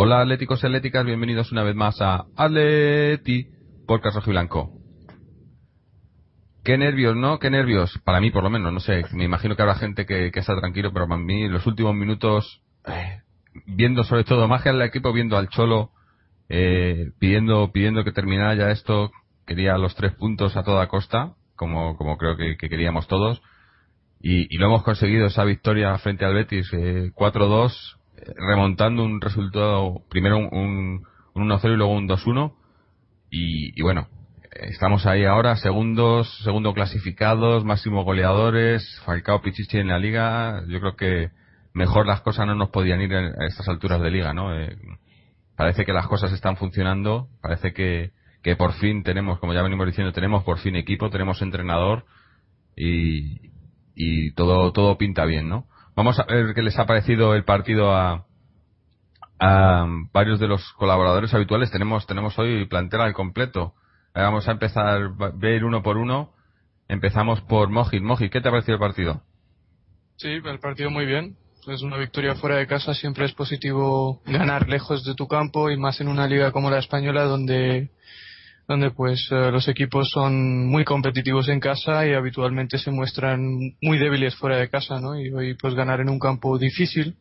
Hola atléticos y atléticas, bienvenidos una vez más a Atleti Podcast Rojo y Blanco. Qué nervios, ¿no? Qué nervios. Para mí, por lo menos, no sé. Me imagino que habrá gente que, está tranquilo, pero para mí, los últimos minutos, eh, viendo sobre todo más que al equipo, viendo al Cholo, eh, pidiendo, pidiendo que terminara esto, quería los tres puntos a toda costa, como, como creo que, queríamos todos. Y, lo hemos conseguido, esa victoria frente al Betis, eh, 4-2, remontando un resultado, primero un, un, 1-0 y luego un 2-1. Y, bueno, estamos ahí ahora, segundos, segundo clasificados, máximo goleadores, Falcao Pichichi en la liga. Yo creo que mejor las cosas no nos podían ir a estas alturas de liga, ¿no? Eh, parece que las cosas están funcionando, parece que, que por fin tenemos, como ya venimos diciendo, tenemos por fin equipo, tenemos entrenador y, y todo, todo pinta bien, ¿no? Vamos a ver qué les ha parecido el partido a, varios de los colaboradores habituales. Tenemos, tenemos hoy plantera al completo. Vamos a empezar a ver uno por uno. Empezamos por Mojit. Mojit, ¿qué te ha parecido el partido? Sí, el partido muy bien. Es una victoria fuera de casa. Siempre es positivo ganar lejos de tu campo y más en una liga como la española donde donde pues eh, los equipos son muy competitivos en casa y habitualmente se muestran muy débiles fuera de casa, ¿no? Y hoy pues ganar en un campo difícil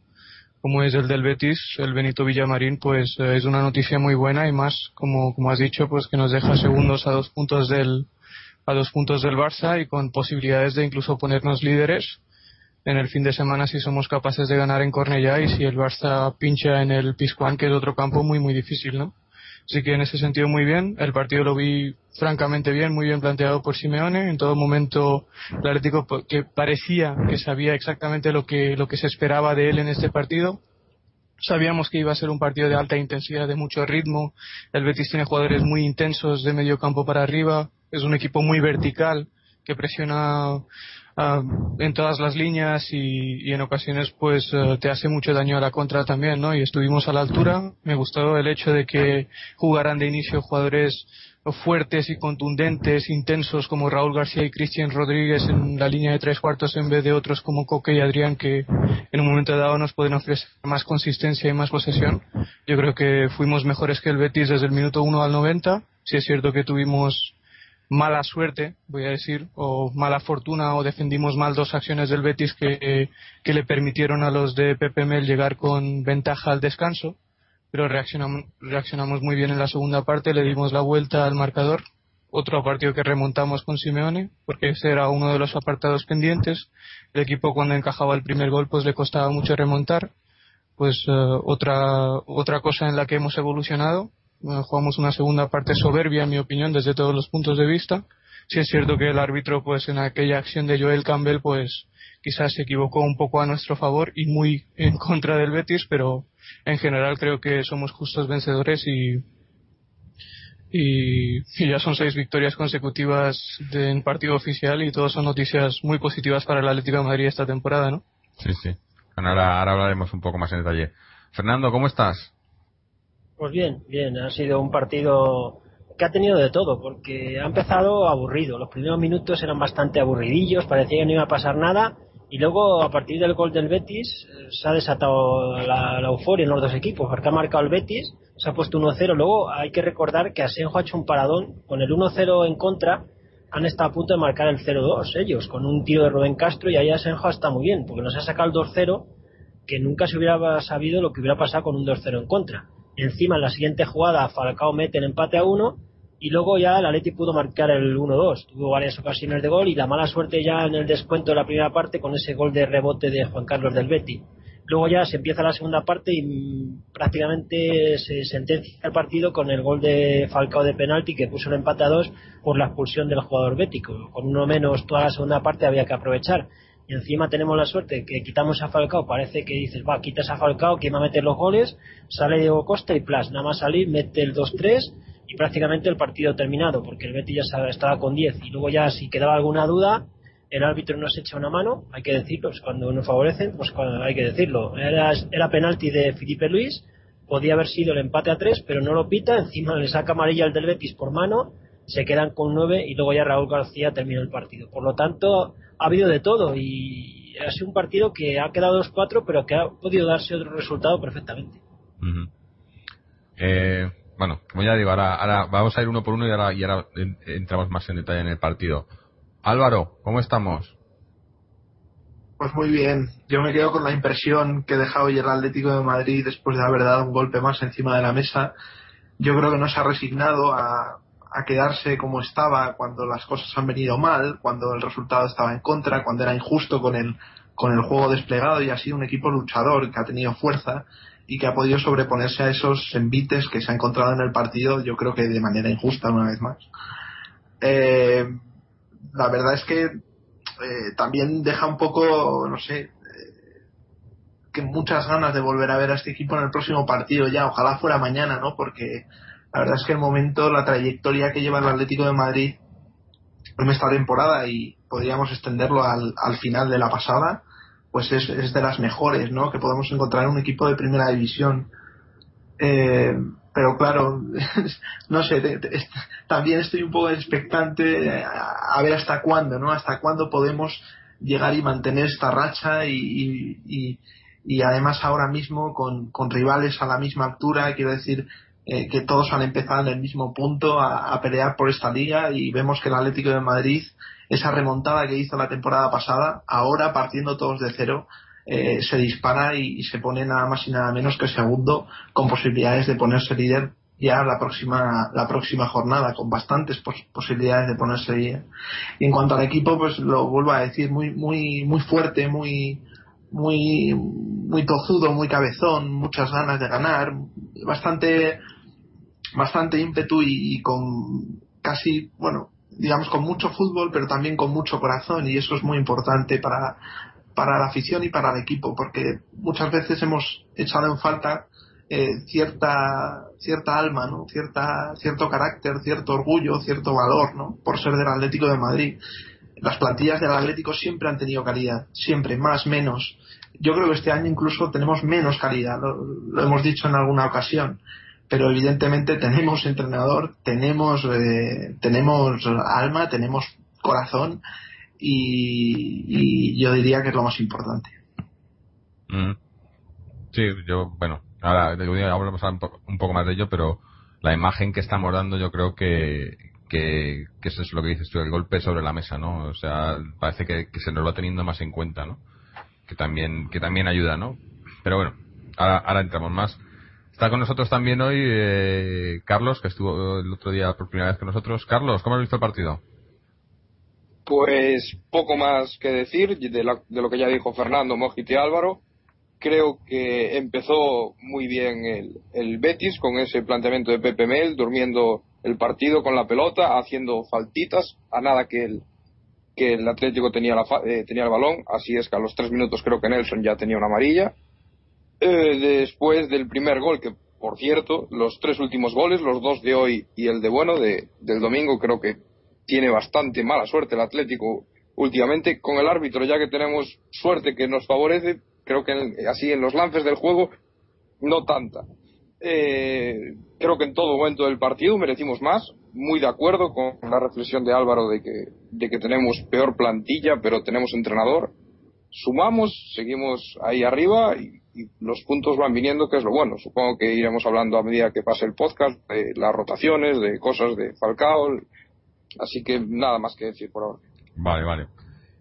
como es el del Betis, el Benito Villamarín, pues eh, es una noticia muy buena y más, como, como has dicho, pues que nos deja segundos a dos puntos del a dos puntos del Barça y con posibilidades de incluso ponernos líderes en el fin de semana si somos capaces de ganar en Cornellá y si el Barça pincha en el Pizjuán, que es otro campo muy muy difícil, ¿no? Así que en ese sentido muy bien. El partido lo vi francamente bien, muy bien planteado por Simeone. En todo momento el Atlético que parecía que sabía exactamente lo que, lo que se esperaba de él en este partido. Sabíamos que iba a ser un partido de alta intensidad, de mucho ritmo. El Betis tiene jugadores muy intensos de medio campo para arriba. Es un equipo muy vertical que presiona Ah, en todas las líneas y, en ocasiones pues eh, te hace mucho daño a la contra también, ¿no? Y estuvimos a la altura. Me gustó el hecho de que jugaran de inicio jugadores fuertes y contundentes, intensos como Raúl García y Cristian Rodríguez en la línea de tres cuartos en vez de otros como Coque y Adrián que en un momento dado nos pueden ofrecer más consistencia y más posesión. Yo creo que fuimos mejores que el Betis desde el minuto 1 al 90. Sí es cierto que tuvimos mala suerte, voy a decir, o mala fortuna, o defendimos mal dos acciones del Betis que, que le permitieron a los de PPML llegar con ventaja al descanso, pero reaccionamos, reaccionamos muy bien en la segunda parte, le dimos la vuelta al marcador, otro partido que remontamos con Simeone, porque ese era uno de los apartados pendientes, el equipo cuando encajaba el primer gol pues le costaba mucho remontar, pues eh, otra, otra cosa en la que hemos evolucionado jugamos una segunda parte soberbia, en mi opinión, desde todos los puntos de vista. Sí es cierto que el árbitro, pues en aquella acción de Joel Campbell, pues quizás se equivocó un poco a nuestro favor y muy en contra del Betis, pero en general creo que somos justos vencedores y, y, ya son seis victorias consecutivas en partido oficial y todas son noticias muy positivas para el Atlético de Madrid esta temporada, ¿no? Sí, sí. ahora, ahora hablaremos un poco más en detalle. Fernando, ¿cómo estás? Pues bien, bien, ha sido un partido que ha tenido de todo, porque ha empezado aburrido. Los primeros minutos eran bastante aburridillos, parecía que no iba a pasar nada, y luego a partir del gol del Betis eh, se ha desatado la, euforia en los dos equipos, porque ha marcado el Betis, se ha puesto 1-0. Luego hay que recordar que Asenjo ha hecho un paradón, con el 1-0 en contra, han estado a punto de marcar el 0-2 ellos, con un tiro de Rubén Castro, y ahí Asenjo está muy bien, porque nos ha sacado el 2-0, que nunca se hubiera sabido lo que hubiera pasado con un 2-0 en contra Encima, en la siguiente jugada, Falcao mete el empate a uno y luego ya el Atleti pudo marcar el 1-2. Tuvo varias ocasiones de gol y la mala suerte ya en el descuento de la primera parte con ese gol de rebote de Juan Carlos del Betty. Luego ya se empieza la segunda parte y prácticamente se sentencia el partido con el gol de Falcao de penalti que puso el empate a dos por la expulsión del jugador bético. Con uno menos toda la segunda parte había que aprovechar. Y encima tenemos la suerte que quitamos a Falcao. Parece que dices, va, quitas a Falcao, ¿quién va a meter los goles? Sale Diego Costa y Plas, nada más salir, mete el 2-3 y prácticamente el partido terminado porque el Betis ya estaba con 10. Y luego ya si quedaba alguna duda, el árbitro nos echa una mano, hay que decirlo, cuando nos favorecen, pues hay que decirlo. Era, era penalti de Felipe Luis, podía haber sido el empate a tres, pero no lo pita, encima le saca amarilla al del Betis por mano, se quedan con nueve y luego ya Raúl García terminó el partido. Por lo tanto, ha habido de todo y ha sido un partido que ha quedado 2-4, pero que ha podido darse otro resultado perfectamente. eh, bueno, como ya digo, ahora, ahora, vamos a ir uno por uno y ahora, y ahora entramos más en detalle en el partido. Álvaro, ¿cómo estamos? Pues muy bien. Yo me quedo con la impresión que deja hoy el Atlético de Madrid después de haber dado un golpe más encima de la mesa. Yo creo que no se ha resignado a, quedarse como estaba cuando las cosas han venido mal, cuando el resultado estaba en contra, cuando era injusto con el, con el juego desplegado y ha sido un equipo luchador que ha tenido fuerza y que ha podido sobreponerse a esos envites que se ha encontrado en el partido, yo creo que de manera injusta una vez más. Eh, la verdad es que eh, también deja un poco, no sé, eh, que muchas ganas de volver a ver a este equipo en el próximo partido ya, ojalá fuera mañana, ¿no? Porque la verdad es que el momento, la trayectoria que lleva el Atlético de Madrid en esta temporada y podríamos extenderlo al, al final de la pasada, pues es, es, de las mejores, ¿no? Que podemos encontrar en un equipo de primera división. Eh, pero claro, no sé, también estoy un poco expectante a, ver hasta cuándo, ¿no? Hasta cuándo podemos llegar y mantener esta racha y, y, y, además ahora mismo con, con, rivales a la misma altura, quiero decir eh, que todos han empezado en el mismo punto a, pelear por esta liga y vemos que el Atlético de Madrid, esa remontada que hizo la temporada pasada, ahora partiendo todos de cero, eh, se dispara y, se pone nada más y nada menos que segundo con posibilidades de ponerse líder ya la próxima la próxima jornada con bastantes posibilidades de ponerse líder. Y en cuanto al equipo pues lo vuelvo a decir muy muy muy fuerte muy muy muy tozudo muy cabezón muchas ganas de ganar bastante bastante ímpetu y con casi bueno digamos con mucho fútbol pero también con mucho corazón y eso es muy importante para para la afición y para el equipo, porque muchas veces hemos echado en falta eh, cierta cierta alma, ¿no? Cierta cierto carácter, cierto orgullo, cierto valor, ¿no? Por ser del Atlético de Madrid. Las plantillas del Atlético siempre han tenido calidad, siempre más menos. Yo creo que este año incluso tenemos menos calidad, lo, hemos dicho en alguna ocasión, pero evidentemente tenemos entrenador, tenemos eh, tenemos alma, tenemos corazón y, yo diría que es lo más importante. Mm. Sí, yo, bueno, ahora hablamos un poco más de ello, pero la imagen que estamos dando yo creo que, que, eso es lo que dices tú, el golpe sobre la mesa, ¿no? O sea, parece que, se nos va teniendo más en cuenta, ¿no? Que también, que también ayuda, ¿no? Pero bueno, ahora, ahora entramos más. Está con nosotros también hoy eh, Carlos, que estuvo el otro día por primera vez con nosotros. Carlos, ¿cómo has visto el partido? Pues poco más que decir de, lo que ya dijo Fernando, Mojiti Álvaro. Creo que empezó muy bien el, Betis con ese planteamiento de Pepe Mel, durmiendo el partido con la pelota, haciendo faltitas, a nada que el, que el Atlético tenía, la, eh, tenía el balón. Así es que a los tres minutos creo que Nelson ya tenía una amarilla. Eh, después del primer gol, que por cierto, los tres últimos goles, los dos de hoy y el de bueno de, del domingo, creo que tiene bastante mala suerte el Atlético últimamente con el árbitro, ya que tenemos suerte que nos favorece, creo que así en los lances del juego no tanta. Eh, creo que en todo momento del partido merecimos más, muy de acuerdo con la reflexión de Álvaro de que, de que tenemos peor plantilla, pero tenemos entrenador. Sumamos, seguimos ahí arriba y, los puntos van viniendo, que es lo bueno. Supongo que iremos hablando a medida que pase el podcast de las rotaciones, de cosas de Falcao, Así que nada más que decir por ahora. Vale, vale.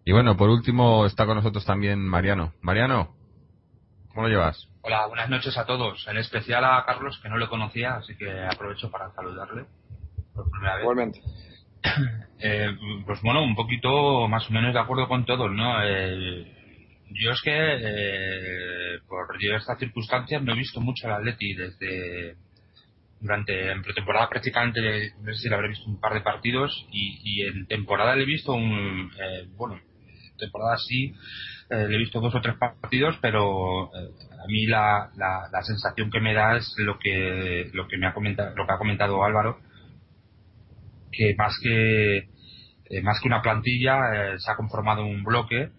Y bueno, por último está con nosotros también Mariano. Mariano, ¿cómo lo llevas? Hola, buenas noches a todos, en especial a Carlos que no le conocía, así que aprovecho para saludarle por primera vez. Igualmente. Eh, pues bueno, un poquito más o menos de acuerdo con todos, ¿no? Yo es que eh, por estas circunstancias no he visto mucho al Atleti desde durante en pretemporada prácticamente no sé si le habré visto un par de partidos y, en temporada le he visto un eh, bueno temporada sí eh, le he visto dos o tres partidos pero eh, a mí la, la, la, sensación que me da es lo que lo que me ha comentado lo que ha comentado Álvaro que más que más que una plantilla se ha conformado un bloque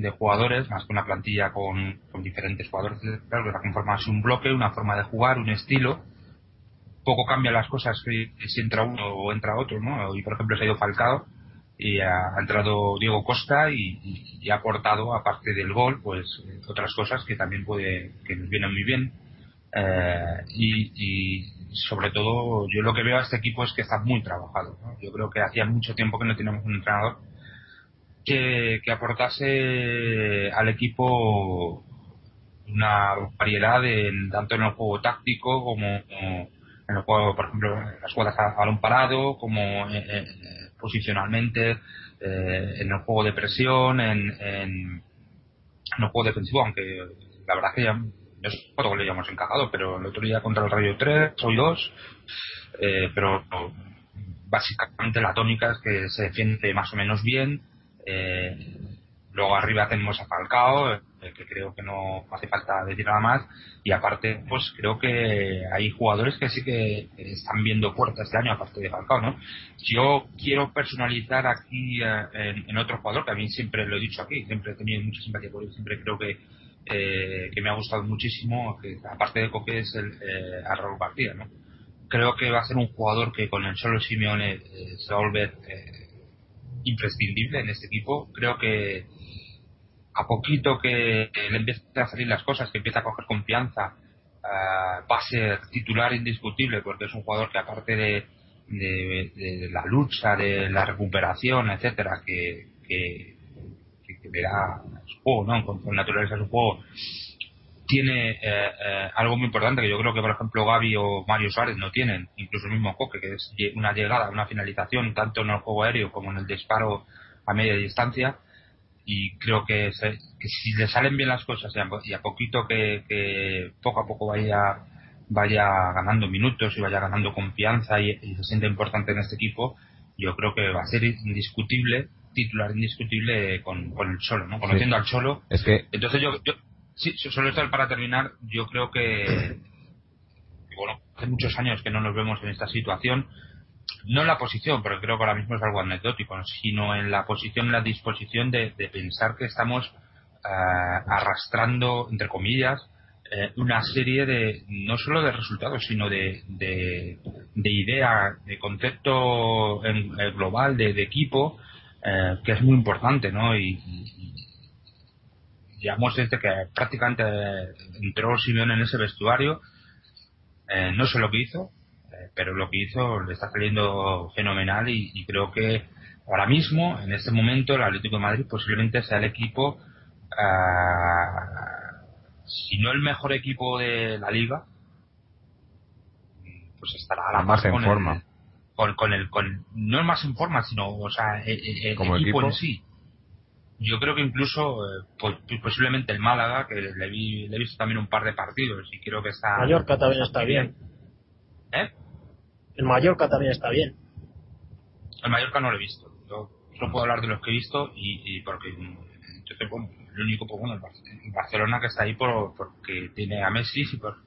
de jugadores más que una plantilla con, diferentes jugadores claro que se ha conformado un bloque una forma de jugar un estilo poco cambian las cosas si entra uno o entra otro, ¿no? Hoy, por ejemplo, se ha ido Falcao y ha, entrado Diego Costa y, ha aportado, aparte del gol, pues otras cosas que también puede, que nos vienen muy bien. Eh, y, sobre todo, yo lo que veo a este equipo es que está muy trabajado. Yo creo que hacía mucho tiempo que no teníamos un entrenador que, aportase al equipo una variedad en, tanto en el juego táctico como en el juego, por ejemplo, las jugadas a balón parado, como eh, eh, posicionalmente, eh, en el juego de presión, en, en, el juego defensivo, aunque la verdad que ya no es que le hayamos encajado, pero el otro día contra el Rayo 3, hoy 2, pero básicamente la tónica es que se defiende más o menos bien. Luego arriba tenemos a Falcao, que creo que no hace falta decir nada más. Y aparte, pues creo que hay jugadores que sí que están viendo puertas este año, aparte de Falcao, ¿no? Yo quiero personalizar aquí eh, en, otro jugador, que a mí siempre lo he dicho aquí, siempre he tenido mucha simpatía por él, siempre creo que, eh, que me ha gustado muchísimo, que aparte de Coque es el eh, a García, ¿no? Creo que va a ser un jugador que con el solo Simeone eh, se va a volver imprescindible en este equipo. Creo que a poquito que, le empiecen a salir las cosas, que empieza a coger confianza, uh, va a ser titular indiscutible porque es un jugador que aparte de, la lucha, de la recuperación, etcétera, que, que, que, verá su juego, ¿no? Con, con naturaleza su juego, tiene eh, eh, algo muy importante que yo creo que por ejemplo Gaby o Mario Suárez no tienen, incluso el mismo Coque, que es una llegada, una finalización tanto en el juego aéreo como en el disparo a media distancia y creo que, si le salen bien las cosas y a, poquito que, poco a poco vaya vaya ganando minutos y vaya ganando confianza y, se siente importante en este equipo, yo creo que va a ser indiscutible, titular indiscutible con, con el Cholo, ¿no? Conociendo al Cholo. Es que... Entonces yo, yo sí, solo esto para terminar, yo creo que, bueno, hace muchos años que no nos vemos en esta situación no en la posición, porque creo que ahora mismo es algo anecdótico, sino en la posición, en la disposición de, pensar que estamos eh, arrastrando, entre comillas, eh, una serie de, no solo de resultados, sino de, de, idea, de concepto en, global, de, equipo, eh, que es muy importante, ¿no? Y, digamos desde que prácticamente entró Simeone en ese vestuario, no sé lo que hizo, pero lo que hizo le está saliendo fenomenal y, creo que ahora mismo, en este momento, el Atlético de Madrid posiblemente sea el equipo, ah, si no el mejor equipo de la liga, pues estará a la más en forma. con, el, con, no el más en forma, sino, o sea, el, equipo, en sí. Yo creo que incluso, eh, pues, posiblemente el Málaga, que le, vi, le he visto también un par de partidos y creo que está. Mallorca también está bien. ¿Eh? El Mallorca también está bien. El Mallorca no lo he visto. Yo solo puedo hablar de los que he visto y, porque entonces, bueno, el único, pues bueno, el Barcelona que está ahí por, porque tiene a Messi, y por,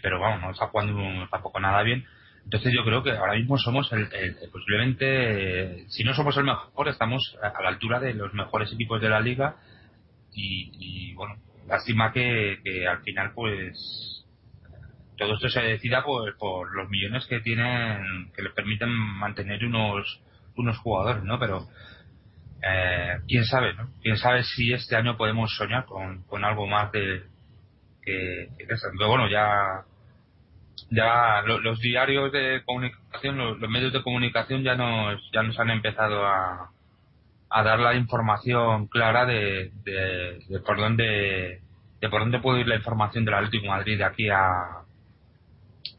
pero vamos, no está jugando tampoco nada bien. Entonces yo creo que ahora mismo somos el, posiblemente, si no somos el mejor, estamos a la altura de los mejores equipos de la liga y, y bueno, lástima que, que al final pues todo esto se decida por, por los millones que tienen, que le permiten mantener unos, unos jugadores, ¿no? Pero, eh, quién sabe, ¿no? Quién sabe si este año podemos soñar con, con algo más de, que, que. Pero bueno, ya, ya los diarios de comunicación, los, medios de comunicación ya nos, ya nos han empezado a, a dar la información clara de, de, de por dónde, de por dónde puede ir la información del Atlético de Madrid de aquí a,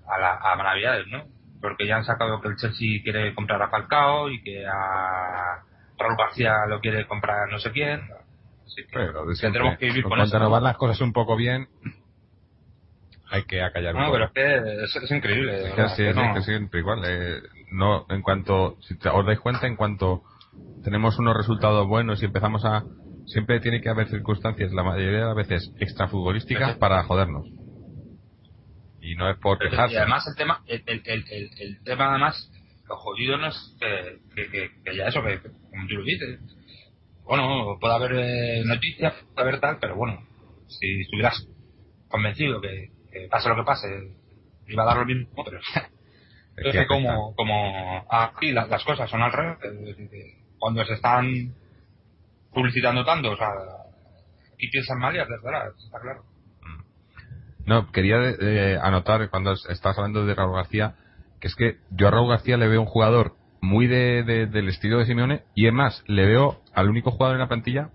a, la, a Navidades, ¿no? Porque ya han sacado que el Chelsea quiere comprar a Falcao y que a Raúl García lo quiere comprar no sé quién. Así que Pero tendremos que vivir con cuando eso. nos ¿no? van las cosas un poco bien, hay que acallar un No, poco. pero es que es, es increíble. Es que es, no- siempre igual. eh, no, en cuanto, si te- os dais cuenta, en cuanto tenemos unos resultados buenos y empezamos a, siempre tiene que haber circunstancias, la mayoría de las veces extrafutbolísticas Sí. para jodernos. Y no es por Pero, quejarse. y además el tema, el, el, el, el- tema además, lo jodido no es que, que, que, que ya eso, que, que como tú lo dices, bueno, puede haber eh, noticias, puede haber tal, pero bueno, si estuvieras convencido que, que pase lo que pase, iba a dar lo mismo, pero es que como, como aquí las, las cosas son al revés, cuando se están publicitando tanto, o sea, aquí piensan mal y está claro. No, quería eh, anotar cuando es- estabas hablando de Raúl García, que es que yo a Raúl García le veo un jugador muy de, de- del estilo de Simeone y es más, le veo al único jugador en la plantilla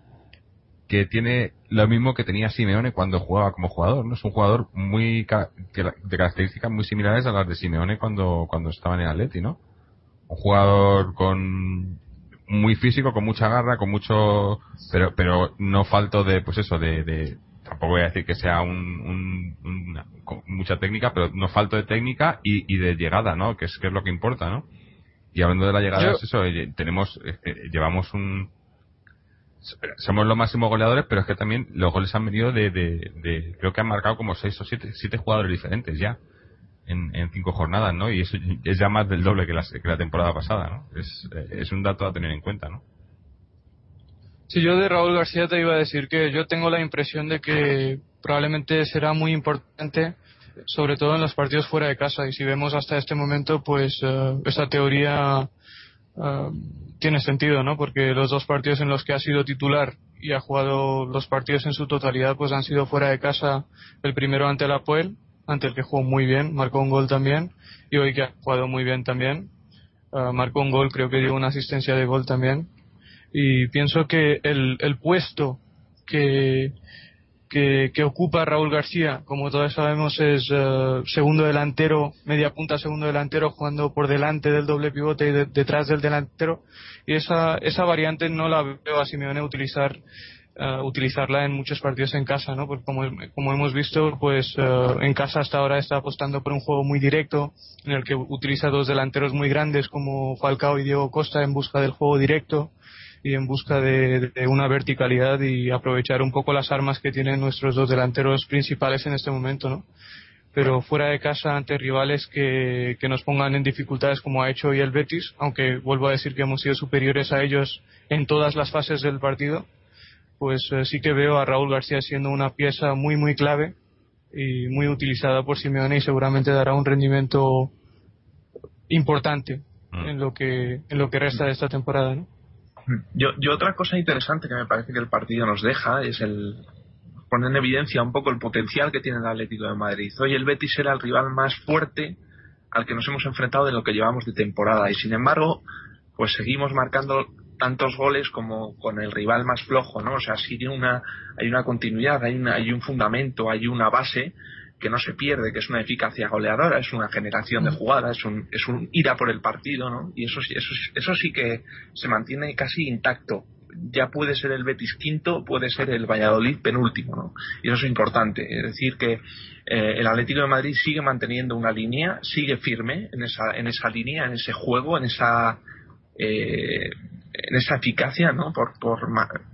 que tiene lo mismo que tenía Simeone cuando jugaba como jugador, ¿no? Es un jugador muy de características muy similares a las de Simeone cuando, cuando estaba en el Atleti, ¿no? Un jugador con muy físico, con mucha garra, con mucho, pero, pero no falto de, pues eso, de, de tampoco voy a decir que sea un, un- una- con mucha técnica, pero no falto de técnica y, y de llegada, ¿no? Que es, que es lo que importa, ¿no? Y hablando de la llegada, Yo- es eso, eh, tenemos, eh, eh, llevamos un, somos los máximos goleadores, pero es que también los goles han venido de, de, creo que han marcado como seis o siete, siete jugadores diferentes ya en, en cinco jornadas, ¿no? Y eso es ya más del doble que la, que la temporada pasada, ¿no? Es, eh, es un dato a tener en cuenta, ¿no? Si yo de Raúl García te iba a decir que yo tengo la impresión de que probablemente será muy importante, sobre todo en los partidos fuera de casa. Y si vemos hasta este momento, pues eh, esa teoría tiene sentido, ¿no? Porque los dos partidos en los que ha sido titular y ha jugado los partidos en su totalidad, pues han sido fuera de casa. El primero ante el Apoel, ante el que jugó muy bien, marcó un gol también, y hoy que ha jugado muy bien también. Eh, marcó un gol, creo que dio una asistencia de gol también y pienso que el, el puesto que, que, que ocupa Raúl García, como todos sabemos, es eh, segundo delantero, media punta segundo delantero, jugando por delante del doble pivote y de- detrás del delantero. Y esa, esa variante no la veo a Simeone utilizar eh, utilizarla en muchos partidos en casa, ¿no? Porque como, hemos visto, pues eh, en casa hasta ahora está apostando por un juego muy directo, en el que utiliza dos delanteros muy grandes como Falcao y Diego Costa en busca del juego directo y en busca de, de una verticalidad y aprovechar un poco las armas que tienen nuestros dos delanteros principales en este momento, ¿no? Pero fuera de casa ante rivales que, que nos pongan en dificultades como ha hecho hoy el Betis, aunque vuelvo a decir que hemos sido superiores a ellos en todas las fases del partido, pues eh, sí que veo a Raúl García siendo una pieza muy muy clave y muy utilizada por Simeone y seguramente dará un rendimiento importante Mm. en lo que en lo que resta de esta temporada, ¿no? Yo, yo otra cosa interesante que me parece que el partido nos deja es el poner en evidencia un poco el potencial que tiene el Atlético de Madrid. Hoy el Betis era el rival más fuerte al que nos hemos enfrentado de lo que llevamos de temporada y sin embargo pues seguimos marcando tantos goles como con el rival más flojo, ¿no? O sea, sí hay una, hay una continuidad, hay, una, hay un fundamento, hay una base que no se pierde, que es una eficacia goleadora, es una generación de jugadas, es un, es un ir a por el partido, ¿no? Y eso, sí- eso, sí- eso sí que se mantiene casi intacto. Ya puede ser el Betis quinto, puede ser el Valladolid penúltimo, ¿no? Y eso es importante. Es decir, que eh, el Atlético de Madrid sigue manteniendo una línea, sigue firme en esa, en esa línea, en ese juego, en esa eh, en esa eficacia ¿no? por, por,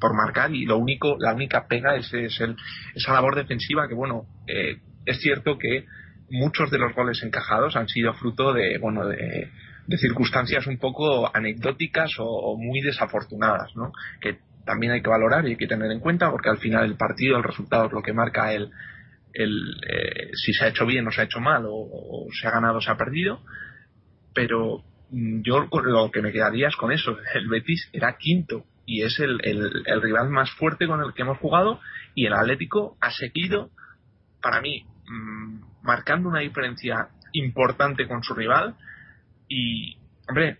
por marcar y lo único la única pega es, es el, esa labor defensiva que bueno eh, es cierto que muchos de los goles encajados han sido fruto de bueno de, circunstancias un poco anecdóticas o, muy desafortunadas ¿no? que también hay que valorar y hay que tener en cuenta porque al final el partido el resultado es lo que marca el, eh, si se ha hecho bien o se ha hecho mal o, se ha ganado o se ha perdido pero mm, yo lo que me quedaría es con eso. El Betis era quinto y es el, el- el rival más fuerte con el que hemos jugado y el Atlético ha seguido, para mí, mm, marcando una diferencia importante con su rival y, hombre,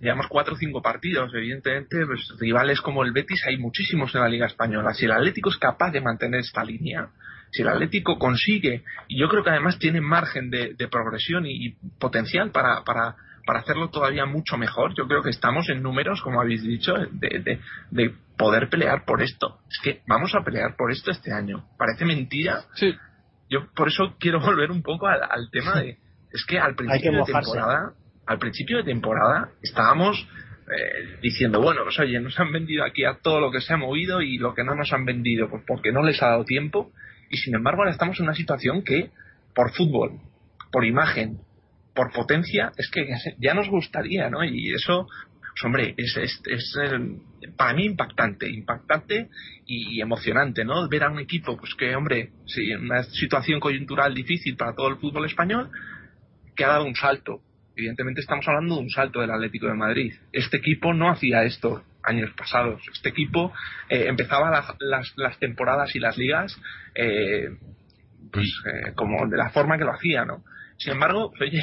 llevamos cuatro o cinco partidos, evidentemente, pues, rivales como el Betis hay muchísimos en la Liga Española. Si el Atlético es capaz de mantener esta línea, si el Atlético consigue, y yo creo que además tiene margen de, progresión y, y potencial para, para, para hacerlo todavía mucho mejor, yo creo que estamos en números, como habéis dicho, de, de, de poder pelear por esto. Es que vamos a pelear por esto este año. Parece mentira. Sí. Yo por eso quiero volver un poco al, al tema de. Es que al principio de temporada, al principio de temporada, estábamos eh, diciendo, bueno, pues oye, nos han vendido aquí a todo lo que se ha movido y lo que no nos han vendido, pues porque no les ha dado tiempo. Y sin embargo, ahora estamos en una situación que, por fútbol, por imagen, por potencia, es que ya nos gustaría, ¿no? Y eso, pues hombre, es, es, es, eh, para mí impactante, impactante y, y emocionante, ¿no? Ver a un equipo, pues que, hombre, sí, una situación coyuntural difícil para todo el fútbol español, que ha dado un salto. Evidentemente estamos hablando de un salto del Atlético de Madrid. Este equipo no hacía esto años pasados. Este equipo eh, empezaba la- las, las temporadas y las ligas eh, pues, eh, como de la forma que lo hacía, ¿no? Sin embargo, oye,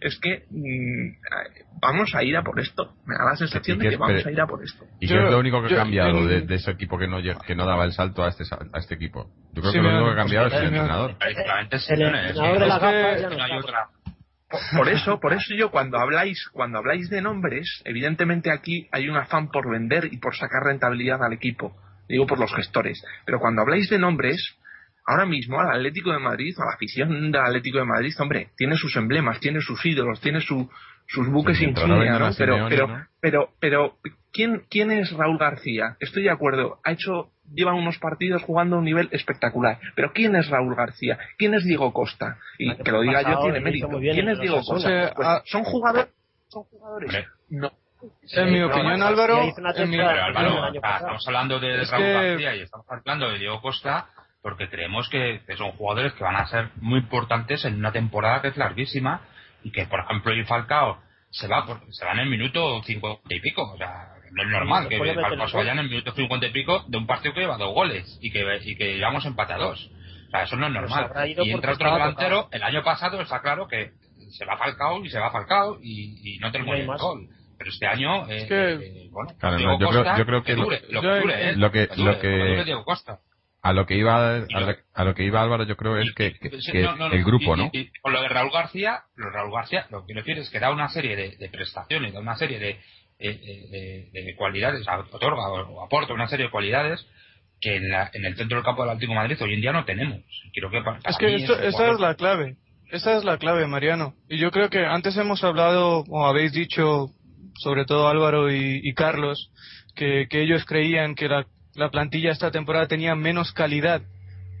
es que mm, vamos a ir a por esto. Me da la sensación ¿Y de que vamos pero- a ir a por esto. ¿Y Yo- qué es lo único que yo- ha cambiado de, de ese equipo que no que no daba el salto a este a este equipo? Yo creo Sí, que lo único que ha cambiado es el. Prácticamente El entrenador por eso, por eso yo cuando habláis, cuando habláis de nombres, evidentemente aquí hay un afán por vender y por sacar rentabilidad al equipo. Digo por los gestores. Pero cuando habláis de nombres, ahora mismo al Atlético de Madrid, o a la afición del Atlético de Madrid, hombre, tiene sus emblemas, tiene sus ídolos, tiene su, sus buques Sí, insignia, ¿no? Pero, Simeone, pero, ¿no? pero, pero, ¿quién, ¿quién es Raúl García? Estoy de acuerdo, ha hecho, lleva unos partidos jugando a un nivel espectacular. Pero ¿quién es Raúl García? ¿Quién es Diego Costa? Y que lo diga yo tiene mérito. bien ¿Quién es Diego. Costa? O sea, Pues, ¿Son jugadores? ¿Son jugadores? No. En mi opinión, no, Álvaro, en mi- Pero estamos hablando de Es Raúl que- García y estamos hablando de Diego Costa porque creemos que, que son jugadores que van a ser muy importantes en una temporada que es larguísima y que, por ejemplo, el Falcao se va por, se va en el minuto 50 y pico. O sea, no es normal Sí, que Falcao se vaya en el minuto 50 y pico de un partido que lleva dos goles y que, y que llevamos empate a dos. O sea, eso no es normal. Y entra otro delantero. El año pasado está claro que se va Falcao y se va Falcao y, y no tenemos el gol. Pero este año, eh, Es que- eh, bueno, Claro, Diego no, yo creo- yo creo que lo- dure, lo que dure, ¿eh? lo que- dure, lo que- dure Diego Costa. A lo que iba a lo, a lo que iba Álvaro yo creo es que, que- que no, no, el grupo, y- ¿no? Y, y con lo de Raúl García, lo de Raúl García, lo que quiero decir es que da una serie de, de prestaciones, da una serie de, eh, de, de cualidades, otorga o, o aporta una serie de cualidades que en, la- en el centro del campo del Atlético de Madrid hoy en día no tenemos. Quiero que para Es mí que esto, esa es la clave. Esa es la clave, Mariano. Y yo creo que antes hemos hablado, o habéis dicho, sobre todo Álvaro y, y Carlos, que, que ellos creían que la, la plantilla esta temporada tenía menos calidad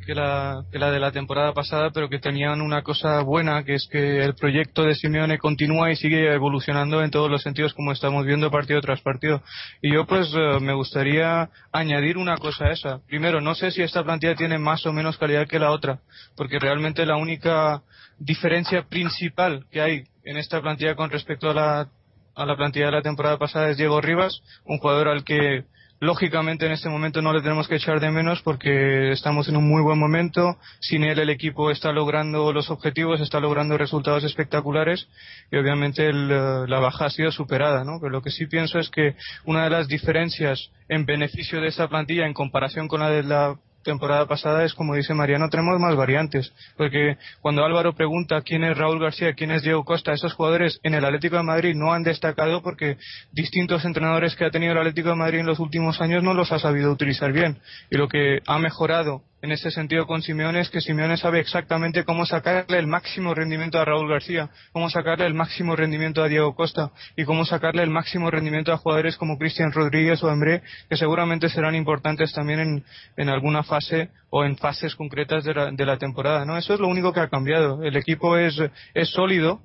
que la, de la temporada pasada, pero que tenían una cosa buena, que es que el proyecto de Simeone continúa y sigue evolucionando en todos los sentidos, como estamos viendo partido tras partido. Y yo pues eh, me gustaría añadir una cosa a esa. Primero, no sé si esta plantilla tiene más o menos calidad que la otra, porque realmente la única diferencia principal que hay en esta plantilla con respecto a la, a la plantilla de la temporada pasada es Diego Rivas, un jugador al que lógicamente en este momento no le tenemos que echar de menos porque estamos en un muy buen momento. Sin él el equipo está logrando los objetivos, está logrando resultados espectaculares y obviamente el, eh, la baja ha sido superada, ¿no? Pero lo que sí pienso es que una de las diferencias en beneficio de esta plantilla en comparación con la de la temporada pasada es como dice Mariano, tenemos más variantes. Porque cuando Álvaro pregunta quién es Raúl García, quién es Diego Costa, esos jugadores en el Atlético de Madrid no han destacado porque distintos entrenadores que ha tenido el Atlético de Madrid en los últimos años no los ha sabido utilizar bien. Y lo que ha mejorado en ese sentido con Simeone es que Simeone sabe exactamente cómo sacarle el máximo rendimiento a Raúl García, cómo sacarle el máximo rendimiento a Diego Costa y cómo sacarle el máximo rendimiento a jugadores como Cristian Rodríguez o Embré, que seguramente serán importantes también en, alguna fase o en fases concretas de la, de la temporada. ¿no? Eso es lo único que ha cambiado. El equipo es, es sólido,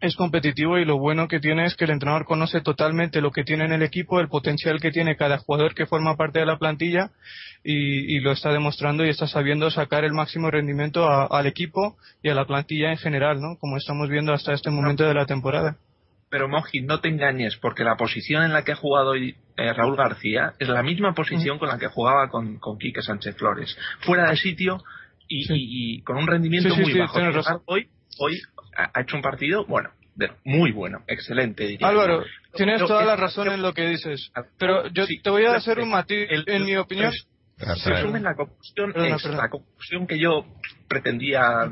es competitivo y lo bueno que tiene es que el entrenador conoce totalmente lo que tiene en el equipo, el potencial que tiene cada jugador que forma parte de la plantilla y, y lo está demostrando y está sabiendo sacar el máximo rendimiento a- al equipo y a la plantilla en general, ¿no? Como estamos viendo hasta este momento de la temporada. Pero Moji, no te engañes, porque la posición en la que ha jugado hoy eh, Raúl García es la misma posición con la que jugaba con, con Quique Sánchez Flores. Fuera de sitio y, Sí. y- y con un rendimiento Sí, sí, muy bajo. Hoy, hoy ha hecho un partido, bueno, muy bueno, excelente, diría. Álvaro, yo. tienes toda la razón yo- en lo que dices, pero yo Sí, te voy a hacer un matiz, el- en mi opinión. el- resumen, la conclusión Perdona, es, perdona. la conclusión que yo pretendía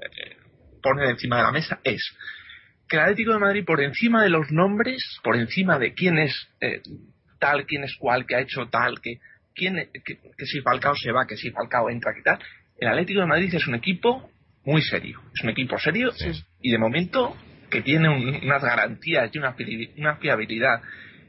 eh, poner encima de la mesa es que el Atlético de Madrid, por encima de los nombres, por encima de quién es, eh, tal, quién es cuál, que ha hecho tal, que, quién, que, que si Falcao se va, que si Falcao entra, que tal. El Atlético de Madrid es un equipo muy serio. Es un equipo serio y de momento que tiene unas garantías y una, una fiabilidad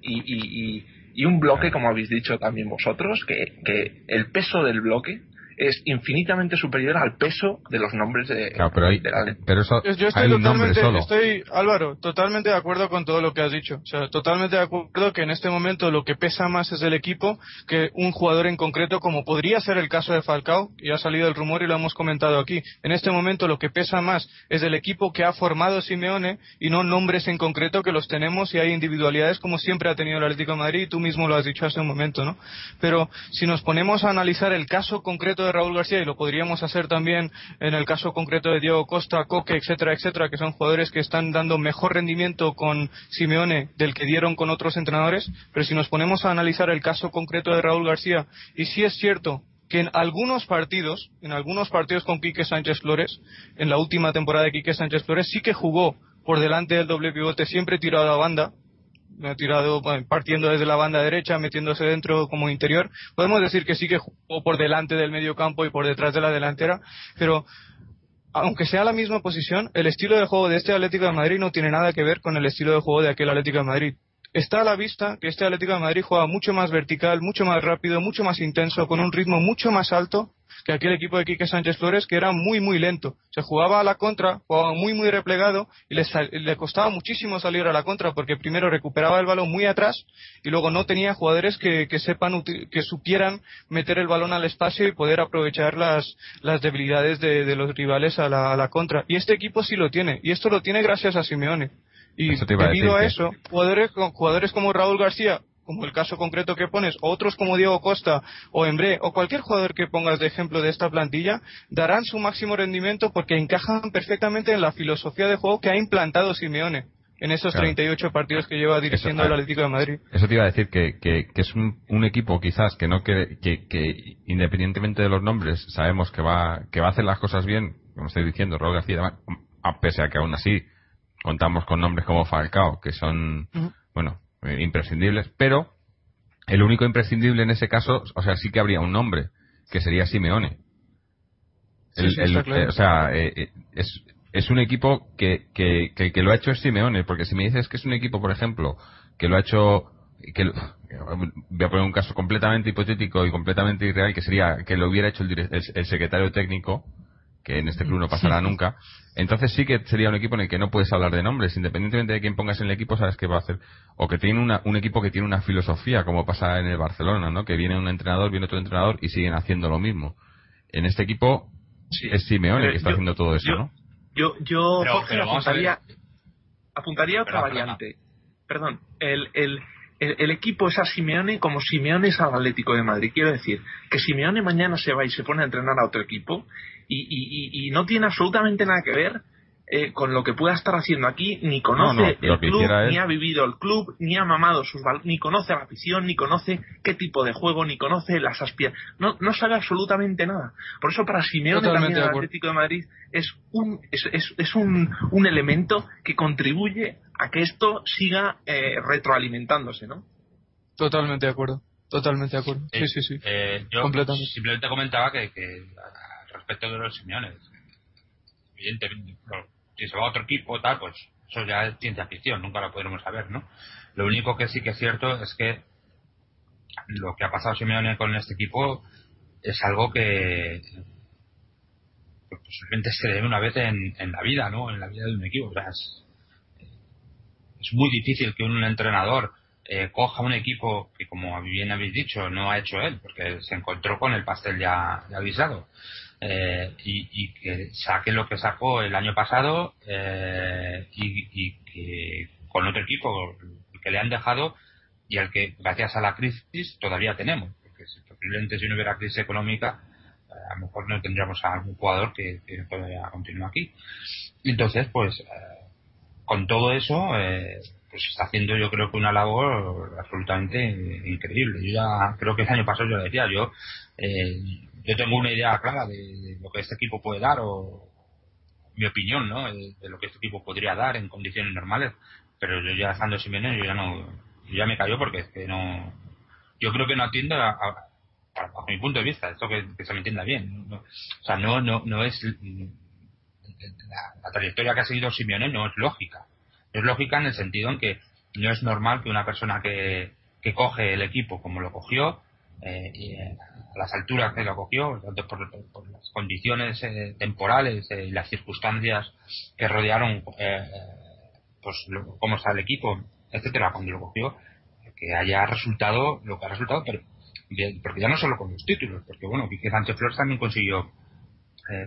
y, y, y, un bloque, como habéis dicho también vosotros, que, que el peso del bloque es infinitamente superior al peso de los nombres de, claro, pero, hay, pero eso yo estoy totalmente estoy Álvaro totalmente de acuerdo con todo lo que has dicho. O sea totalmente de acuerdo que en este momento lo que pesa más es el equipo que un jugador en concreto como podría ser el caso de Falcao y ha salido el rumor y lo hemos comentado aquí. En este momento lo que pesa más es el equipo que ha formado Simeone y no nombres en concreto que los tenemos y hay individualidades como siempre ha tenido el Atlético de Madrid y tú mismo lo has dicho hace un momento no pero si nos ponemos a analizar el caso concreto de Raúl García y lo podríamos hacer también en el caso concreto de Diego Costa, Coque, etcétera, etcétera, que son jugadores que están dando mejor rendimiento con Simeone del que dieron con otros entrenadores, pero si nos ponemos a analizar el caso concreto de Raúl García, y si es cierto que en algunos partidos, en algunos partidos con Quique Sánchez Flores, en la última temporada de Quique Sánchez Flores, sí que jugó por delante del doble pivote, siempre tirado a la banda, ha tirado partiendo desde la banda derecha, metiéndose dentro como interior. Podemos decir que sí que jugó por delante del medio campo y por detrás de la delantera, pero aunque sea la misma posición, el estilo de juego de este Atlético de Madrid no tiene nada que ver con el estilo de juego de aquel Atlético de Madrid. Está a la vista que este Atlético de Madrid juega mucho más vertical, mucho más rápido, mucho más intenso, con un ritmo mucho más alto que aquel equipo de Quique Sánchez Flores que era muy muy lento. Se jugaba a la contra, jugaba muy muy replegado y le, le costaba muchísimo salir a la contra porque primero recuperaba el balón muy atrás y luego no tenía jugadores que, que sepan que supieran meter el balón al espacio y poder aprovechar las, las debilidades de, de los rivales a la, a la contra. Y este equipo sí lo tiene y esto lo tiene gracias a Simeone. Y debido a, eso, jugadores, jugadores como Raúl García como el caso concreto que pones, o otros como Diego Costa o Embre, o cualquier jugador que pongas de ejemplo de esta plantilla, darán su máximo rendimiento porque encajan perfectamente en la filosofía de juego que ha implantado Simeone en esos 38 partidos que lleva dirigiendo el Atlético de Madrid. Eso te iba a decir que, que, es un, equipo quizás que no que, que, independientemente de los nombres sabemos que va que va a hacer las cosas bien, como estoy diciendo, Raúl García, a pese a que aún así contamos con nombres como Falcao que son bueno imprescindibles, pero el único imprescindible en ese caso, o sea, sí que habría un nombre, que sería Simeone. Eh, o sea, eh, es, es un equipo que, que, que, lo ha hecho Simeone, porque si me dices que es un equipo, por ejemplo, que lo ha hecho que voy a poner un caso completamente hipotético y completamente irreal que sería que lo hubiera hecho el, el secretario técnico que en este club no pasará nunca, entonces sí que sería un equipo en el que no puedes hablar de nombres, independientemente de quién pongas en el equipo, sabes qué va a hacer. O que tiene una, un equipo que tiene una filosofía, como pasa en el Barcelona, ¿no? Que viene un entrenador, viene otro entrenador y siguen haciendo lo mismo. En este equipo es Simeone que está haciendo todo eso, ¿no? Yo, yo apuntaría, apuntaría otra variante. Perdón, el, el, el, equipo es a Simeone como Simeone es al Atlético de Madrid. Quiero decir, que Simeone mañana se va y se pone a entrenar a otro equipo y, y, no tiene absolutamente nada que ver eh, con lo que pueda estar haciendo aquí, ni conoce el club, ni ha vivido el club, ni ha mamado sus ni conoce la afición, ni conoce qué tipo de juego, ni conoce las aspiraciones, no, no sabe absolutamente nada. Por eso para Simeone también el Atlético de Madrid es un es, es, es un, un, elemento que contribuye a que esto siga eh, retroalimentándose, ¿no? Totalmente de acuerdo. Totalmente de acuerdo. sí, sí, sí. Eh, yo simplemente comentaba que, que respecto de los Simeones. Evidentemente, si se va a otro equipo, tal, pues eso ya es ciencia ficción, nunca lo podremos saber, ¿no? Lo único que sí que es cierto es que lo que ha pasado Simeone con este equipo es algo que posiblemente se debe una vez en, la vida, ¿no? En la vida de un equipo. es, muy difícil que un entrenador eh, coja un equipo que, como bien habéis dicho, no ha hecho él, porque se encontró con el pastel ya avisado. Eh, y, que saque lo que sacó el año pasado eh, y, que con otro equipo que le han dejado y al que gracias a la crisis todavía tenemos. Porque si, posiblemente si no hubiera crisis económica eh, a lo mejor no tendríamos a algún jugador que, todavía continúa aquí. Entonces pues con todo eso pues está haciendo yo creo que una labor absolutamente increíble. Yo ya creo que el año pasado yo lo decía yo yo tengo una idea clara de, lo que este equipo puede dar o mi opinión, ¿no? De, lo que este equipo podría dar en condiciones normales. Pero yo ya estando Simeone, yo ya no, yo ya me cayó porque es que no, yo creo que no atiende a, bajo mi punto de vista, esto que, se me entienda bien. o sea, no, no, no es la, trayectoria que ha seguido Simeone no es lógica. No es lógica en el sentido en que no es normal que una persona que, que coge el equipo como lo cogió, eh, eh, a las alturas que lo cogió, por, las condiciones eh, temporales y las circunstancias que rodearon pues cómo está el equipo, etcétera, cuando lo cogió, que haya resultado lo que ha resultado, pero porque ya no solo con los títulos, porque bueno, Quique Sánchez Flores también consiguió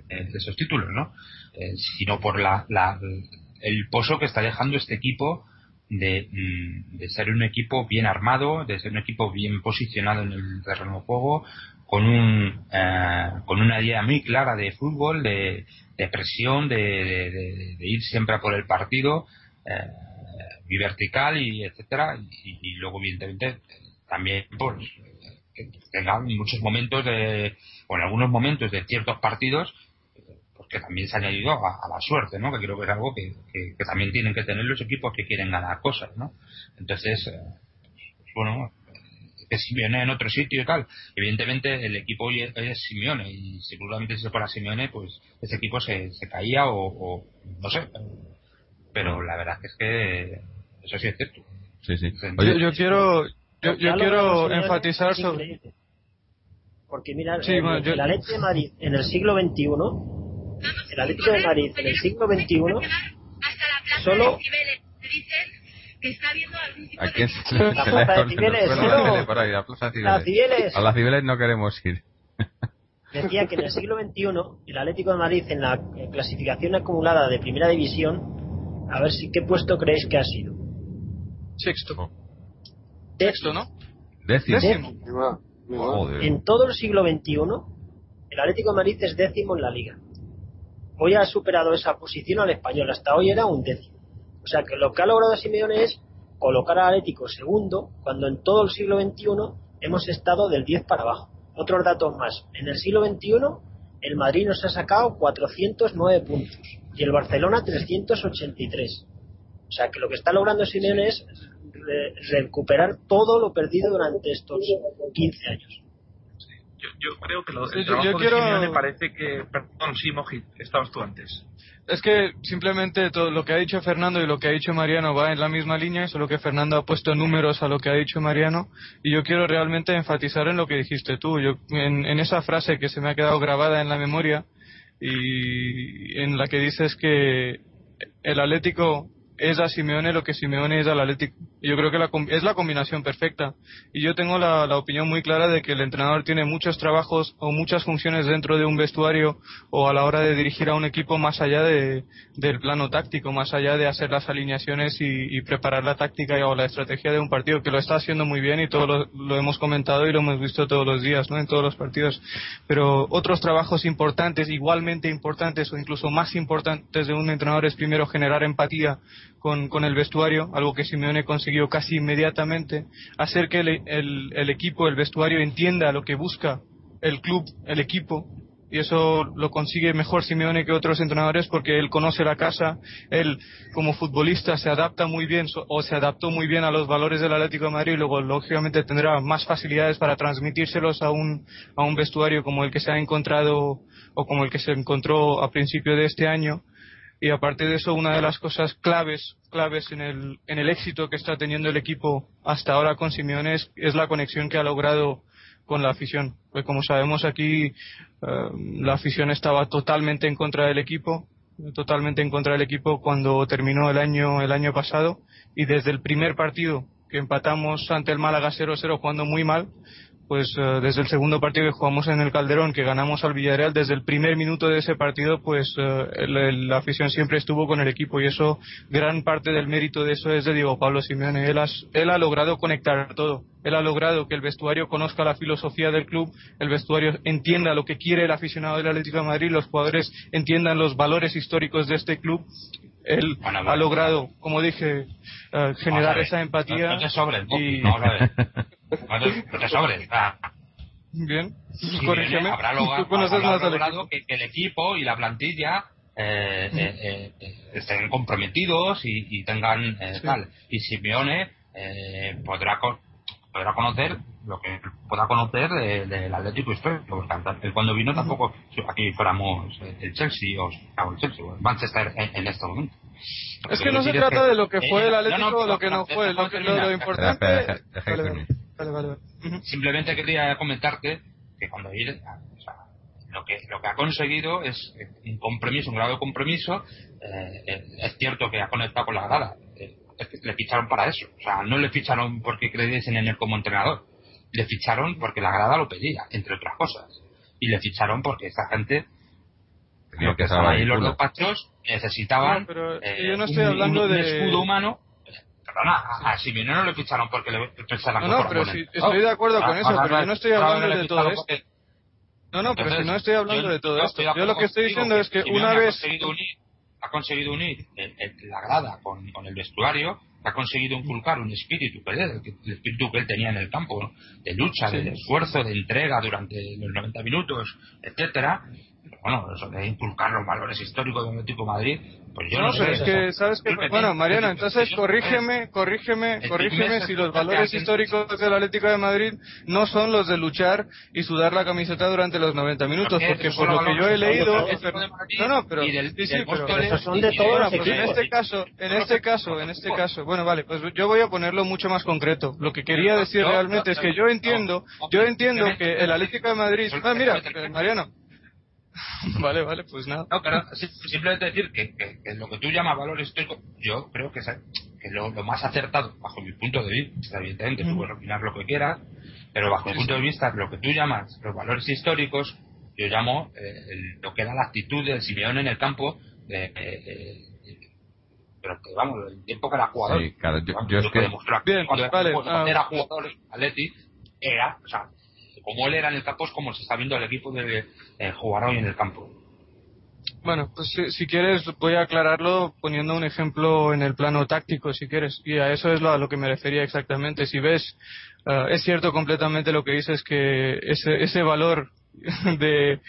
esos títulos, ¿no? sino por la, la, el pozo que está dejando este equipo de, mm, de, ser un equipo bien armado, de ser un equipo bien posicionado en el terreno de juego, con un eh, con una idea muy clara de fútbol, de, presión, de, ir siempre a por el partido, eh, y vertical y etcétera, y, luego evidentemente también pues que tenga muchos momentos de, o en algunos momentos de ciertos partidos que también se ha añadido a, la suerte, ¿no? Que creo que es algo que, también tienen que tener los equipos que quieren ganar cosas, ¿no? Entonces, eh, bueno, que Simeone en otro sitio y tal. Evidentemente el equipo hoy es, Simeone y seguramente si se fuera Simeone, pues ese equipo se, se caía o, no sé. Pero la verdad es que eso sí es cierto. Sí, sí. yo, quiero yo, quiero enfatizar sobre porque mira, la leche de Madrid en el siglo XXI el Atlético de Madrid en el siglo XXI solo ¿A quién se le, la plaza de Cibeles, A las Cibeles no queremos ir. Decía que en el siglo XXI el Atlético de Madrid en la clasificación acumulada de Primera División, a ver si qué puesto creéis que ha sido. Sexto. Sexto, ¿no? Décimo. En todo el siglo XXI, el Atlético de Madrid es décimo en la liga hoy ha superado esa posición al español. Hasta hoy era un décimo. O sea que lo que ha logrado Simeone es colocar al Atlético segundo, cuando en todo el siglo XXI hemos estado del 10 para abajo. Otros datos más. En el siglo XXI, el Madrid nos ha sacado 409 puntos y el Barcelona 383. O sea que lo que está logrando Simeone es recuperar todo lo perdido durante estos 15 años yo, creo que lo, el trabajo de Simeone parece que... Perdón, sí, Mojit, estabas tú antes. Es que simplemente todo lo que ha dicho Fernando y lo que ha dicho Mariano va en la misma línea, solo que Fernando ha puesto números a lo que ha dicho Mariano y yo quiero realmente enfatizar en lo que dijiste tú, yo, en, en esa frase que se me ha quedado grabada en la memoria y en la que dices que el Atlético es a Simeone lo que Simeone es al Atlético. Yo creo que la, es la combinación perfecta. Y yo tengo la, opinión muy clara de que el entrenador tiene muchos trabajos o muchas funciones dentro de un vestuario o a la hora de dirigir a un equipo más allá de, del plano táctico, más allá de hacer las alineaciones y, y preparar la táctica o la estrategia de un partido, que lo está haciendo muy bien y todo lo, lo, hemos comentado y lo hemos visto todos los días, ¿no? En todos los partidos. Pero otros trabajos importantes, igualmente importantes o incluso más importantes de un entrenador es primero generar empatía con, con, el vestuario, algo que Simeone consiguió casi inmediatamente, hacer que el, el, equipo, el vestuario entienda lo que busca el club, el equipo, y eso lo consigue mejor Simeone que otros entrenadores porque él conoce la casa, él como futbolista se adapta muy bien o se adaptó muy bien a los valores del Atlético de Madrid y luego lógicamente tendrá más facilidades para transmitírselos a un, a un vestuario como el que se ha encontrado o como el que se encontró a principio de este año y aparte de eso una de las cosas claves claves en el, en el éxito que está teniendo el equipo hasta ahora con Simeone es, la conexión que ha logrado con la afición. Pues como sabemos aquí eh, la afición estaba totalmente en contra del equipo totalmente en contra del equipo cuando terminó el año el año pasado. Y desde el primer partido que empatamos ante el Málaga 0-0 jugando muy mal pues eh, desde el segundo partido que jugamos en el Calderón, que ganamos al Villarreal, desde el primer minuto de ese partido, pues eh, la afición siempre estuvo con el equipo y eso, gran parte del mérito de eso es de Diego Pablo Simeone. Él, él ha logrado conectar todo. Él ha logrado que el vestuario conozca la filosofía del club, el vestuario entienda lo que quiere el aficionado del Atlético de Madrid, los jugadores entiendan los valores históricos de este club él ha logrado, como dije, uh, generar esa empatía. No, te sobres, y... no, no te sobres. Ah. Bien, sí, corrígeme. Habrá logrado, habrá logrado que, que, el equipo y la plantilla eh, eh, eh, estén comprometidos y, y tengan sí. tal. Y Simeone podrá podrá conocer lo que pueda conocer del Atlético histórico. Porque cuando vino tampoco aquí fuéramos el Chelsea o, el Chelsea o el Manchester en, este momento. Es que no se trata de lo que fue el Atlético o lo que no fue. Lo, que, lo, importante. Simplemente quería comentarte que cuando lo que lo que ha conseguido es un compromiso, un grado de compromiso. Eh, es cierto que ha conectado con la grada. Eh, le ficharon para eso. O sea, no le ficharon porque creyesen en él como entrenador. Le ficharon porque la grada lo pedía, entre otras cosas. Y le ficharon porque esa gente Tenía que estaban ahí los dos pachos necesitaban eh, yo no estoy hablando de... escudo humano perdona, a Simeone no le ficharon porque le pensaran No, no, pero si, estoy de acuerdo con eso, pero yo no estoy hablando de todo esto. No, no, pero si no estoy hablando de todo esto. Yo lo que estoy diciendo es que una vez ha conseguido unir la grada con, con, el vestuario, ha conseguido inculcar un espíritu, el, espíritu que él tenía en el campo, de lucha, de esfuerzo, de entrega durante los 90 minutos, etcétera. Bueno, eso de inculcar los valores históricos del Atlético Madrid, pues yo no, sé. es que, ¿sabes qué? Bueno, Mariano, entonces corrígeme, corrígeme, corrígeme si los valores históricos del Atlético de Madrid no son los de luchar y sudar la camiseta durante los 90 minutos, porque por lo que yo he leído... No, no, pero... Sí, sí, pero... son de todos pues en este caso, en este caso, en este caso, bueno, vale, pues yo voy a ponerlo mucho más concreto. Lo que quería decir realmente es que yo entiendo, yo entiendo que el Atlético de Madrid... Ah, mira, Mariano, vale, vale, pues nada. No, pero simplemente decir que, que, lo que tú llamas valor histórico, yo creo que, que lo, más acertado, bajo mi punto de vista, evidentemente, tú puedes opinar lo que quieras, pero bajo mi punto de vista, lo que tú llamas los valores históricos, yo llamo eh, lo que era la actitud del Simeone en el campo, de, pero que vamos, el tiempo que era jugador. Sí, claro, yo, es que... Bien, cuando vale, era ah. jugador, Atleti, era, o sea, como él era en el campo es como se está viendo el equipo de eh, jugar hoy en el campo. Bueno, pues si, quieres voy a aclararlo poniendo un ejemplo en el plano táctico, si quieres, y a eso es lo, a lo que me refería exactamente. Si ves, eh, es cierto completamente lo que dices que ese, ese valor de,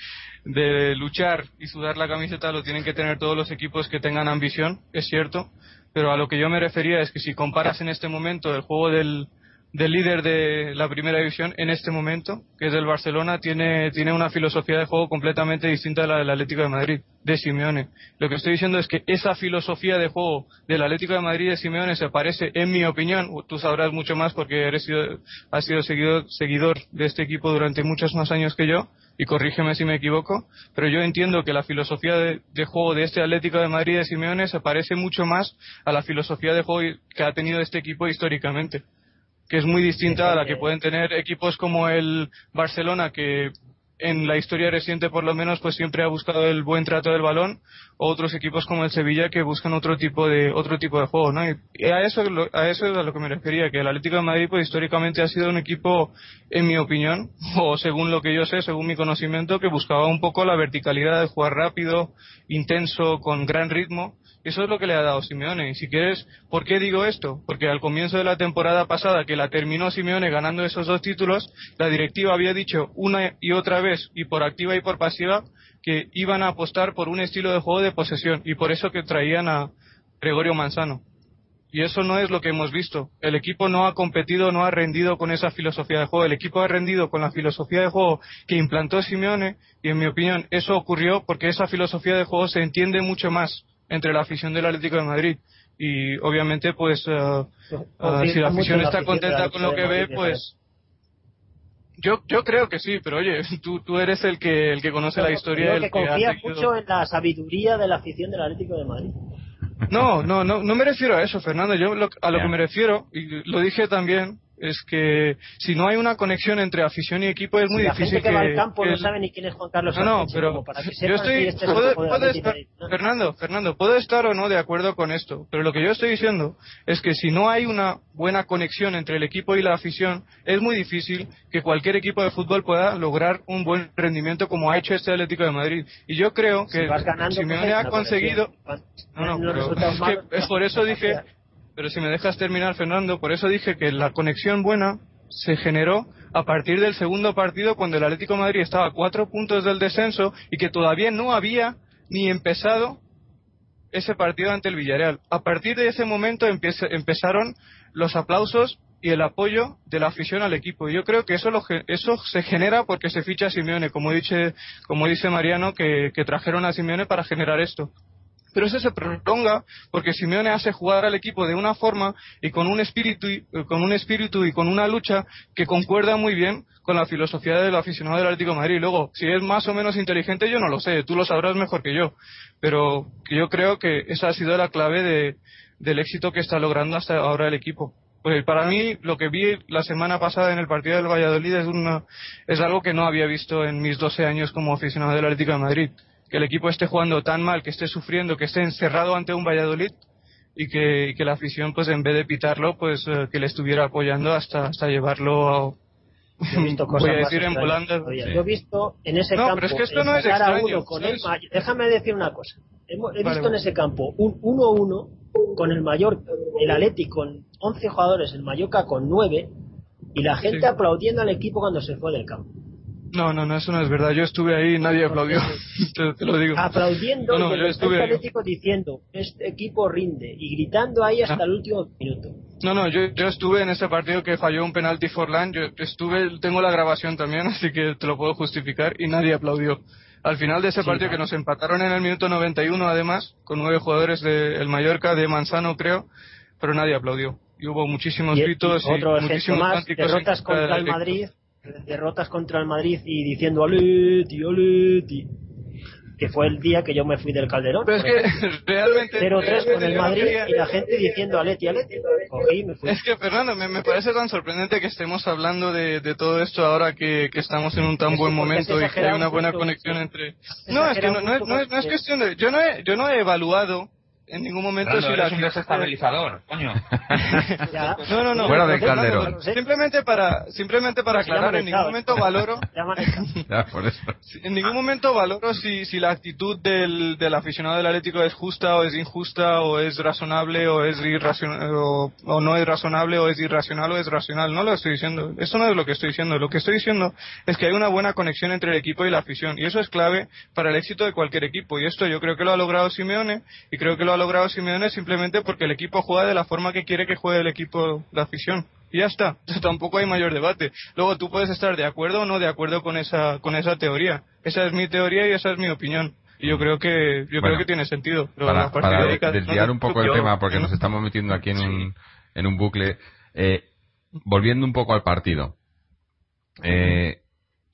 de luchar y sudar la camiseta lo tienen que tener todos los equipos que tengan ambición, es cierto, pero a lo que yo me refería es que si comparas en este momento el juego del, del líder de la primera división en este momento, que es el Barcelona, tiene, tiene una filosofía de juego completamente distinta a la del Atlético de Madrid, de Simeone. Lo que estoy diciendo es que esa filosofía de juego del Atlético de Madrid de Simeone se parece, en mi opinión, tú sabrás mucho más porque eres sido, has sido seguidor, seguidor de este equipo durante muchos más años que yo, y corrígeme si me equivoco, pero yo entiendo que la filosofía de, de, juego de este Atlético de Madrid de Simeone se parece mucho más a la filosofía de juego que ha tenido este equipo históricamente que es muy distinta a la que pueden tener equipos como el Barcelona, que en la historia reciente por lo menos pues siempre ha buscado el buen trato del balón o otros equipos como el Sevilla que buscan otro tipo de otro tipo de juego ¿no? y a eso a eso es a lo que me refería que el Atlético de Madrid pues históricamente ha sido un equipo en mi opinión o según lo que yo sé según mi conocimiento que buscaba un poco la verticalidad de jugar rápido intenso con gran ritmo eso es lo que le ha dado Simeone. Y si quieres, ¿por qué digo esto? Porque al comienzo de la temporada pasada, que la terminó Simeone ganando esos dos títulos, la directiva había dicho una y otra vez, y por activa y por pasiva, que iban a apostar por un estilo de juego de posesión. Y por eso que traían a Gregorio Manzano. Y eso no es lo que hemos visto. El equipo no ha competido, no ha rendido con esa filosofía de juego. El equipo ha rendido con la filosofía de juego que implantó Simeone y en mi opinión eso ocurrió porque esa filosofía de juego se entiende mucho más entre la afición del Atlético de Madrid. Y obviamente pues uh, uh, si la afición está contenta con lo que ve pues yo yo creo que sí pero oye tú tú eres el que el que conoce la historia el que, confía mucho en la sabiduría de la afición del Atlético de Madrid. No no no no me refiero a eso Fernando. Yo a lo que me refiero y lo dije también es que si no hay una conexión entre afición y equipo es muy la difícil gente que, va al campo no sabe ni quién es Juan Carlos no, no pero yo estoy este puedo, estar, Fernando Fernando puedo estar o no de acuerdo con esto pero lo que yo estoy diciendo es que si no hay una buena conexión entre el equipo y la afición es muy difícil que cualquier equipo de fútbol pueda lograr un buen rendimiento como ha hecho este Atlético de Madrid. Y yo creo que si Simeone ha conseguido no no pero es, que, es por eso dije pero si me dejas terminar, Fernando, por eso dije que la conexión buena se generó a partir del segundo partido cuando el Atlético Madrid estaba a cuatro puntos del descenso y que todavía no había ni empezado ese partido ante el Villarreal. A partir de ese momento empezaron los aplausos y el apoyo de la afición al equipo. Yo creo que eso, lo, eso se genera porque se ficha a Simeone, como dice, como dice Mariano, que trajeron a Simeone para generar esto pero eso se prolonga porque Simeone hace jugar al equipo de una forma y con un espíritu y, con un espíritu y con una lucha que concuerda muy bien con la filosofía del aficionado del Atlético de Madrid. Luego, si es más o menos inteligente, yo no lo sé, tú lo sabrás mejor que yo, pero yo creo que esa ha sido la clave de, del éxito que está logrando hasta ahora el equipo. Pues para mí, lo que vi la semana pasada en el partido del Valladolid es, una, es algo que no había visto en mis 12 años como aficionado del Atlético de Madrid que el equipo esté jugando tan mal, que esté sufriendo, que esté encerrado ante un Valladolid y que, que la afición, pues en vez de pitarlo, pues eh, que le estuviera apoyando hasta, hasta llevarlo a, Yo he visto cosas voy a decir en todavía. Sí. Yo he visto en ese No, campo pero es que esto no es extraño, uno con el Déjame decir una cosa. He Vale, visto en ese campo un 1-1 con el Mallorca, el Atleti con 11 jugadores, el Mallorca con 9 y la gente Sí. aplaudiendo al equipo cuando se fue del campo. No, no, no, eso no es verdad. Yo estuve ahí y nadie aplaudió. te, te lo digo. Aplaudiendo No, no, y el. Atlético diciendo este equipo rinde y gritando ahí hasta Ah. el último minuto. No, no, yo, yo estuve en ese partido que falló un penalti Forlán. Yo estuve, tengo la grabación también, así que te lo puedo justificar y nadie aplaudió. Al final de ese Sí, partido claro. que nos empataron en el minuto 91 además, con nueve jugadores del Mallorca, de Manzano creo, pero nadie aplaudió. Y hubo muchísimos Y- gritos y y, muchísimos más, derrotas contra el. Madrid, derrotas contra el Madrid y diciendo Aleti, Aleti, que fue el día que yo me fui del Calderón. Pero es que realmente... 0-3 con realmente el Madrid y la gente diciendo Aleti, Aleti. Cogí y me fui. Es que, Fernando, me, me parece tan sorprendente que estemos hablando de, de todo esto ahora que, que estamos en un tan Eso buen momento y que hay una buena mucho. conexión entre... No, es que no, no no es, no es cuestión de... Yo no he, yo no he evaluado en ningún momento Fernando, si la... eres un desestabilizador, coño. Ya. No, no, no. Fuera del Calderón. Simplemente para, simplemente para aclarar, en ningún momento valoro... Ya por eso. En ningún momento valoro si, si la actitud del, del aficionado del Atlético es justa o es injusta o es razonable o es irracional o, o no es razonable o es irracional o es racional. No lo estoy diciendo. Eso no es lo que estoy diciendo. Lo que estoy diciendo es que hay una buena conexión entre el equipo y la afición y eso es clave para el éxito de cualquier equipo. Y esto yo creo que lo ha logrado Simeone y creo que lo ha logrado Simeone simplemente porque el equipo juega de la forma que quiere que juegue el equipo, la afición. Y ya está, tampoco hay mayor debate. Luego tú puedes estar de acuerdo o no de acuerdo con esa, con esa teoría. Esa es mi teoría y esa es mi opinión. Y yo creo que, yo Bueno, creo que tiene sentido. Pero para, para desviar no, un poco el yo- tema, porque nos estamos metiendo aquí en un, en un bucle, eh, volviendo un poco al partido. Eh,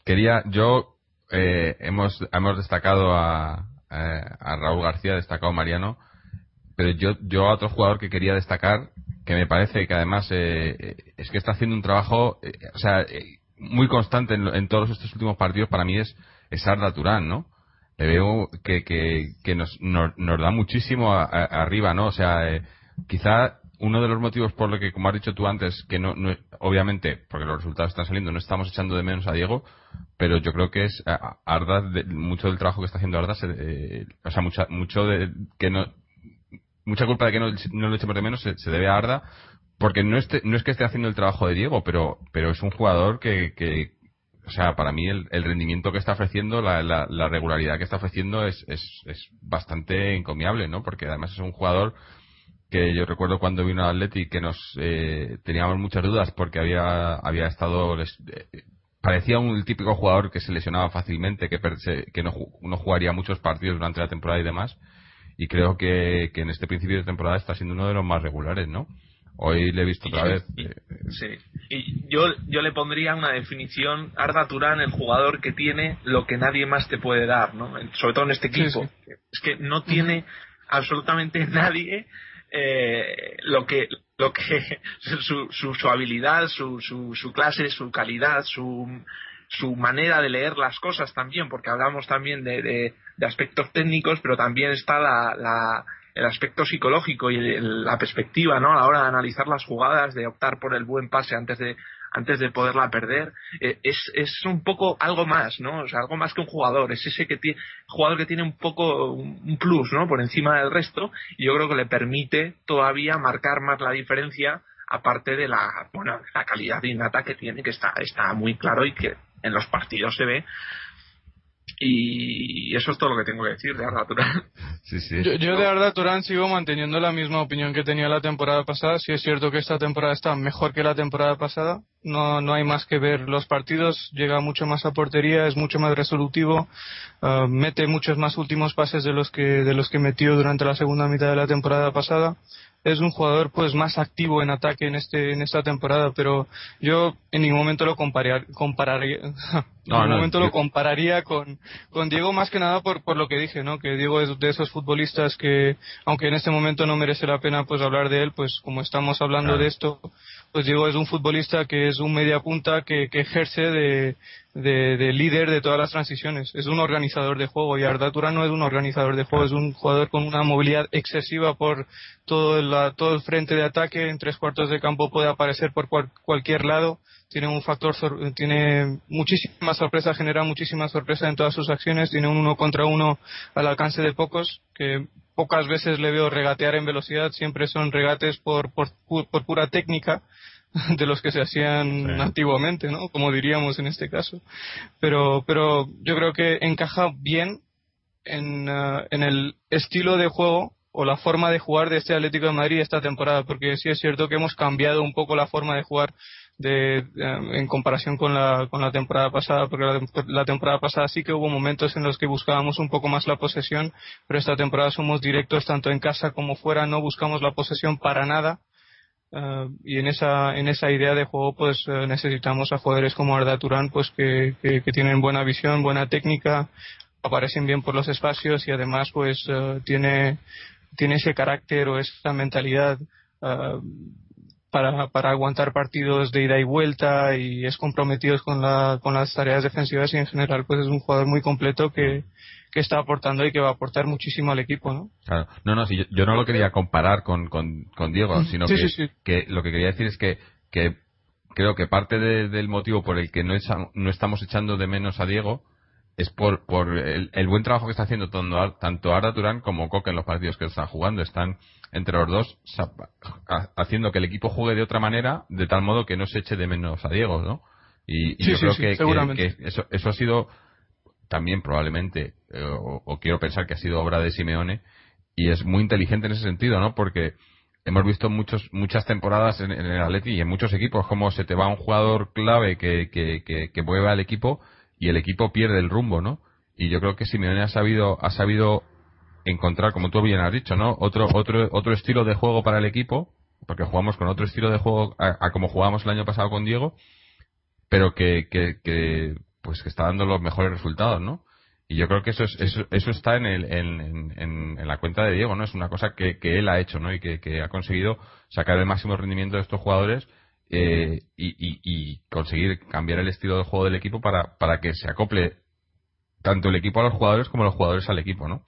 quería, yo, eh, hemos, hemos destacado a, eh, a Raúl García, destacado Mariano, pero yo, yo a otro jugador que quería destacar, que me parece que además eh, eh, es que está haciendo un trabajo, eh, o sea, eh, muy constante en, en todos estos últimos partidos, para mí es, es Arda Turán, ¿no? Le veo que, que, nos, nos, nos da muchísimo a- arriba, ¿no? O sea, quizá uno de los motivos por lo que, como has dicho tú antes, que no, no- obviamente, porque los resultados están saliendo, no estamos echando de menos a Diego, pero yo creo que es Arda, de- mucho del trabajo que está haciendo Arda, se- eh, o sea, mucha, mucho de que no, mucha culpa de que no, no lo echemos de menos se, debe a Arda, porque no, esté- no es que esté haciendo el trabajo de Diego, pero, pero es un jugador que, que o sea, para mí el, rendimiento que está ofreciendo, la, la, la regularidad que está ofreciendo es, es, es bastante encomiable, ¿no? Porque además es un jugador que yo recuerdo cuando vino al Atleti que nos eh, teníamos muchas dudas porque había había estado les- eh, parecía un típico jugador que se lesionaba fácilmente que per- se- que no, no jugaría muchos partidos durante la temporada y demás y creo que, que en este principio de temporada está siendo uno de los más regulares no hoy le he visto otra vez Y- eh, Sí. Y yo, yo le pondría una definición, Arda Turán, el jugador que tiene lo que nadie más te puede dar, ¿no? Sobre todo en este Sí, equipo. Es que no tiene absolutamente nadie eh, lo que lo que su, su, su habilidad, su, su, su clase, su calidad, su, su manera de leer las cosas también, porque hablamos también de, de, de aspectos técnicos, pero también está la, la, el aspecto psicológico y el- la perspectiva, ¿no? A la hora de analizar las jugadas, de optar por el buen pase antes de antes de poderla perder, eh, es, es un poco algo más, ¿no? O sea, algo más que un jugador, es ese que tiene, jugador que tiene un poco un plus, ¿no? Por encima del resto, y yo creo que le permite todavía marcar más la diferencia, aparte de la, bueno, la calidad innata que tiene, que está, está muy claro y que en los partidos se ve. Y eso es todo lo que tengo que decir de Arda Turán. Sí, sí. Yo, yo de Arda Turán sigo manteniendo la misma opinión que tenía la temporada pasada. Sí es cierto que esta temporada está mejor que la temporada pasada. No, no hay más que ver los partidos. Llega mucho más a portería, es mucho más resolutivo, uh, mete muchos más últimos pases de los que de los que metió durante la segunda mitad de la temporada pasada es un jugador pues más activo en ataque en este en esta temporada pero yo en ningún momento lo compararía, compararía en ningún no, momento yo- lo compararía con con Diego más que nada por por lo que dije no que Diego es de esos futbolistas que aunque en este momento no merece la pena pues hablar de él pues como estamos hablando Claro. de esto pues Diego es un futbolista que es un media punta que, que ejerce de, de, de líder de todas las transiciones. Es un organizador de juego y Arda Turán no es un organizador de juego, es un jugador con una movilidad excesiva por todo la- todo el frente de ataque. En tres cuartos de campo puede aparecer por cual- cualquier lado. Tiene un factor, tiene muchísima sorpresa, genera muchísima sorpresa en todas sus acciones. Tiene un uno contra uno al alcance de pocos, que pocas veces le veo regatear en velocidad. Siempre son regates por, por, por pura técnica de los que se hacían Sí. antiguamente, ¿no? Como diríamos en este caso. Pero, pero yo creo que encaja bien en, ah, en el estilo de juego o la forma de jugar de este Atlético de Madrid esta temporada, porque sí es cierto que hemos cambiado un poco la forma de jugar de, eh, en comparación con la, con la temporada pasada, porque la, la temporada pasada sí que hubo momentos en los que buscábamos un poco más la posesión, pero esta temporada somos directos tanto en casa como fuera, no buscamos la posesión para nada. Uh, y en esa en esa idea de juego pues eh, necesitamos a jugadores como Arda Turán pues que, que, que tienen buena visión buena técnica aparecen bien por los espacios y además pues eh, tiene tiene ese carácter o esa mentalidad uh, para, para aguantar partidos de ida y vuelta y es comprometido con la con las tareas defensivas y en general pues es un jugador muy completo que que está aportando y que va a aportar muchísimo al equipo, ¿no? Claro. No, no, sí, yo, yo no lo quería comparar con, con, con Diego, sino Sí, que, sí, sí. que lo que quería decir es que, que creo que parte de- del motivo por el que no, echa- no estamos echando de menos a Diego es por, por el, el buen trabajo que está haciendo tanto, Ar- tanto Arda Turán como Coque en los partidos que están jugando. Están entre los dos haciendo que el equipo juegue de otra manera, de tal modo que no se eche de menos a Diego, ¿no? Y, y Sí, yo sí, creo sí, que, que- eso, eso ha sido también probablemente, eh, o, o quiero pensar que ha sido obra de Simeone, y es muy inteligente en ese sentido, ¿no? Porque hemos visto muchos, muchas temporadas en, en el Atleti y en muchos equipos como se te va un jugador clave que, que, que, que mueve al equipo y el equipo pierde el rumbo, ¿no? Y yo creo que Simeone ha sabido, ha sabido encontrar, como tú bien has dicho, ¿no? Otro, otro, otro estilo de juego para el equipo, porque jugamos con otro estilo de juego a, a como jugábamos el año pasado con Diego, pero que, que, que, pues que está dando los mejores resultados, ¿no? Y yo creo que eso es, eso, eso está en, el, en, en- en- la cuenta de Diego, ¿no? Es una cosa que, que él ha hecho, ¿no? Y que, que ha conseguido sacar el máximo rendimiento de estos jugadores eh, y, y- y conseguir cambiar el estilo de juego del equipo para, para que se acople tanto el equipo a los jugadores como los jugadores al equipo, ¿no?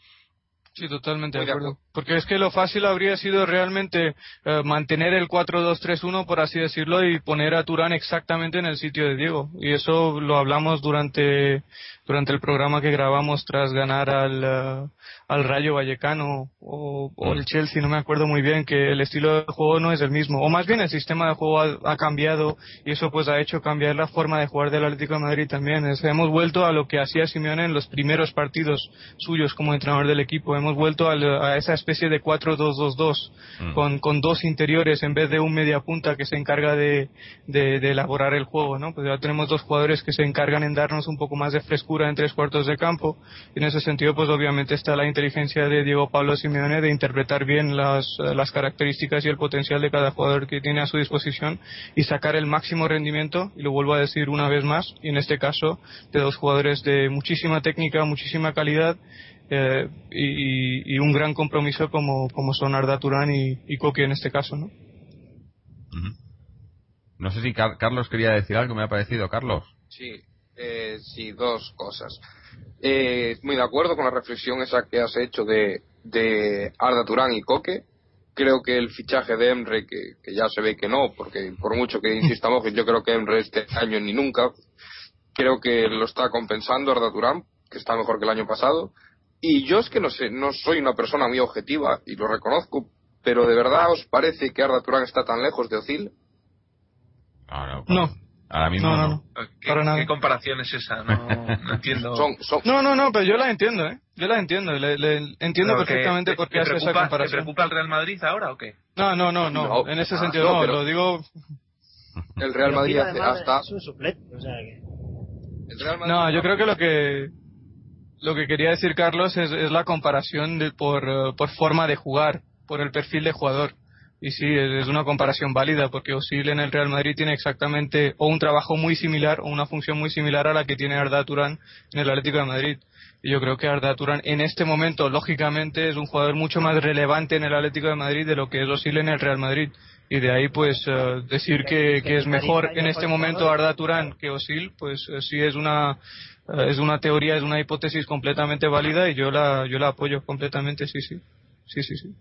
Sí, totalmente de acuerdo. Porque es que lo fácil habría sido realmente eh, mantener el 4-2-3-1, por así decirlo, y poner a Turán exactamente en el sitio de Diego. Y eso lo hablamos durante, durante el programa que grabamos tras ganar al, eh, al Rayo Vallecano o, o el Chelsea, no me acuerdo muy bien, que el estilo de juego no es el mismo. O más bien el sistema de juego ha, ha cambiado y eso pues ha hecho cambiar la forma de jugar del Atlético de Madrid también. Es- hemos vuelto a lo que hacía Simeone en los primeros partidos suyos como entrenador del equipo. Hemos vuelto al- a, esa especie de 4-2-2-2 Mm. con, con dos interiores en vez de un media punta que se encarga de, de, de elaborar el juego, ¿no? Pues ya tenemos dos jugadores que se encargan en darnos un poco más de frescura en tres cuartos de campo. Y en ese sentido, pues obviamente está la inteligencia de Diego Pablo Simeone de interpretar bien las, eh, las características y el potencial de cada jugador que tiene a su disposición y sacar el máximo rendimiento, y lo vuelvo a decir una vez más, y en este caso de dos jugadores de muchísima técnica, muchísima calidad eh, y, y- y un gran compromiso como, como son Arda Turán y, y en este caso, ¿no? Ujú. No sé si Car- Carlos quería decir algo, me ha parecido, Carlos. Sí, eh, sí, dos cosas. Eh, muy de acuerdo con la reflexión esa que has hecho de, de Arda Turán y Coque. Creo que el fichaje de Emre, que, que ya se ve que no, porque por mucho que insistamos, que yo creo que Emre este año ni nunca, creo que lo está compensando Arda Turán, que está mejor que el año pasado. Y yo es que no sé, no soy una persona muy objetiva y lo reconozco, pero ¿de verdad os parece que Arda Turán está tan lejos de Ozil? Ah, no, No, Ahora mismo No, no, no. no. ¿Qué, Para nada. qué comparación es esa? No, no entiendo. Son, son, No, no, no, pero yo la entiendo, ¿eh? Yo la entiendo. Le, le- entiendo Pero perfectamente te- por qué hace esa preocupa- ¿Te comparación. preocupa el Real Madrid ahora o qué? No, no, no, no. No, en ese ah, sentido no, no. pero- Lo digo. el Real Madrid hace hasta es un suplente, o sea que... el Real Madrid No, yo creo que lo que lo que quería decir Carlos es, es la comparación de, por, eh, por forma de jugar, por el perfil de jugador. Y sí, es, una comparación válida porque Osil en el Real Madrid tiene exactamente o un trabajo muy similar o una función muy similar a la que tiene Arda Turán en el Atlético de Madrid. Y yo creo que Arda Turán en este momento, lógicamente, es un jugador mucho más relevante en el Atlético de Madrid de lo que es Osil en el Real Madrid. Y de ahí, pues, eh, decir que, que es mejor en este momento Arda Turán que Osil, pues eh, sí es una eh, es una teoría, es una hipótesis completamente válida y yo la yo la apoyo completamente, sí, sí. Sí, sí, sí.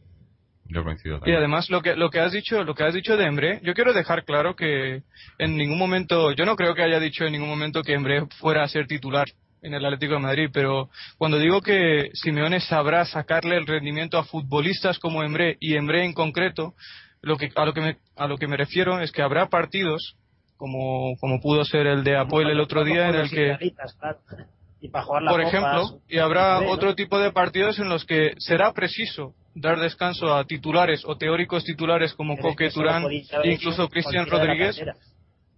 Yo coincido Y además lo que lo que has dicho, lo que has dicho de Embre, yo quiero dejar claro que en ningún momento, yo no creo que haya dicho en ningún momento que Embre fuera a ser titular en el Atlético de Madrid, pero cuando digo que Simeone sabrá sacarle el rendimiento a futbolistas como Embre y Embre en concreto, lo que a lo que me a lo que me refiero es que habrá partidos como como pudo ser el de Apoel el otro día en el que Y para jugar la por Copa, ejemplo, y habrá otro tipo de partidos en los que será preciso dar descanso a titulares o teóricos titulares como Coque, Turán e incluso Cristian Rodríguez.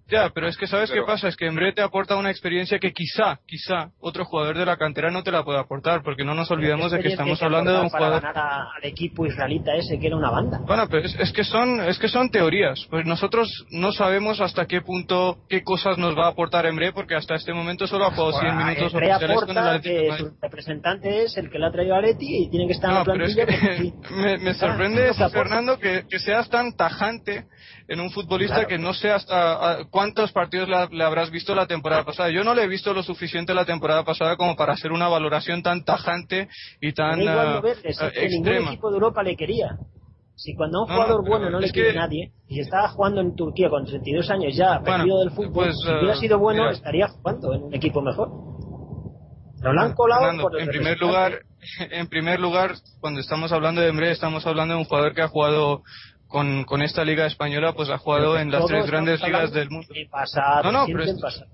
Ya, pero es que ¿sabes Pero- qué pasa? Es que Embre te aporta una experiencia que quizá, quizá, otro jugador de la cantera no te la puede aportar, porque no nos olvidemos de que estamos hay hablando de un aportar jugador... Para ganar a- al equipo israelita ese que era una banda. Bueno, pero es, es que son es que son teorías. Pues nosotros no sabemos hasta qué punto qué cosas nos va a aportar Embre, porque hasta este momento solo ha jugado 100 Ahora, minutos Emre oficiales con el aporta Atlético que su representante es el que le ha traído a Leti y tiene que estar en No, la pero es plantilla. que porque sí. me, me Ah, sorprende, no te aporta. Fernando, que, que seas tan tajante en un futbolista Claro. que no sé hasta ah, cuántos partidos le, le habrás visto la temporada pasada. Yo no le he visto lo suficiente la temporada pasada como para hacer una valoración tan tajante y tan Me da igual ah, no verle, si ah, es que ningún equipo de Europa le quería. Si cuando a un jugador no, bueno no le quiere que- nadie, y estaba jugando en Turquía con 32 años ya, Bueno, perdido del fútbol, pues, si hubiera eh, sido bueno, mira. estaría jugando en un equipo mejor. Pero lo han colado Fernando, por el en primer lugar, en primer lugar, cuando estamos hablando de Embre, estamos hablando de un jugador que ha jugado con, con esta liga española, pues ha jugado en las tres grandes ligas del mundo. No, no, pero es- pasado.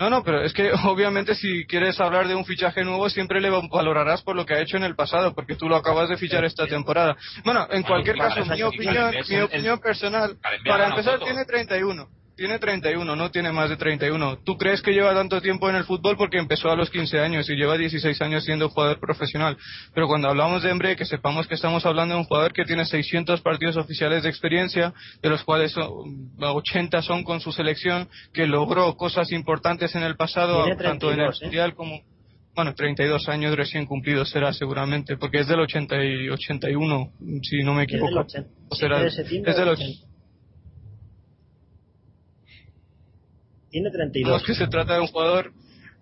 No, no, pero es que obviamente si quieres hablar de un fichaje nuevo siempre le valorarás por lo que ha hecho en el pasado, porque tú lo acabas de fichar esta temporada. Bueno, en cualquier caso, mi opinión, mi opinión personal, Para empezar tiene 31. Tiene 31, no tiene más de 31. ¿Tú crees que lleva tanto tiempo en el fútbol porque empezó a los 15 años y lleva 16 años siendo jugador profesional? Pero cuando hablamos de Embre, que sepamos que estamos hablando de un jugador que tiene 600 partidos oficiales de experiencia, de los cuales son- 80 son con su selección, que logró cosas importantes en el pasado, tanto en el 32, ¿eh? Mundial como... Bueno, 32 años recién cumplidos será seguramente, porque es del 80 y 81, si no me Es del equivoco. 80. O será- es del 80. Tiene No, 32. es que se trata de un jugador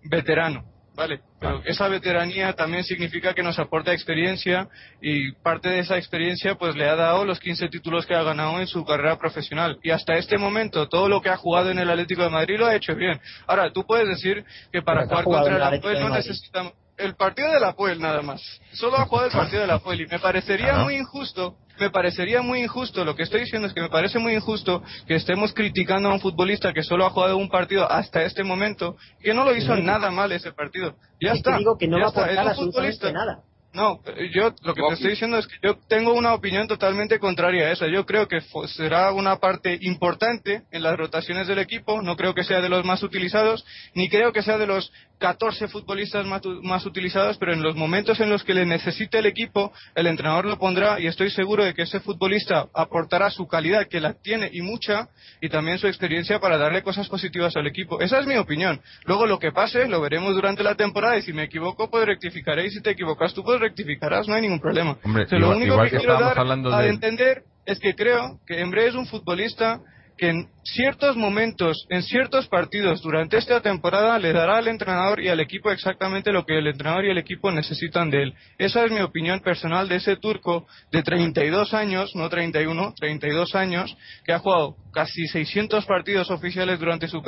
veterano, ¿vale? Pero esa veteranía también significa que nos aporta experiencia y parte de esa experiencia pues le ha dado los 15 títulos que ha ganado en su carrera profesional. Y hasta este momento todo lo que ha jugado en el Atlético de Madrid lo ha hecho bien. Ahora, tú puedes decir que para Pero jugar contra el Atlético no necesitamos... El partido del Apoel nada más. Solo ha jugado el partido del Apoel y me parecería muy injusto me parecería muy injusto, lo que estoy diciendo es que me parece muy injusto que estemos criticando a un futbolista que solo ha jugado un partido hasta este momento y que no lo hizo Sí. nada mal ese partido. Ya Es está. que digo que no ya va a está, es aportar un absolutamente futbolista. nada. No, yo lo que te estoy diciendo es que yo tengo una opinión totalmente contraria a esa. Yo creo que será una parte importante en las rotaciones del equipo. No creo que sea de los más utilizados, ni creo que sea de los 14 futbolistas más, más utilizados, pero en los momentos en los que le necesite el equipo, el entrenador lo pondrá y estoy seguro de que ese futbolista aportará su calidad, que la tiene y mucha, y también su experiencia para darle cosas positivas al equipo. Esa es mi opinión. Luego lo que pase lo veremos durante la temporada y si me equivoco pues rectificaré y si te equivocas tú pues rectificarás, no hay ningún problema. Hombre, O sea, lo único que, que quiero dar a de- entender es que creo que Embre es un futbolista que en ciertos momentos, en ciertos partidos durante esta temporada le dará al entrenador y al equipo exactamente lo que el entrenador y el equipo necesitan de él. Esa es mi opinión personal de ese turco de 32 años, no 31, 32 años, que ha jugado casi 600 partidos oficiales durante su,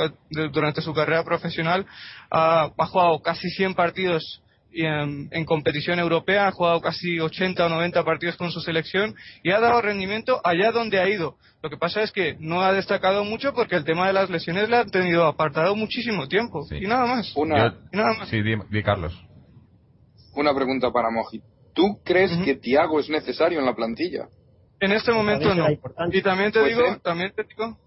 durante su carrera profesional, ha, ha jugado casi 100 partidos en, en, competición europea, ha jugado casi 80 o 90 partidos con su selección y ha dado rendimiento allá donde ha ido. Lo que pasa es que no ha destacado mucho porque el tema de las lesiones le ha tenido apartado muchísimo tiempo. Y nada más. Una, y nada más. Sí, di, di Carlos. Una pregunta para Moji. ¿Tú crees que Tiago es necesario en la plantilla? En este momento no. Y también te Pues, digo, eh. también te digo,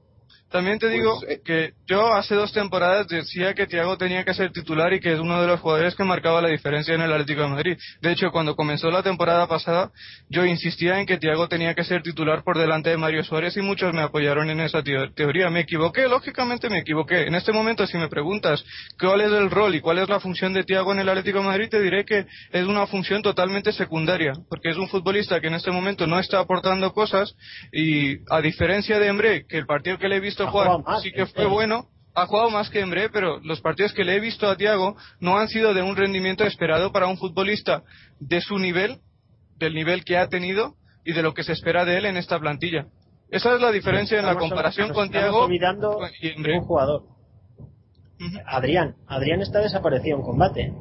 también te Pues, digo eh. que yo hace dos temporadas decía que Thiago tenía que ser titular y que es uno de los jugadores que marcaba la diferencia en el Atlético de Madrid. De hecho, cuando comenzó la temporada pasada, yo insistía en que Thiago tenía que ser titular por delante de Mario Suárez y muchos me apoyaron en esa teo- teoría. Me equivoqué, lógicamente me equivoqué. En este momento, si me preguntas cuál es el rol y cuál es la función de Thiago en el Atlético de Madrid, te diré que es una función totalmente secundaria, porque es un futbolista que en este momento no está aportando cosas y a diferencia de Embre, que el partido que le he visto Ha jugar jugado más, sí que Emre. fue bueno, ha jugado más que Embre, pero los partidos que le he visto a Thiago no han sido de un rendimiento esperado para un futbolista de su nivel, del nivel que ha tenido y de lo que se espera de él en esta plantilla. Esa es la diferencia en la comparación con olvidando y de Embre. un jugador. Ujú. Adrián. Adrián está desaparecido en combate.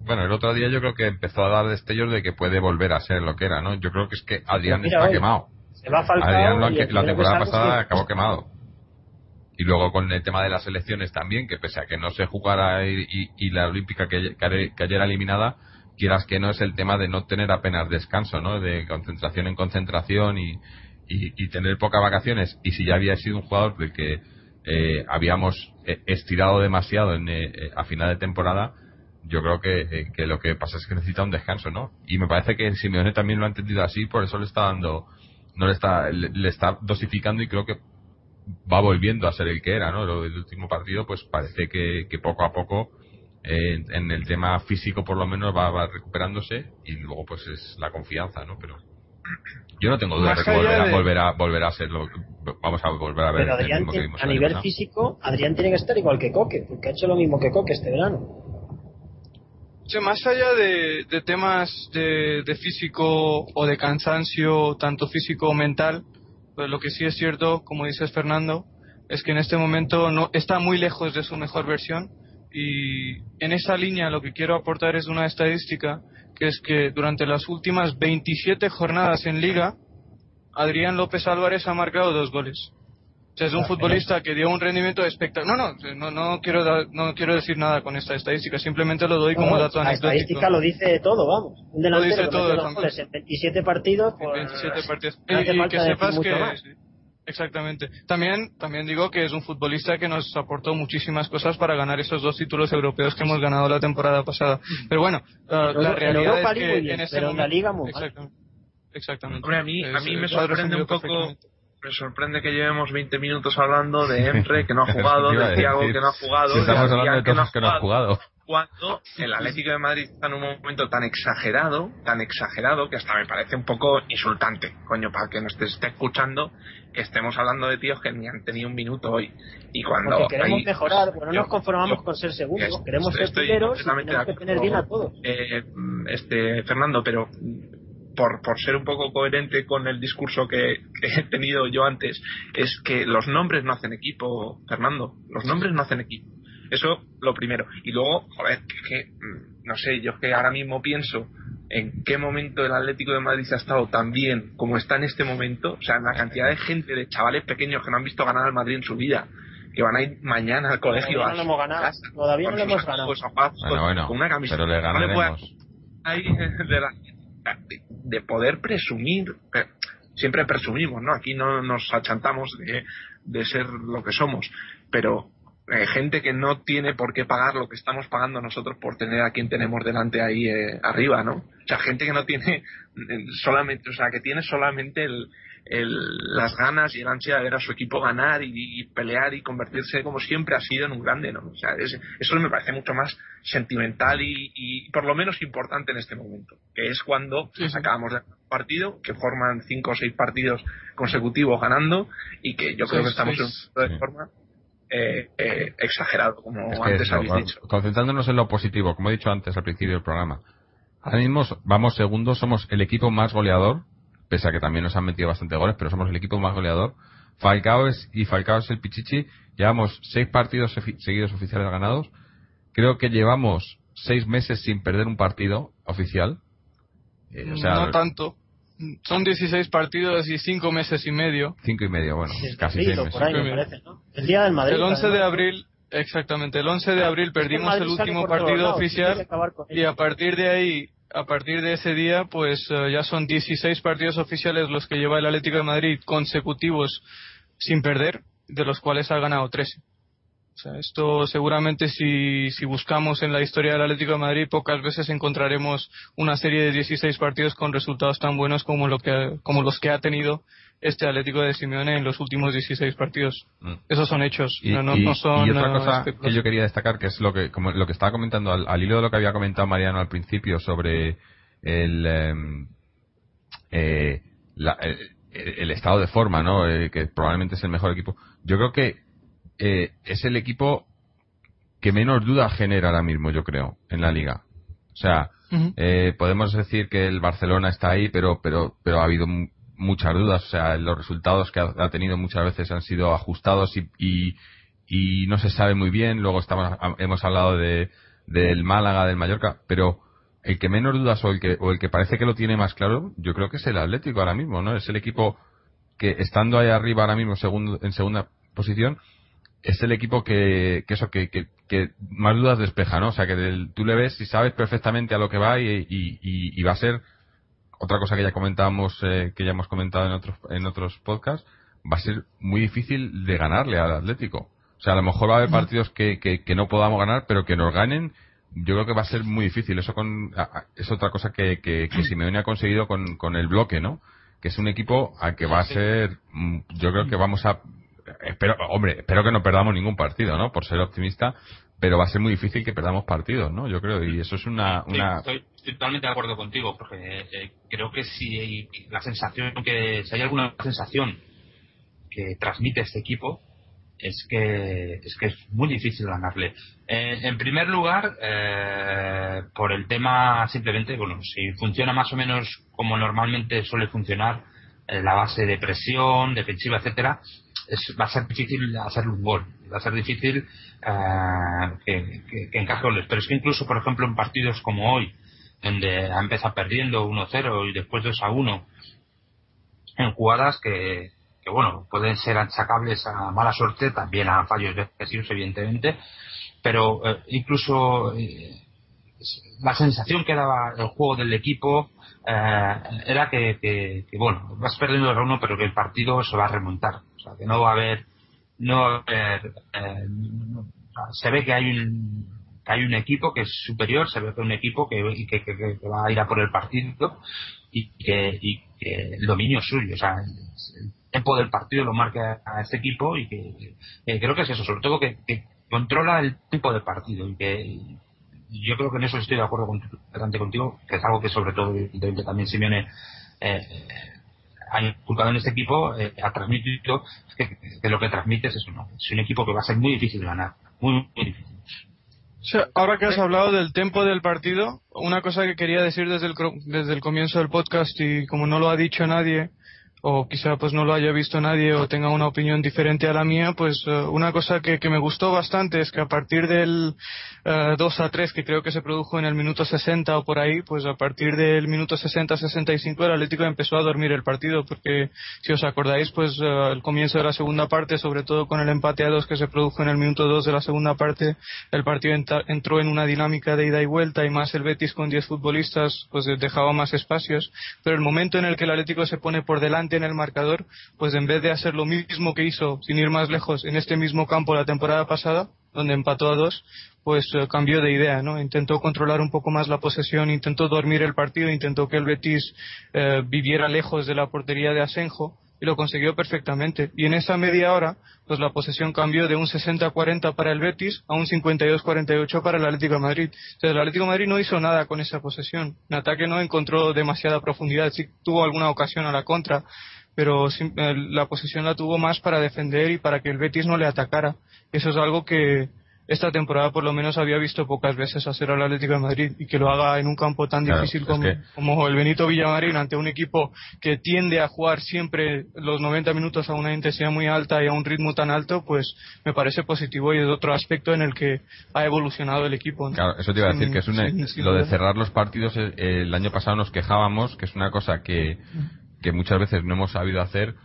Bueno, el otro día yo creo que empezó a dar destellos de que puede volver a ser lo que era, ¿no? Yo creo que es que Adrián Mira, está hoy, quemado. Se va Falcao Adrián la temporada pasada que- acabó quemado. Y luego con el tema de las elecciones también, que pese a que no se jugara y, y- y la olímpica que, que ayer- eliminada, quieras que no es el tema de no tener apenas descanso, ¿no? De concentración en concentración y, y, y tener pocas vacaciones. Y si ya había sido un jugador del que eh, habíamos eh, estirado demasiado en, eh, eh, a final de temporada, yo creo que, eh, que lo que pasa es que necesita un descanso, ¿no? Y me parece que Simeone también lo ha entendido así, por eso le está dando, no le está, le, le está dosificando y creo que va volviendo a ser el que era, ¿no? Lo del último partido, pues parece que, que poco a poco, eh, en, en el tema físico por lo menos va, va recuperándose y luego pues es la confianza, ¿no? Pero yo no tengo duda de que volverá, de- volverá, volverá a ser lo vamos a volver a ver Pero el Adrián, mismo que tiene- vimos a el nivel pasado. físico, Adrián tiene que estar igual que Coque, porque ha hecho lo mismo que Coque este verano. Sí, más allá de, de temas de, de físico o de cansancio, tanto físico o mental, pues lo que sí es cierto, como dices Fernando, es que en este momento no está muy lejos de su mejor versión y en esa línea lo que quiero aportar es una estadística que es que durante las últimas 27 jornadas en liga, Adrián López Álvarez ha marcado dos goles. O sea, es un futbolista que dio un rendimiento espectacular. No, no, no, no quiero dar- no quiero decir nada con esta estadística, simplemente lo doy como No, dato la anecdótico. estadística lo dice todo, vamos. Un delantero dice que todo, goles en 27 partidos, pues, 27 partidos. Y- y que sepas que más. exactamente. También también digo que es un futbolista que nos aportó muchísimas cosas para ganar esos dos títulos europeos que hemos ganado la temporada pasada. Pero bueno, uh, En la en realidad es League que bien, en este pero en la momento Liga muy exactamente. Exactamente. Hombre, a mí, a mí me lo sorprende un poco. Me sorprende que llevemos 20 minutos hablando de Emre, que no ha jugado, de Thiago, que no ha jugado, Si estamos de hablando de que no ha que no han jugado. cuando el Atlético de Madrid está en un momento tan exagerado, tan exagerado, que hasta me parece un poco insultante, coño, para que nos esté, esté escuchando, que estemos hablando de tíos que ni han tenido un minuto hoy. Y cuando Porque queremos hay- mejorar, bueno, no yo- nos conformamos yo- con ser segundos, Estoy- queremos ser estoy primeros y tenemos que tener bien a todos. eh, este Fernando, pero por, por ser un poco coherente con el discurso que, que he tenido yo antes, es que los nombres no hacen equipo, Fernando. Los nombres no hacen equipo. Eso lo primero. Y luego, joder, que, es que, mm, no sé, yo es que ahora mismo pienso en qué momento el Atlético de Madrid ha estado tan bien como está en este momento. O sea, la cantidad de gente, de chavales pequeños que no han visto ganar al Madrid en su vida, que van a ir mañana al colegio Todavía a no lo hemos ganado, casa, todavía con no lo hemos ganado. con- bueno, con una camiseta. pero le No le ganaremos. ahí de, la- de- de poder presumir, eh, siempre presumimos, ¿no? Aquí no nos achantamos de, de ser lo que somos, pero eh, gente que no tiene por qué pagar lo que estamos pagando nosotros por tener a quien tenemos delante ahí eh, arriba, ¿no? O sea, gente que no tiene eh, solamente, o sea, que tiene solamente el, el- las ganas y el ansia de ver a su equipo ganar y, y pelear y convertirse como siempre ha sido en un grande, ¿no? O sea, es- eso me parece mucho más sentimental y, y por lo menos importante en este momento, que es cuando Sí, sí. acabamos de partido, que forman cinco o seis partidos consecutivos ganando y que yo creo que estamos en un de forma eh, eh, exagerado, como Es que antes eso, habéis con- dicho. concentrándonos en lo positivo, como he dicho antes al principio del programa. Ahora mismo vamos segundos, somos el equipo más goleador, pese a que también nos han metido bastante goles, pero somos el equipo más goleador. Falcao es, y Falcao es el Pichichi. Llevamos seis partidos seguidos oficiales ganados. Creo que llevamos seis meses sin perder un partido oficial. Eh, no tanto. Son 16 partidos y 5 meses y medio. 5 y medio, bueno, casi 6 meses. El día del Madrid. El 11 de abril, exactamente, el 11 de abril perdimos el último partido oficial y a partir de ahí, a partir de ese día, pues eh, ya son 16 partidos oficiales los que lleva el Atlético de Madrid consecutivos sin perder, de los cuales ha ganado 13 esto seguramente si, si buscamos en la historia del Atlético de Madrid pocas veces encontraremos una serie de 16 partidos con resultados tan buenos como, lo que, como los que ha tenido este Atlético de Simeone en los últimos 16 partidos. Mm. Esos son hechos, y, no, son. Y otra cosa que yo quería destacar, que es lo que, como lo que estaba comentando, al, hilo de lo que había comentado Mariano al principio sobre el, em, eh, el, estado de forma, ¿no? Eh, que probablemente es el mejor equipo. Yo creo que eh, es el equipo que menos duda genera ahora mismo, yo creo, en la liga. O sea, eh, podemos decir que el Barcelona está ahí, pero, pero, pero ha habido muchas dudas. O sea, los resultados que ha, tenido muchas veces han sido ajustados y, y, no se sabe muy bien. Luego estamos, hemos hablado de, del Málaga, del Mallorca, pero el que menos dudas o el que, o el que parece que lo tiene más claro, yo creo que es el Atlético ahora mismo, ¿no? Es el equipo que estando ahí arriba ahora mismo segundo, en segunda posición, es el equipo que, que eso, que, que, más dudas despeja, ¿no? O sea, que tú le ves y sabes perfectamente a lo que va y, y, va a ser otra cosa que ya comentábamos, eh, que ya hemos comentado en otros, en otros podcasts, va a ser muy difícil de ganarle al Atlético. O sea, a lo mejor va a haber partidos que, que, no podamos ganar, pero que nos ganen, yo creo que va a ser muy difícil. Eso con, es otra cosa que, que, que Simeone ha conseguido con, con el bloque, ¿no? Que es un equipo a que va a ser, mm, yo creo que vamos a, espero, hombre, espero que no perdamos ningún partido, ¿no? Por ser optimista, pero va a ser muy difícil que perdamos partidos, ¿no? Yo creo, y eso es una... una... Estoy, totalmente de acuerdo contigo, porque eh, creo que si la sensación, que si hay alguna sensación que transmite este equipo, es que es que es muy difícil ganarle. Eh, en primer lugar, eh, por el tema simplemente, bueno, si funciona más o menos como normalmente suele funcionar, la base de presión, defensiva, etcétera, va a ser difícil hacerle un gol, va a ser difícil uh, que, que, encaje goles. Pero es que incluso, por ejemplo, en partidos como hoy, donde ha empezado perdiendo 1-0 y después 2-1, en jugadas que, que, bueno, pueden ser achacables a mala suerte, también a fallos defensivos, evidentemente, pero eh, incluso eh, la sensación que daba el juego del equipo eh, era que, que, bueno, vas perdiendo el 1 pero que el partido se va a remontar. O sea, que no va a haber, no va a haber, eh, se ve que hay un, que hay un equipo que es superior, se ve que un equipo que, que, va a ir a por el partido y que, y que el dominio es suyo. O sea, el tiempo del partido lo marca a este equipo y que, creo que es eso, sobre todo que, controla el tiempo del partido y que yo creo que en eso estoy de acuerdo con, contigo, que es algo que sobre todo también Simeone eh, ha inculcado en este equipo, eh, ha transmitido que, lo que transmite es eso, ¿no? Es un equipo que va a ser muy difícil de ganar, muy, muy difícil. ahora que has hablado del tiempo del partido, una cosa que quería decir desde el, desde el comienzo del podcast y como no lo ha dicho nadie, o quizá pues no lo haya visto nadie o tenga una opinión diferente a la mía, pues eh, una cosa que, que, me gustó bastante es que a partir del 2 eh, a 3 que creo que se produjo en el minuto 60 o por ahí, pues a partir del minuto 60-65 el Atlético empezó a dormir el partido porque si os acordáis pues uh, el comienzo de la segunda parte, sobre todo con el empate a 2 que se produjo en el minuto 2 de la segunda parte, el partido entró en una dinámica de ida y vuelta y más el Betis con 10 futbolistas pues dejaba más espacios, pero el momento en el que el Atlético se pone por delante en el marcador, pues en vez de hacer lo mismo que hizo, sin ir más lejos, en este mismo campo la temporada pasada, donde empató a dos, pues eh, cambió de idea, ¿no? Intentó controlar un poco más la posesión, intentó dormir el partido, intentó que el Betis eh, viviera lejos de la portería de Asenjo y lo consiguió perfectamente. Y en esa media hora, pues la posesión cambió de un 60-40 para el Betis a un 52-48 para el Atlético de Madrid. O sea, el Atlético Madrid no hizo nada con esa posesión. En ataque no encontró demasiada profundidad, sí tuvo alguna ocasión a la contra, pero la posesión la tuvo más para defender y para que el Betis no le atacara. Eso es algo que esta temporada por lo menos había visto pocas veces hacer al Atlético de Madrid y que lo haga en un campo tan difícil como, como, el Benito Villamarín ante un equipo que tiende a jugar siempre los 90 minutos a una intensidad muy alta y a un ritmo tan alto, pues me parece positivo y es otro aspecto en el que ha evolucionado el equipo. Claro, eso te iba a decir que es una, lo de cerrar los partidos eh, el año pasado nos quejábamos que es una cosa que, que muchas veces no hemos sabido hacer.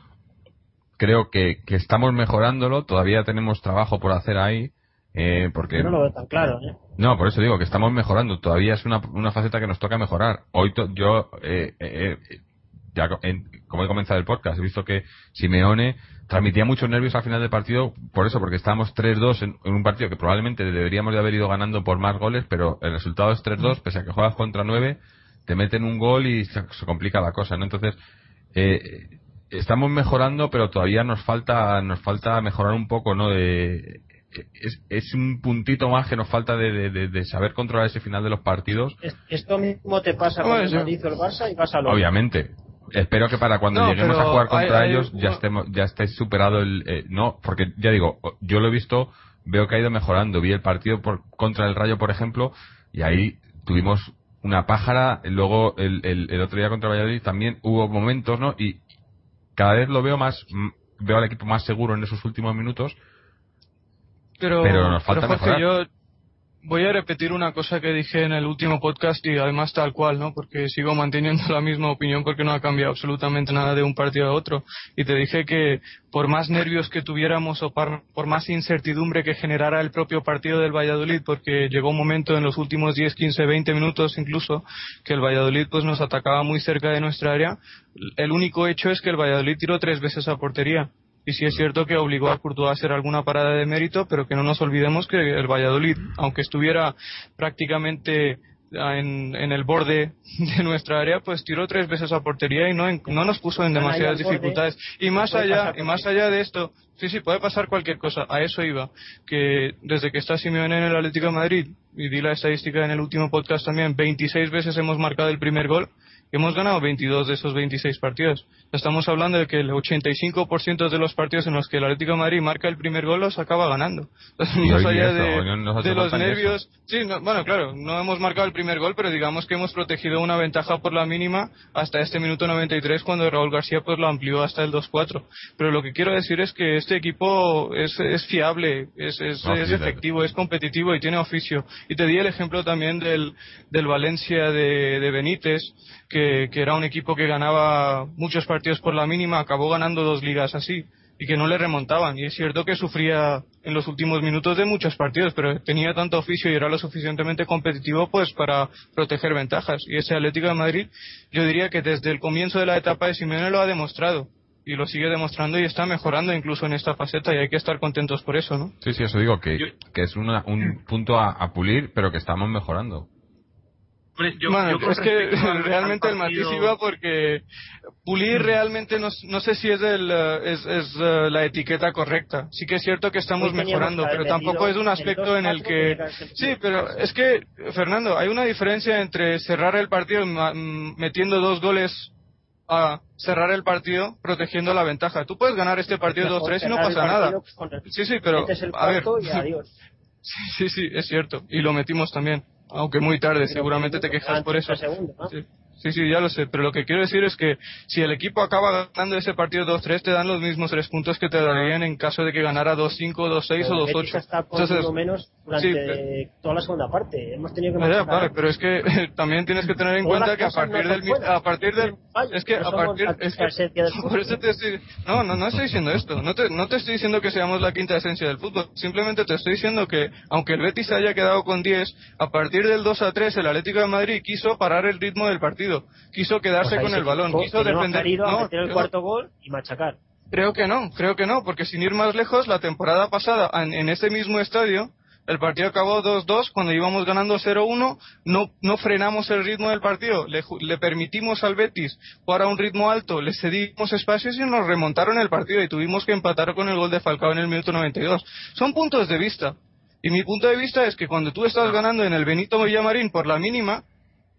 Creo que, que estamos mejorándolo, todavía tenemos trabajo por hacer ahí, eh, porque... no lo veo tan claro, ¿eh? No, por eso digo que estamos mejorando, todavía es una, una faceta que nos toca mejorar. Hoy yo, eh, eh, ya como he comenzado el podcast, he visto que Simeone transmitía muchos nervios al final del partido, por eso, porque estábamos 3-2 en, un partido que probablemente deberíamos de haber ido ganando por más goles, pero el resultado es 3-2, pese a que juegas contra 9, te meten un gol y se, se complica la cosa, ¿no? Entonces, eh, estamos mejorando, pero todavía nos falta nos falta mejorar un poco, ¿no? De, es, es un puntito más que nos falta de, de, saber controlar ese final de los partidos. Esto mismo te pasa con el Madrid el Barça y pasa lo Obviamente. Espero que para cuando lleguemos a jugar contra ellos ya estemos ya estéis superado el eh, no porque ya digo yo lo he visto veo que ha ido mejorando vi el partido por, contra el Rayo por ejemplo y ahí tuvimos una pájara luego el, el, el otro día contra Valladolid también hubo momentos no y cada vez lo veo más, veo al equipo más seguro en esos últimos minutos. Pero, pero nos falta mejorar. Yo voy a repetir una cosa que dije en el último podcast y además tal cual, ¿no? Porque sigo manteniendo la misma opinión porque no ha cambiado absolutamente nada de un partido a otro. Y te dije que por más nervios que tuviéramos o por, por más incertidumbre que generara el propio partido del Valladolid, porque llegó un momento en los últimos 10, 15, 20 minutos incluso que el Valladolid pues nos atacaba muy cerca de nuestra área, el único hecho es que el Valladolid tiró tres veces a portería y sí es cierto que obligó a Courtois a hacer alguna parada de mérito, pero que no nos olvidemos que el Valladolid, aunque estuviera prácticamente en, en, el borde de nuestra área, pues tiró tres veces a portería y no, no nos puso en demasiadas dificultades. Y más allá, y más allá de esto, sí, sí, puede pasar cualquier cosa. A eso iba. Que desde que está Simeone en el Atlético de Madrid, y di la estadística en el último podcast también, 26 veces hemos marcado el primer gol hemos ganado 22 de esos 26 partidos. Estamos hablando de que el 85% de los partidos en los que el Atlético de Madrid marca el primer gol los acaba ganando. Más allá de, los nervios. Sí, bueno, claro, no hemos marcado el primer gol, pero digamos que hemos protegido una ventaja por la mínima hasta este minuto 93 cuando Raúl García pues lo amplió hasta el 2-4. Pero lo que quiero decir es que este equipo es, es fiable, es, es, es efectivo, es competitivo y tiene oficio. Y te di el ejemplo también del, del Valencia de, de Benítez que, era un equipo que ganaba muchos partidos por la mínima, acabó ganando dos ligas así y que no le remontaban. Y es cierto que sufría en los últimos minutos de muchos partidos, pero tenía tanto oficio y era lo suficientemente competitivo pues para proteger ventajas. Y ese Atlético de Madrid, yo diría que desde el comienzo de la etapa de Simeone lo ha demostrado. Y lo sigue demostrando y está mejorando incluso en esta faceta y hay que estar contentos por eso, ¿no? Sí, sí, eso digo, que, que es un punto a pulir, pero que estamos mejorando bueno, es que realmente el matiz iba porque pulir realmente no, no sé si es, el, eh, es, es eh, la etiqueta correcta. Sí que es cierto que estamos mejorando, pero tampoco es un aspecto en el que... Sí, pero es que, Fernando, hay una diferencia entre cerrar el partido metiendo dos goles a cerrar el partido protegiendo la ventaja. Tú puedes ganar este partido 2-3 y no pasa nada. Sí, sí, pero... A ver. Sí, sí, es cierto. Y lo metimos también aunque muy tarde, seguramente te quejas por eso. Sí, sí, ya lo sé, pero lo que quiero decir es que si el equipo acaba ganando ese partido 2-3, te dan los mismos tres puntos que te darían en caso de que ganara 2-5, 2-6 o 2-8. está Entonces, menos durante toda la segunda parte. Hemos tenido que vale, vale, pero es que también tienes que tener en cuenta que a partir del a partir del es que a partir es que, por eso te estoy no, no no estoy diciendo esto, no te no te estoy diciendo que seamos la quinta esencia del fútbol, simplemente te estoy diciendo que aunque el Betis haya quedado con 10, a partir del 2 3 el Atlético de Madrid quiso parar el ritmo del partido quiso quedarse pues con el balón, quiso defender. No, el cuarto gol y machacar. Creo que no, creo que no, porque sin ir más lejos, la temporada pasada, en, ese mismo estadio, el partido acabó 2-2, cuando íbamos ganando 0-1, no, no frenamos el ritmo del partido, le, le, permitimos al Betis jugar a un ritmo alto, le cedimos espacios y nos remontaron el partido y tuvimos que empatar con el gol de Falcao en el minuto 92. Son puntos de vista. Y mi punto de vista es que cuando tú estás ganando en el Benito Villamarín por la mínima,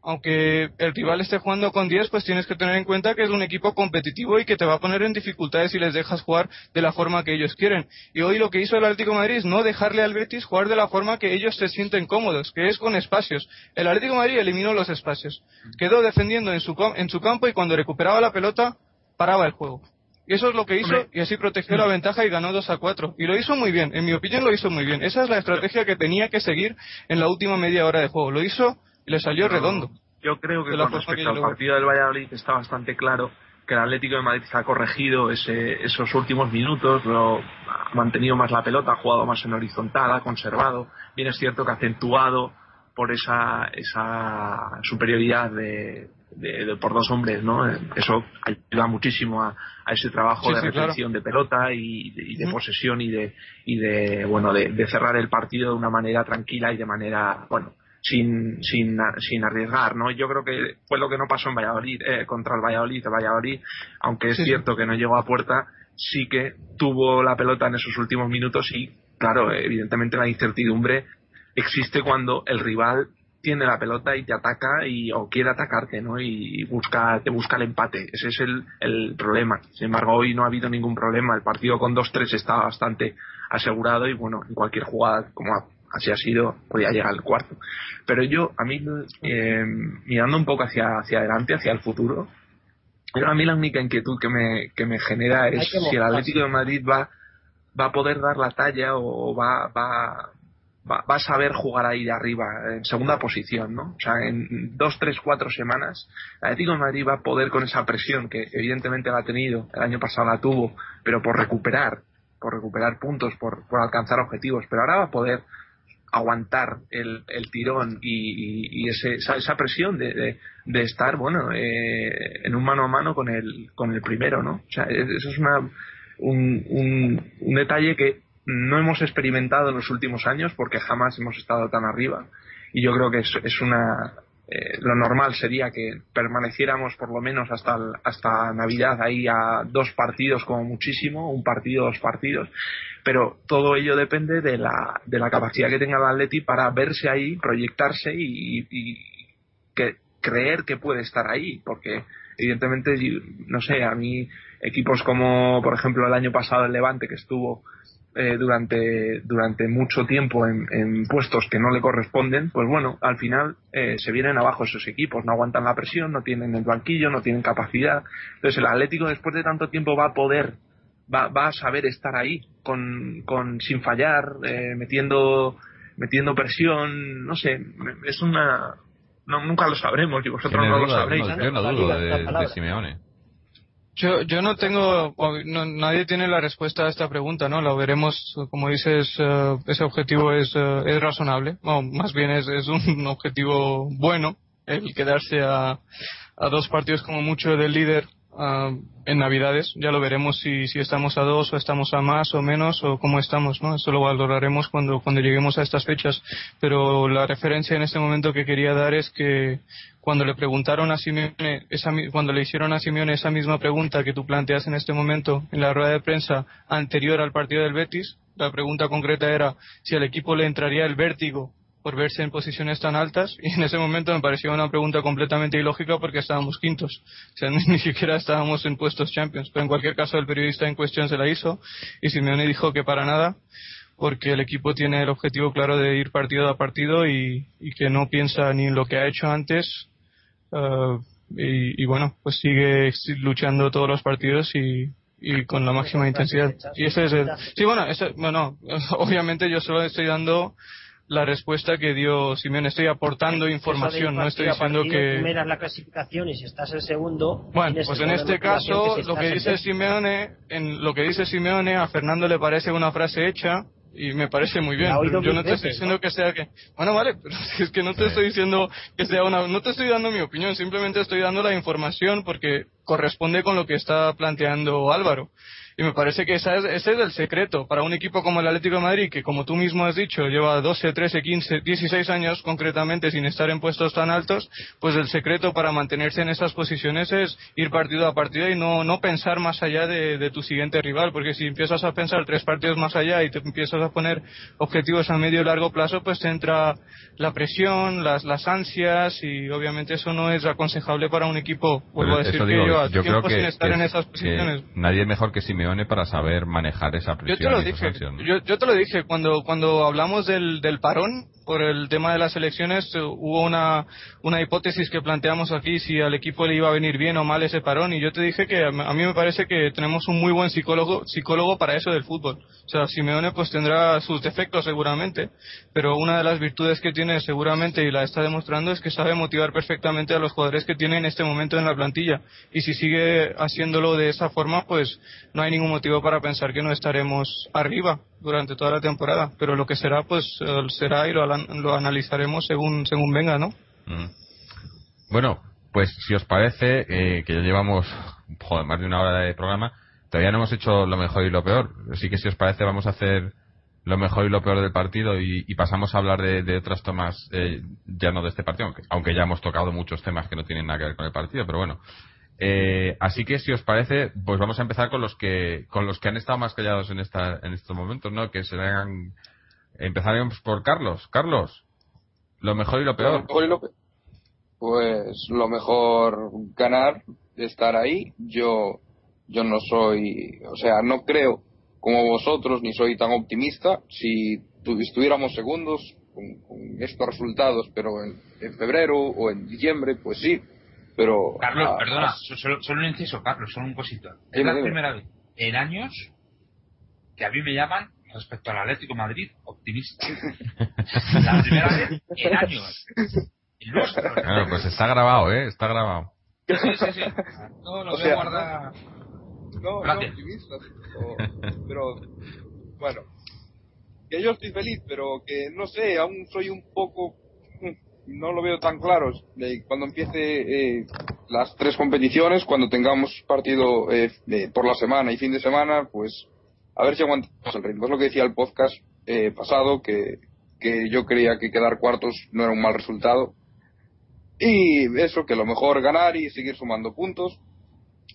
aunque el rival esté jugando con 10, pues tienes que tener en cuenta que es un equipo competitivo y que te va a poner en dificultades si les dejas jugar de la forma que ellos quieren. Y hoy lo que hizo el Atlético de Madrid es no dejarle al Betis jugar de la forma que ellos se sienten cómodos, que es con espacios. El Atlético de Madrid eliminó los espacios. Quedó defendiendo en su, en su campo y cuando recuperaba la pelota, paraba el juego. Y eso es lo que hizo y así protegió la ventaja y ganó 2 a 4. Y lo hizo muy bien, en mi opinión lo hizo muy bien. Esa es la estrategia que tenía que seguir en la última media hora de juego. Lo hizo y le salió redondo. Yo creo que con respecto al partido del Valladolid está bastante claro que el Atlético de Madrid ha corregido ese, esos últimos minutos, lo, ha mantenido más la pelota, ha jugado más en horizontal, ha conservado. Bien es cierto que ha acentuado por esa, esa superioridad de, de, por dos hombres, ¿no? Eso ayuda muchísimo a, a ese trabajo de reflexión de pelota y, de, posesión y de, y de bueno, de, de, cerrar el partido de una manera tranquila y de manera, bueno, sin, sin, sin arriesgar, ¿no? Yo creo que fue lo que no pasó en Valladolid, eh, contra el Valladolid. El Valladolid, aunque es cierto que no llegó a puerta, sí que tuvo la pelota en esos últimos minutos y, claro, evidentemente la incertidumbre existe cuando el rival tiene la pelota y te ataca y o quiere atacarte, ¿no? Y busca te busca el empate. Ese es el, el problema. Sin embargo, hoy no ha habido ningún problema. El partido con 2-3 está bastante asegurado y bueno, en cualquier jugada como así ha sido, podía llegar al cuarto. Pero yo, a mí, eh, mirando un poco hacia, hacia adelante, hacia el futuro, a mí la única inquietud que me, que me genera es si el Atlético de Madrid va, va a poder dar la talla o va, va, va, a saber jugar ahí de arriba, en segunda posición, ¿no? O sea, en dos, tres, cuatro semanas, el Atlético de Madrid va a poder con esa presión que evidentemente la ha tenido, el año pasado la tuvo, pero por recuperar, por recuperar puntos, por, por alcanzar objetivos, pero ahora va a poder aguantar el, el tirón y, y ese, esa, presión de, de, estar, bueno, eh, en un mano a mano con el, con el primero, ¿no? O sea, eso es una, un, un, un detalle que no hemos experimentado en los últimos años porque jamás hemos estado tan arriba y yo creo que es, es una eh, lo normal sería que permaneciéramos por lo menos hasta hasta Navidad ahí a dos partidos como muchísimo un partido dos partidos pero todo ello depende de la de la capacidad que tenga el Atleti para verse ahí proyectarse y, y que creer que puede estar ahí porque evidentemente no sé a mí equipos como por ejemplo el año pasado el Levante que estuvo eh, durante, durante mucho tiempo en, puestos que no le corresponden, pues bueno, al final eh, se vienen abajo esos equipos, no aguantan la presión, no tienen el banquillo, no tienen capacidad. Entonces el Atlético después de tanto tiempo va a poder, va, va a saber estar ahí, con, con sin fallar, eh, metiendo, metiendo presión, no sé, es una, no, nunca lo sabremos y vosotros no lo sabréis. yo no dudo de Simeone. Yo, yo no tengo, nadie tiene la respuesta a esta pregunta, ¿no? Lo veremos, como dices, eh, ese objetivo es, eh, es razonable, o más bien es, es un objetivo bueno, el quedarse a, a dos partidos como mucho del líder Ah, en Navidades. Ya lo veremos si, si estamos a dos o estamos a más o menos o cómo estamos, ¿no? Eso lo valoraremos cuando, cuando lleguemos a estas fechas. Pero la referencia en este momento que quería dar es que cuando le preguntaron a Simeone, esa, cuando le hicieron a Simeone esa misma pregunta que tú planteas en este momento en la rueda de prensa anterior al partido del Betis, la pregunta concreta era si al equipo le entraría el vértigo por verse en posiciones tan altas y en ese momento me pareció una pregunta completamente ilógica porque estábamos quintos, o sea, ni, siquiera estábamos en puestos champions, pero en cualquier caso el periodista en cuestión se la hizo y Simeone dijo que para nada porque el equipo tiene el objetivo claro de ir partido a partido y, que no piensa ni en lo que ha hecho antes uh, y, bueno, pues sigue luchando todos los partidos y, y con la máxima intensidad. Y ese es el... Sí, bueno, bueno, obviamente yo solo estoy dando la respuesta que dio Simeone. Estoy aportando información, no estoy diciendo que. la clasificación y si estás el segundo. Bueno, pues en este caso, lo que dice Simeone, en lo que dice Simeone, a Fernando le parece una frase hecha y me parece muy bien. Yo no te estoy diciendo que sea que. Bueno, vale, pero es que no te estoy diciendo que sea una. No te estoy dando mi opinión, simplemente estoy dando la información porque corresponde con lo que está planteando Álvaro. Y me parece que ese es, ese es el secreto para un equipo como el Atlético de Madrid, que como tú mismo has dicho, lleva 12, 13, 15, 16 años concretamente sin estar en puestos tan altos, pues el secreto para mantenerse en esas posiciones es ir partido a partido y no, no pensar más allá de, de tu siguiente rival, porque si empiezas a pensar tres partidos más allá y te empiezas a poner objetivos a medio y largo plazo, pues te entra la presión, las, las ansias y obviamente eso no es aconsejable para un equipo, vuelvo a decir que yo, yo creo que, sin estar que- en esas posiciones. nadie mejor que Simeone para saber manejar esa Yo presión. te lo dije, yo, yo te lo dije cuando cuando hablamos del, del parón por el tema de las elecciones eh, hubo una una hipótesis que planteamos aquí si al equipo le iba a venir bien o mal ese parón y yo te dije que a mí a mí me parece que tenemos un muy buen psicólogo psicólogo para eso del fútbol. O sea, Simeone pues tendrá sus defectos seguramente, pero una de las virtudes que tiene seguramente y la está demostrando es que sabe motivar perfectamente a los jugadores que tiene en este momento en la plantilla y si sigue haciéndolo de esa forma pues no hay ningún motivo para pensar que no estaremos arriba durante toda la temporada, pero lo que será pues eh, será y lo, lo analizaremos según según venga, ¿no? Mm. Bueno, pues si os parece, eh, que ya llevamos joder, más de una hora de programa, todavía no hemos hecho lo mejor y lo peor. Así que si os parece, vamos a hacer lo mejor y lo peor del partido y, y pasamos a hablar de, de otras tomas, eh, ya no de este partido, aunque, aunque ya hemos tocado muchos temas que no tienen nada que ver con el partido, pero bueno. Eh, así que si os parece, pues vamos a empezar con los que con los que han estado más callados en esta en estos momentos, ¿no? Que serán empezaremos por Carlos. Carlos, lo mejor y lo Lo peor. mejor y lo Pues lo mejor ganar, estar ahí. Yo, yo no soy, o sea, no creo como vosotros ni soy tan optimista. Si tu- estuviéramos segundos con, estos resultados, pero en febrero o en diciembre, pues sí. Pero Carlos, ah, perdona, ah, so- solo, solo un inciso, Carlos, solo un cosito. Es la primera vez en años que a mí me llaman, respecto al Atlético de Madrid, optimista. la primera vez en años. Lustros. Pues está grabado, ¿eh? Está grabado. Sí, sí, sí. No, lo O voy sea, a guardar. no, no optimista, o- pero bueno, que yo estoy feliz, pero que no sé, aún soy un poco, no lo veo tan claro. Cuando empiece eh, las tres competiciones, cuando tengamos partido eh, por la semana y fin de semana, pues a ver si aguantamos el ritmo. Es lo que decía el podcast eh, pasado, que, que yo creía que quedar cuartos no era un mal resultado. Y eso, que lo mejor ganar y seguir sumando puntos.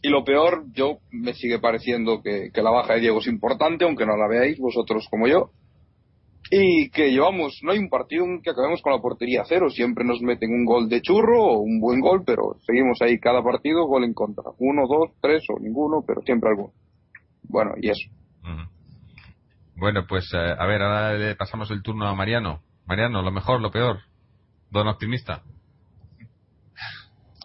Y lo peor, yo me sigue pareciendo que la baja de Diego es importante, aunque no la veáis vosotros como yo. Y que llevamos, no hay un partido en que acabemos con la portería a cero. Siempre nos meten un gol de churro o un buen gol, pero seguimos ahí cada partido gol en contra. Uno, dos, tres o ninguno, pero siempre alguno. Bueno, y eso. Bueno, pues eh, a ver, ahora le pasamos el turno a Mariano. Mariano, lo mejor, lo peor. Don optimista.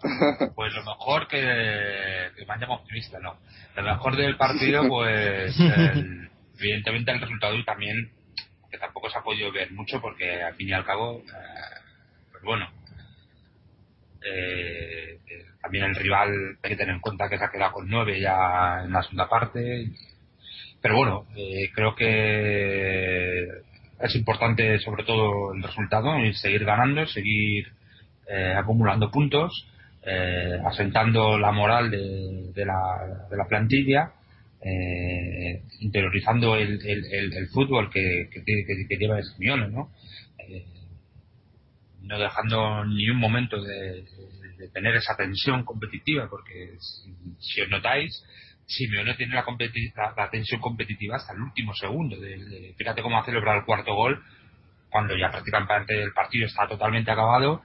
Pues lo mejor que, que me han llamado optimista, no. Lo mejor del partido, pues el- evidentemente el resultado y también que tampoco se ha podido ver mucho porque al fin y al cabo, eh, pues bueno, eh, eh, también el rival hay que tener en cuenta que se ha quedado con nueve ya en la segunda parte. Pero bueno, eh, creo que es importante sobre todo el resultado y seguir ganando, seguir acumulando puntos, asentando la moral de la, de la plantilla, eh, interiorizando el, el, fútbol que, lleva Simeone, ¿no? Eh, no dejando ni un momento de, tener esa tensión competitiva, porque si, os notáis, Simeone tiene la, la, la tensión competitiva hasta el último segundo. Fíjate cómo ha celebrado el cuarto gol cuando ya prácticamente el partido está totalmente acabado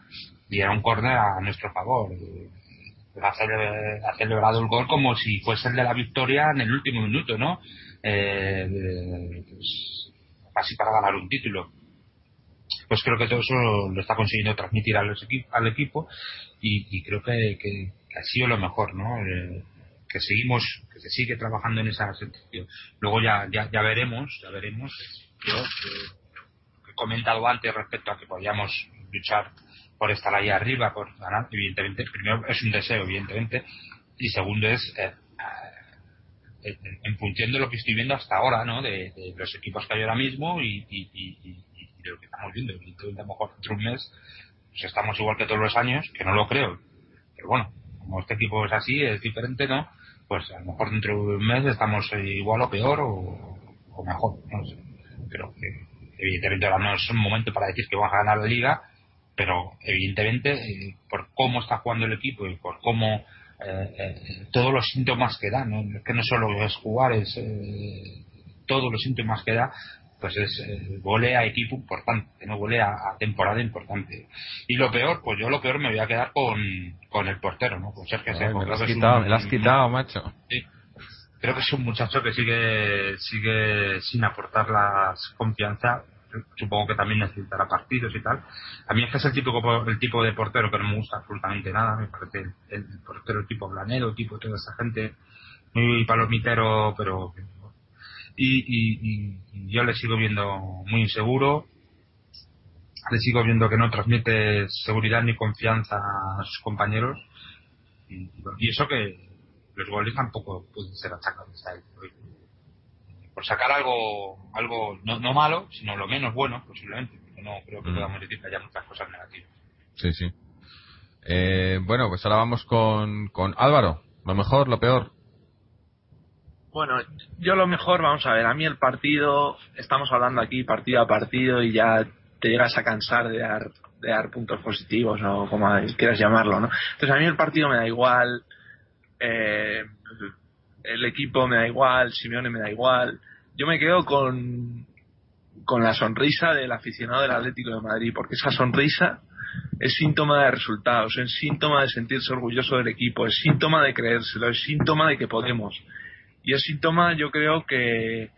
y era un córner a nuestro favor. Ha, cele- ha celebrado el gol como si fuese el de la victoria en el último minuto, ¿no? Eh, eh, pues, casi para ganar un título. Pues creo que todo eso lo está consiguiendo transmitir a los al equipo y, y creo que ha sido lo mejor, ¿no? Eh, que seguimos, que se sigue trabajando en esa sentido. Luego ya, ya, ya veremos, ya veremos. Yo eh, he comentado antes respecto a que podíamos luchar por estar ahí arriba, por ganar, evidentemente, primero es un deseo, evidentemente, y segundo es eh, eh, en, función de lo que estoy viendo hasta ahora, ¿no? De, los equipos que hay ahora mismo y, y, de lo que estamos viendo. Evidentemente, a lo mejor dentro de un mes pues estamos igual que todos los años, que no lo creo, pero bueno, como este equipo es así, es diferente, ¿no? Pues a lo mejor dentro de un mes estamos igual o peor o, mejor, no sé. Pero que evidentemente ahora no es un momento para decir que vamos a ganar la liga, pero evidentemente eh, por cómo está jugando el equipo y por cómo eh, eh, todos los síntomas que da, ¿no? que no solo es jugar, es todos los síntomas que da, pues es eh, a equipo importante, no volea a, temporada importante. Y lo peor, pues yo lo peor me voy a quedar con, con el portero, ¿no? Pues es que se me lo has quitado, me lo has quitado, macho. Sí. Creo que es un muchacho que sigue, sigue sin aportar la confianza. Supongo que también necesitará partidos y tal. A mí es que es el tipo, el tipo de portero que no me gusta absolutamente nada. Me parece el, portero tipo Blanero, tipo toda esa gente muy palomitero, pero y, yo le sigo viendo muy inseguro, le sigo viendo que no transmite seguridad ni confianza a sus compañeros y, eso que los goles tampoco pueden ser achacados a él. Por sacar algo, algo no, no malo, sino lo menos bueno, posiblemente. No creo que mm. podamos decir que haya muchas cosas negativas. Sí, sí. Eh, bueno, pues ahora vamos con, con Álvaro. Lo mejor, lo peor. Bueno, yo lo mejor, vamos a ver, a mí el partido, estamos hablando aquí partido a partido y ya te llegas a cansar de dar, de dar puntos positivos o como quieras llamarlo, ¿no? Entonces a mí el partido me da igual, eh, el equipo me da igual, Simeone me da igual. Yo me quedo con, con la sonrisa del aficionado del Atlético de Madrid, porque esa sonrisa es síntoma de resultados, es síntoma de sentirse orgulloso del equipo, es síntoma de creérselo, es síntoma de que podemos. Y es síntoma, yo creo que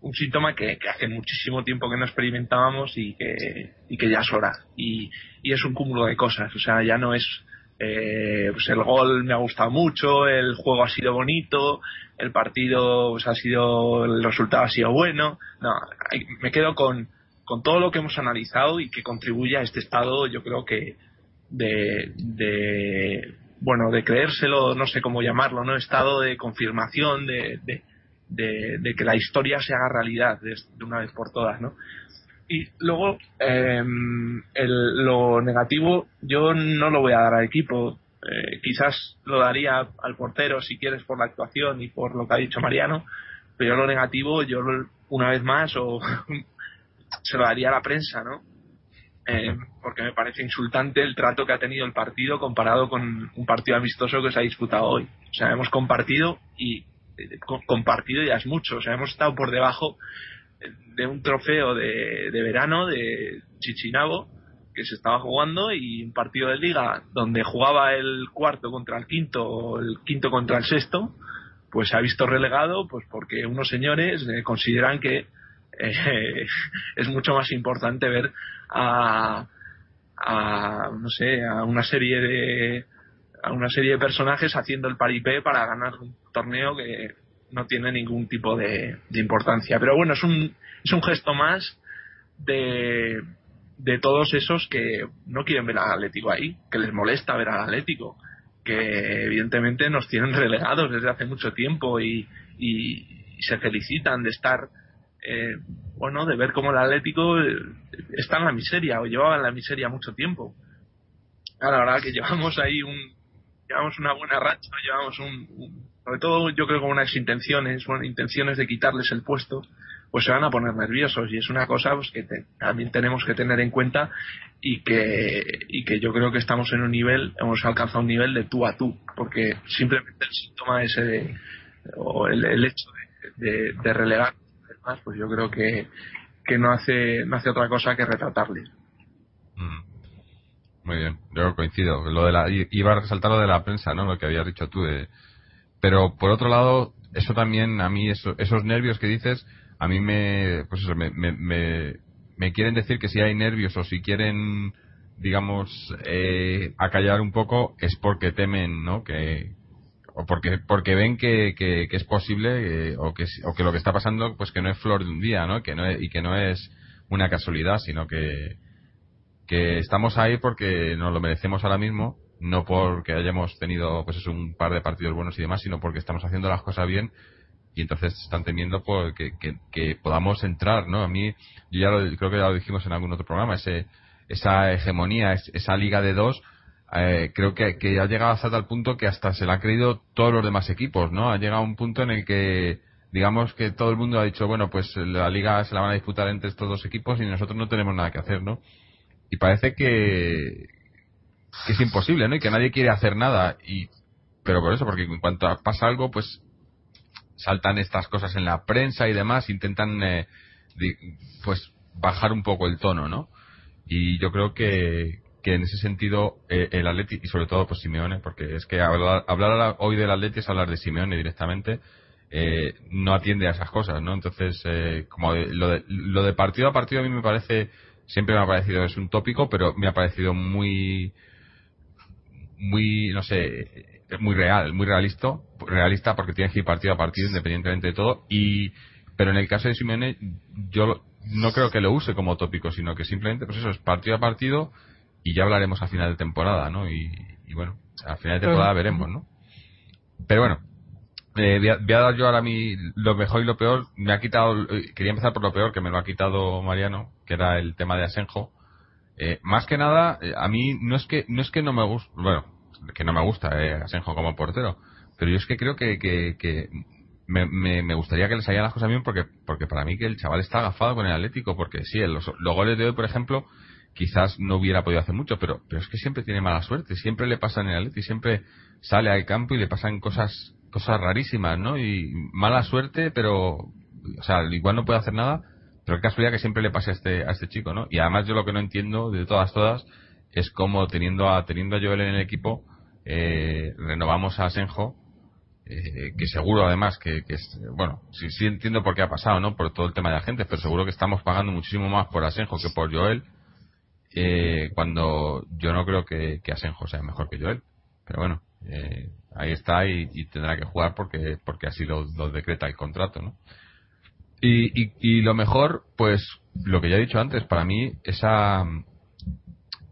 un síntoma que, hace muchísimo tiempo que no experimentábamos y que, y que ya es hora. Y, y es un cúmulo de cosas. O sea, ya no es eh, pues el gol me ha gustado mucho, el juego ha sido bonito, el partido pues ha sido, el resultado ha sido bueno. No, me quedo con, con todo lo que hemos analizado y que contribuye a este estado, yo creo que de, de, bueno, de creérselo, no sé cómo llamarlo, ¿no? Estado de confirmación de, de, que la historia se haga realidad de, una vez por todas, ¿no? Y luego, em, lo negativo, yo no lo voy a dar al equipo. Eh, quizás lo daría al portero si quieres por la actuación y por lo que ha dicho Mariano, pero lo negativo, yo una vez más, o se lo daría a la prensa, ¿no? Eh, porque me parece insultante el trato que ha tenido el partido comparado con un partido amistoso que se ha disputado hoy. O sea, hemos compartido y eh, compartido ya es mucho. O sea, hemos estado por debajo de un trofeo de, verano de Chichinabo que se estaba jugando y un partido de liga donde jugaba el cuarto contra el quinto o el quinto contra el sexto, pues se ha visto relegado pues porque unos señores eh, consideran que es mucho más importante ver a, a no sé a una serie de a una serie de personajes haciendo el paripé para ganar un torneo que no tiene ningún tipo de, importancia pero bueno es un es un gesto más de de todos esos que no quieren ver al Atlético ahí que les molesta ver al Atlético que evidentemente nos tienen relegados desde hace mucho tiempo y, y se felicitan de estar eh, bueno, de ver cómo el Atlético eh, está en la miseria o llevaba en la miseria mucho tiempo. Ahora, la verdad que llevamos ahí un, llevamos una buena racha, llevamos un, sobre todo yo creo con unas intenciones, bueno, intenciones de quitarles el puesto, pues se van a poner nerviosos y es una cosa pues, que también tenemos que tener en cuenta y que, y que yo creo que estamos en un nivel, hemos alcanzado un nivel de tú a tú, porque simplemente el síntoma ese de, o el, hecho de, de relegar pues yo creo que, que no hace no hace otra cosa que retratarle. Mm. Muy bien, yo coincido. Lo de la, iba a resaltar lo de la prensa, ¿no? Lo que habías dicho tú. De, pero por otro lado, eso también, a mí, esos nervios que dices, a mí me, pues eso, me, me, me, quieren decir que si hay nervios o si quieren, digamos, eh, acallar un poco, es porque temen, ¿no? Que, o porque porque ven que, que, es posible eh, o que o que lo que está pasando pues que no es flor de un día no que no y que no es una casualidad sino que que estamos ahí porque nos lo merecemos ahora mismo no porque hayamos tenido pues es un par de partidos buenos y demás sino porque estamos haciendo las cosas bien y entonces están temiendo pues, que, que, podamos entrar no a mí yo ya lo, creo que ya lo dijimos en algún otro programa ese esa hegemonía esa liga de dos eh, creo que, que ha llegado hasta tal punto que hasta se le ha creído todos los demás equipos, ¿no? Ha llegado a un punto en el que digamos que todo el mundo ha dicho, bueno, pues la liga se la van a disputar entre estos dos equipos y nosotros no tenemos nada que hacer, ¿no? Y parece que, que es imposible, ¿no? Y que nadie quiere hacer nada. Y, pero por eso, porque en cuanto pasa algo, pues saltan estas cosas en la prensa y demás, intentan, eh, pues, bajar un poco el tono, ¿no? Y yo creo que, que en ese sentido eh, el Atleti y sobre todo pues Simeone porque es que hablar, hablar hoy del Atleti es hablar de Simeone directamente eh, no atiende a esas cosas no entonces eh, como lo, de, lo de partido a partido a mí me parece siempre me ha parecido es un tópico pero me ha parecido muy muy no sé muy real muy realista realista porque tienes que ir partido a partido independientemente de todo y pero en el caso de Simeone yo no creo que lo use como tópico sino que simplemente pues eso es partido a partido y ya hablaremos a final de temporada, ¿no? Y, bueno, a final de temporada veremos, ¿no? Pero bueno, eh, voy, a, dar yo ahora mi lo mejor y lo peor. Me ha quitado, eh, quería empezar por lo peor, que me lo ha quitado Mariano, que era el tema de Asenjo. Eh, más que nada, eh, a mí no es que no es que no me gusta, bueno, que no me gusta Asenjo como portero, pero yo es que creo que, que, que me, me, gustaría que le salieran las cosas bien porque porque para mí que el chaval está agafado con el Atlético, porque sí, los, los goles de hoy, por ejemplo, quizás no hubiera podido hacer mucho, pero, pero es que siempre tiene mala suerte, siempre le pasa en el Atleti, siempre sale al campo y le pasan cosas cosas rarísimas, ¿no? Y mala suerte, pero, o sea, igual no puede hacer nada, pero qué casualidad que siempre le pase a este, a este chico, ¿no? Y además yo lo que no entiendo de todas, todas, es cómo teniendo a, teniendo a Joel en el equipo, eh, renovamos a Asenjo, eh, que seguro además que, que es, bueno, sí, sí entiendo por qué ha pasado, ¿no? Por todo el tema de agentes, pero seguro que estamos pagando muchísimo más por Asenjo que por Joel, eh, cuando yo no creo que, Asenjo sea mejor que Joel. Pero bueno, eh, ahí está y, tendrá que jugar porque porque así lo, lo decreta el contrato, ¿no? Y, y, y, lo mejor, pues lo que ya he dicho antes, para mí esa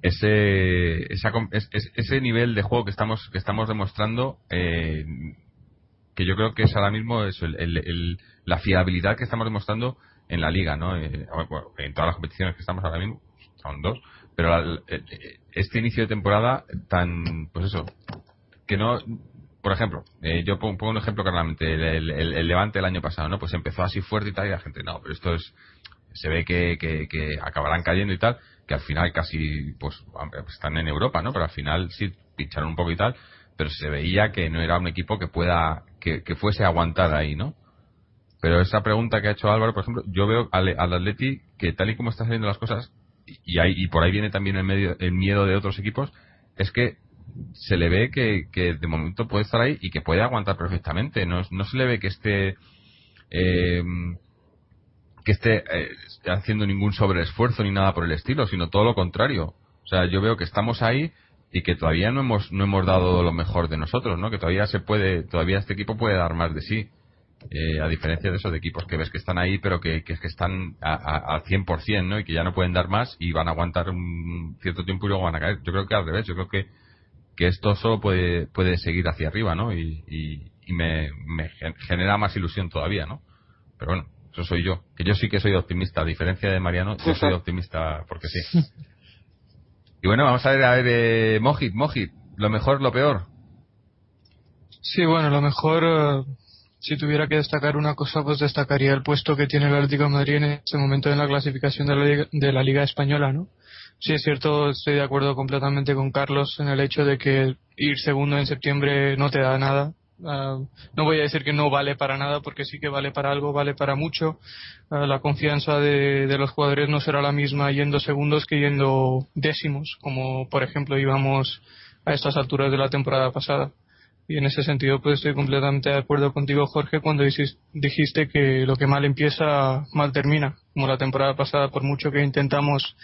ese ese nivel de juego que estamos que estamos demostrando eh, que yo creo que es ahora mismo eso, el, la fiabilidad que estamos demostrando en la liga, ¿no? Eh, en todas las competiciones que estamos ahora mismo, son dos, pero este inicio de temporada tan, pues eso, que no, por ejemplo, eh, yo pongo, un ejemplo claramente, el, Levante el año pasado, ¿no? Pues empezó así fuerte y tal, y la gente, no, pero esto es, se ve que, que, acabarán cayendo y tal, que al final casi, pues, están en Europa, ¿no? Pero al final sí pincharon un poco y tal, pero se veía que no era un equipo que pueda, que, que fuese aguantar ahí, ¿no? Pero esa pregunta que ha hecho Álvaro, por ejemplo, yo veo al, al Atleti que tal y como están saliendo las cosas, y, hay, y por ahí viene también el, medio, el miedo de otros equipos, es que se le ve que, que de momento puede estar ahí y que puede aguantar perfectamente. No, no se le ve que esté eh, que esté eh, haciendo ningún sobreesfuerzo ni nada por el estilo, sino todo lo contrario. O sea, yo veo que estamos ahí y que todavía no hemos no hemos dado lo mejor de nosotros, ¿no? Que todavía se puede, todavía este equipo puede dar más de sí. Eh, a diferencia de esos equipos que ves que están ahí, pero que, que, están al 100%, ¿no? Y que ya no pueden dar más y van a aguantar un cierto tiempo y luego van a caer. Yo creo que al revés, yo creo que, que esto solo puede, puede seguir hacia arriba, ¿no? Y, y, me, me, genera más ilusión todavía, ¿no? Pero bueno, eso soy yo. Que yo sí que soy optimista, a diferencia de Mariano, yo soy optimista porque sí. Y bueno, vamos a ver, a ver, eh, Mojit, Mojit, lo mejor, lo peor. Sí, bueno, lo mejor, eh, si tuviera que destacar una cosa, pues destacaría el puesto que tiene el Atlético de Madrid en este momento en la clasificación de la, Liga, de la Liga Española, ¿no? Sí, es cierto, estoy de acuerdo completamente con Carlos en el hecho de que ir segundo en septiembre no te da nada. Uh, no voy a decir que no vale para nada, porque sí que vale para algo, vale para mucho. Uh, la confianza de, los jugadores no será la misma yendo segundos que yendo décimos, como por ejemplo íbamos a estas alturas de la temporada pasada. Y en ese sentido, pues estoy completamente de acuerdo contigo, Jorge, cuando dijiste que lo que mal empieza, mal termina. Como la temporada pasada, por mucho que intentamos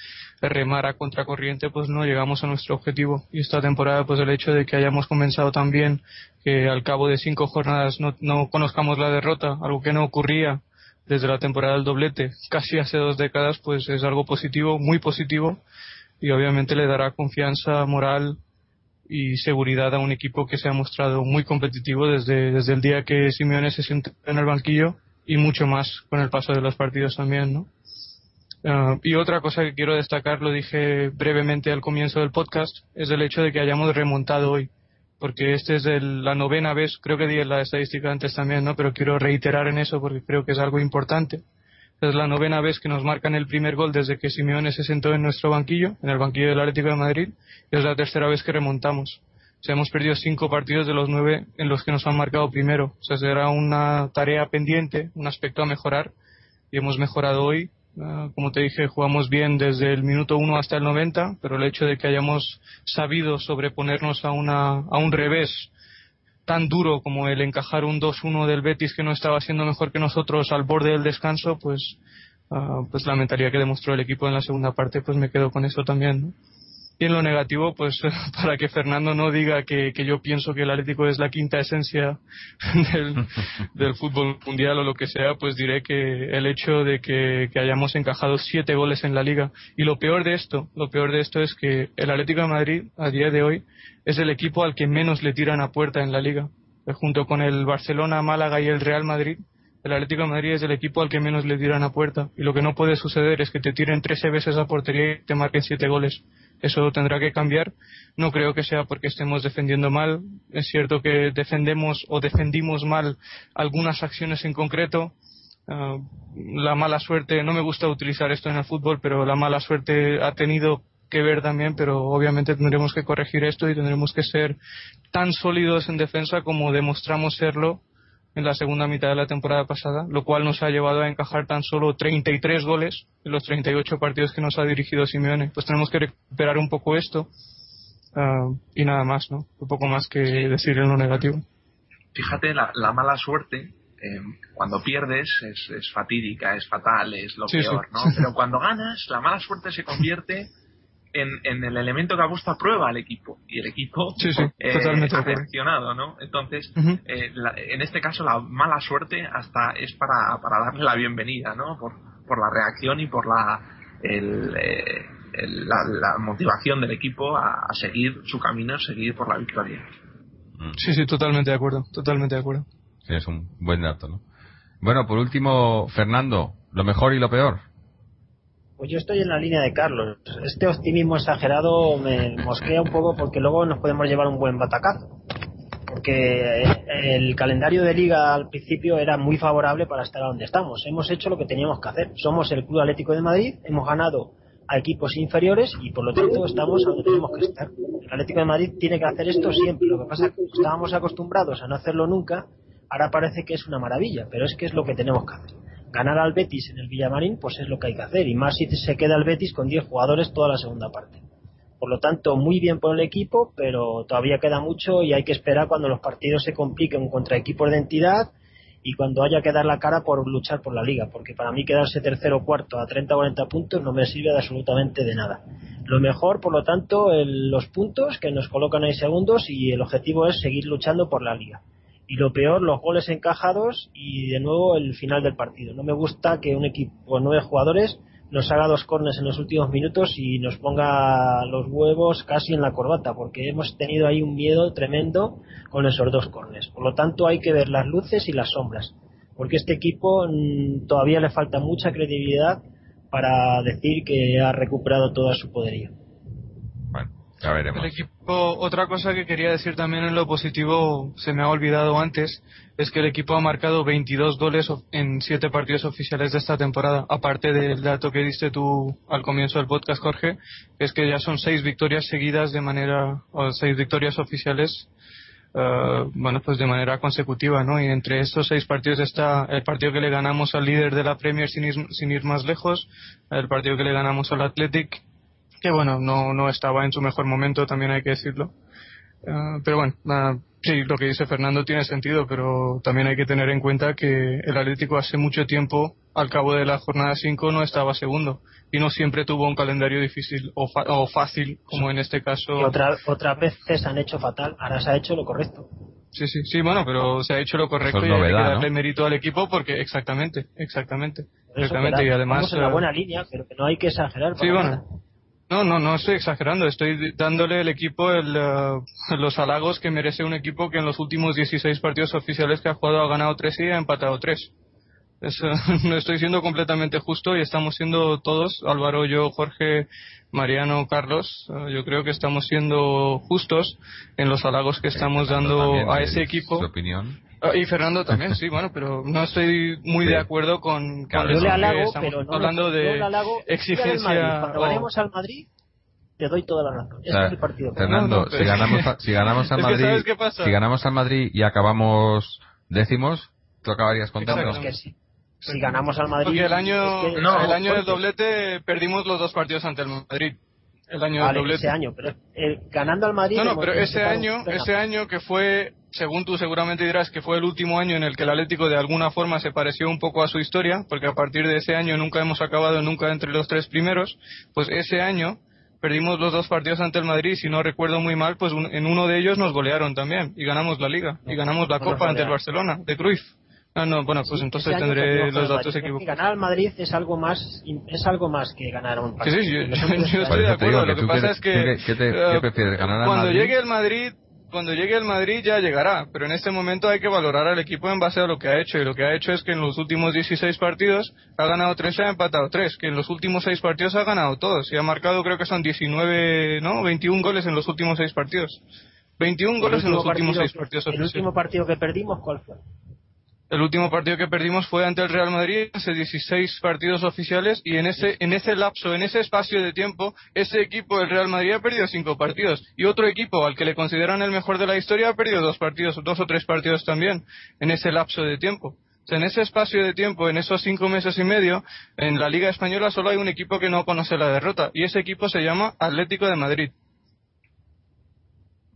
remar a contracorriente, pues no llegamos a nuestro objetivo. Y esta temporada, pues el hecho de que hayamos comenzado tan bien, que al cabo de cinco jornadas no, no conozcamos la derrota, algo que no ocurría desde la temporada del doblete, casi hace dos décadas, pues es algo positivo, muy positivo, y obviamente le dará confianza moral y seguridad a un equipo que se ha mostrado muy competitivo desde, desde el día que Simeone se siente en el banquillo y mucho más con el paso de los partidos también, ¿no? Ah, y otra cosa que quiero destacar, lo dije brevemente al comienzo del podcast, es el hecho de que hayamos remontado hoy. Porque esta es la novena vez, creo que di la estadística antes también, ¿no? Pero quiero reiterar en eso porque creo que es algo importante. Es la novena vez que nos marcan el primer gol desde que Simeone se sentó en nuestro banquillo, en el banquillo del Atlético de Madrid, y es la tercera vez que remontamos. O sea, hemos perdido cinco partidos de los nueve en los que nos han marcado primero. O sea, será una tarea pendiente, un aspecto a mejorar, y hemos mejorado hoy Ah, como te dije, jugamos bien desde el minuto 1 hasta el 90, pero el hecho de que hayamos sabido sobreponernos a, una, a un revés tan duro como el encajar un 2-1 del Betis que no estaba siendo mejor que nosotros al borde del descanso, pues, uh, pues la mentalidad que demostró el equipo en la segunda parte, pues me quedo con eso también. ¿no? Y en lo negativo, pues para que Fernando no diga que, yo pienso que el Atlético es la quinta esencia del, fútbol mundial o lo que sea, pues diré que el hecho de que, hayamos encajado siete goles en la liga. Y lo peor de esto, lo peor de esto es que el Atlético de Madrid, a día de hoy, es el equipo al que menos le tiran a puerta en la liga. Eh, junto con el Barcelona, Málaga y el Real Madrid, el Atlético de Madrid es el equipo al que menos le tiran a puerta. Y lo que no puede suceder es que te tiren 13 veces a portería y te marquen siete goles eso tendrá que cambiar. No creo que sea porque estemos defendiendo mal. Es cierto que defendemos o defendimos mal algunas acciones en concreto. Ah, la mala suerte, no me gusta utilizar esto en el fútbol, pero la mala suerte ha tenido que ver también, pero obviamente tendremos que corregir esto y tendremos que ser tan sólidos en defensa como demostramos serlo en la segunda mitad de la temporada pasada, lo cual nos ha llevado a encajar tan solo 33 goles en los 38 partidos que nos ha dirigido Simeone. Pues tenemos que recuperar un poco esto uh, y nada más, ¿no? Un poco más que decir en lo negativo. Fíjate, la, la mala suerte eh, cuando pierdes es, es, fatídica, es fatal, es lo peor, ¿no? Pero cuando ganas, la mala suerte se convierte en, el elemento que ha puesto a prueba al equipo y el equipo eh, ha reaccionado, ¿no? Entonces, eh, en este caso la mala suerte hasta es para, para darle la bienvenida, ¿no? Por, por la reacción y por la, eh, la, motivación del equipo a, seguir su camino, seguir por la victoria. Mm. Sí, sí, totalmente de acuerdo, totalmente de acuerdo. es un buen dato, ¿no? Bueno, por último, Fernando, lo mejor y lo peor. Pues yo estoy en la línea de Carlos. Este optimismo exagerado me mosquea un poco porque luego nos podemos llevar un buen batacazo. Porque el calendario de liga al principio era muy favorable para estar donde estamos. Hemos hecho lo que teníamos que hacer. Somos el Club Atlético de Madrid, hemos ganado a equipos inferiores y por lo tanto estamos donde tenemos que estar. El Atlético de Madrid tiene que hacer esto siempre. Lo que pasa es que estábamos acostumbrados a no hacerlo nunca, ahora parece que es una maravilla, pero es que es lo que tenemos que hacer ganar al Betis en el Villamarín, pues es lo que hay que hacer. Y más si se queda el Betis con 10 jugadores toda la segunda parte. Por lo tanto, muy bien por el equipo, pero todavía queda mucho y hay que esperar cuando los partidos se compliquen contra equipos de entidad y cuando haya que dar la cara por luchar por la liga, porque para mí quedarse tercero o cuarto a 30 o 40 puntos no me sirve de absolutamente de nada. Lo mejor, por lo tanto, los puntos que nos colocan ahí segundos y el objetivo es seguir luchando por la liga y lo peor, los goles encajados y de nuevo el final del partido. No me gusta que un equipo con nueve jugadores nos haga dos cornes en los últimos minutos y nos ponga los huevos casi en la corbata, porque hemos tenido ahí un miedo tremendo con esos dos cornes. Por lo tanto, hay que ver las luces y las sombras, porque este equipo mm, todavía le falta mucha credibilidad para decir que ha recuperado toda su poderío. El equipo, otra cosa que quería decir también en lo positivo, se me ha olvidado antes, es que el equipo ha marcado 22 goles en 7 partidos oficiales de esta temporada, aparte del dato que diste tú al comienzo del podcast, Jorge, es que ya son 6 victorias seguidas de manera, o 6 victorias oficiales, eh, bueno, pues de manera consecutiva, ¿no? Y entre estos 6 partidos está el partido que le ganamos al líder de la Premier sin ir, sin ir más lejos, el partido que le ganamos al Athletic que bueno, no, no estaba en su mejor momento, también hay que decirlo. Ah, pero bueno, sí, lo que dice Fernando tiene sentido, pero también hay que tener en cuenta que el Atlético hace mucho tiempo, al cabo de la jornada 5, no estaba segundo y no siempre tuvo un calendario difícil o, o fácil, como en este caso. Y otra, otra vez se han hecho fatal, ahora se ha hecho lo correcto. Sí, sí, sí, bueno, pero se ha hecho lo correcto y hay que darle mérito al equipo porque, exactamente, exactamente. exactamente, y además. en la buena línea, pero que no hay que exagerar. Sí, bueno. No, no, no estoy exagerando. Estoy dándole al equipo el, eh, los halagos que merece un equipo que en los últimos 16 partidos oficiales que ha jugado ha ganado 3 y ha empatado 3. Es, no estoy siendo completamente justo y estamos siendo todos, Álvaro, yo, Jorge, Mariano, Carlos, eh, yo creo que estamos siendo justos en los halagos que estamos dando a ese equipo. Su opinión. Ah, Y Fernando también, sí, bueno, pero no estoy muy Sí. de acuerdo con Yo le que halago, estamos pero no hablando yo de le halago, exigencia. Cuando ganemos al Madrid, te doy toda la razón. O Ese sea, es el partido. Fernando, No, no, pero si ganamos, a- si ganamos al Madrid, si ganamos al Madrid y acabamos décimos, tú acabarías contento. es que si, si ganamos al Madrid. Porque el año, es que- No, el año del doblete perdimos los dos partidos ante el Madrid. El año Vale, del doblete. ese año, pero eh, ganando al Madrid. No, no, pero ese año, ese año que fue, según tú seguramente dirás, que fue el último año en el que el Atlético de alguna forma se pareció un poco a su historia, porque a partir de ese año nunca hemos acabado nunca entre los tres primeros, pues ese año perdimos los dos partidos ante el Madrid, si no recuerdo muy mal, pues un- en uno de ellos nos golearon también y ganamos la Liga y ganamos la No Copa ante el. Barcelona de Cruyff. Ah, no, bueno, pues Sí, entonces tendré los datos equivocados. Ganar al Madrid es algo más, es algo más que ganar a un Sí, partido. sí, yo, yo- yo estoy de acuerdo. Lo que pasa es que eh, qué prefieres, ganar al cuando llegue el Madrid, cuando llegue el Madrid ya llegará, pero en este momento hay que valorar al equipo en base a lo que ha hecho y lo que ha hecho es que en los últimos 16 partidos ha ganado 3 y ha empatado 3, que en los últimos 6 partidos ha ganado todos y ha marcado creo que son 19, no, 21 goles en los últimos 6 partidos. 21 el goles en los último últimos partido 6 que- partidos El último partido que perdimos, ¿cuál fue? El último partido que perdimos fue ante el Real Madrid, hace 16 partidos oficiales, y en ese, en ese lapso, en ese espacio de tiempo, ese equipo del Real Madrid ha perdido 5 partidos. Y otro equipo, al que le consideran el mejor de la historia, ha perdido dos partidos, dos o tres partidos también, en ese lapso de tiempo. O sea, en ese espacio de tiempo, en esos cinco meses y medio, en la Liga Española solo hay un equipo que no conoce la derrota, y ese equipo se llama Atlético de Madrid.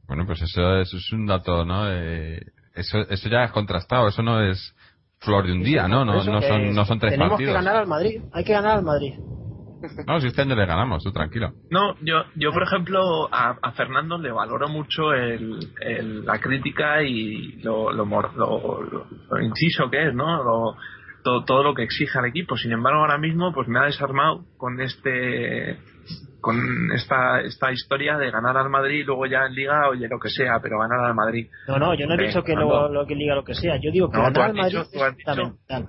Bueno, pues eso, eso es un dato, ¿no? Eh, eso, eso ya es contrastado, eso no es flor de un día, ¿no? No, no son, no son tres Tenemos partidos. que ganar al Madrid. Hay que ganar al Madrid. No, si este año le ganamos, tú tranquilo. No, yo, yo por ejemplo, a, a Fernando le valoro mucho el, el- la crítica y lo, lo, mor- lo- lo- lo inciso que es, ¿no? Lo- todo, todo lo que exige al equipo. Sin embargo, ahora mismo, pues me ha desarmado con este con esta, esta historia de ganar al Madrid y luego ya en Liga, oye, lo que sea, pero ganar al Madrid. No, no, yo no he dicho que Fernando. lo, que diga lo que sea. Yo digo que No, ganar al Madrid dicho- es fundamental.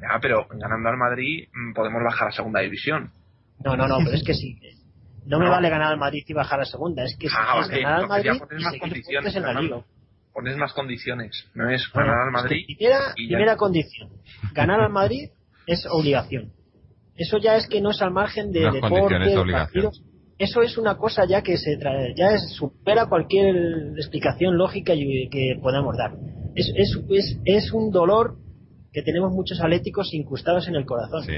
Ya, pero ganando al Madrid mm, podemos bajar a segunda división. No, no, no, pero es que sí. No, me vale ganar al Madrid y bajar a segunda. Es que si Ah, es vale, ganar al Madrid pones más condiciones, en la liga. Pones más condiciones, no es Bueno, ganar al es que Madrid. primera, y primera condición. Ganar al Madrid es obligación. Eso ya es que no es al margen de es deporte, partido. Eso es una cosa ya que se trae, ya es, supera cualquier explicación lógica y- que podamos dar. Es, es, es, es un dolor que tenemos muchos atléticos incrustados en el corazón. Sí.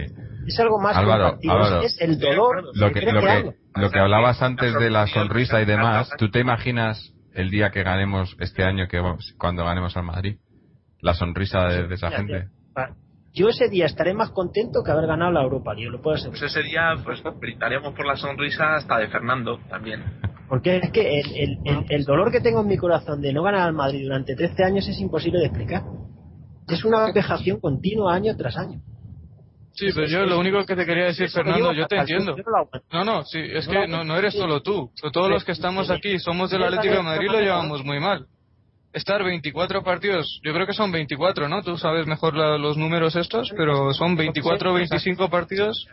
Es algo más Álvaro, Álvaro. es el dolor. Lo que, lo, que, lo que hablabas antes de la sonrisa y demás. ¿tú te imaginas el día que ganemos este año, que cuando ganemos al Madrid? La sonrisa de, de esa gente. Yo ese día estaré más contento que haber ganado la Europa, yo lo puedo asegurar. Pues ese día pues brindaremos por la sonrisa hasta de Fernando también. Porque es que el, el, el, el dolor que tengo en mi corazón de no ganar al Madrid durante 13 años es imposible de explicar. Es una vejación continua año tras año. Sí, pero yo lo único que te quería decir, Fernando, yo te entiendo. no. No, sí, es que no, no, eres solo tú. Todos los que estamos aquí somos del Atlético de Madrid lo llevamos muy mal. Estar 24 partidos, yo creo que son 24, ¿no? Tú sabes mejor la- los números estos, pero son 24 o 25 partidos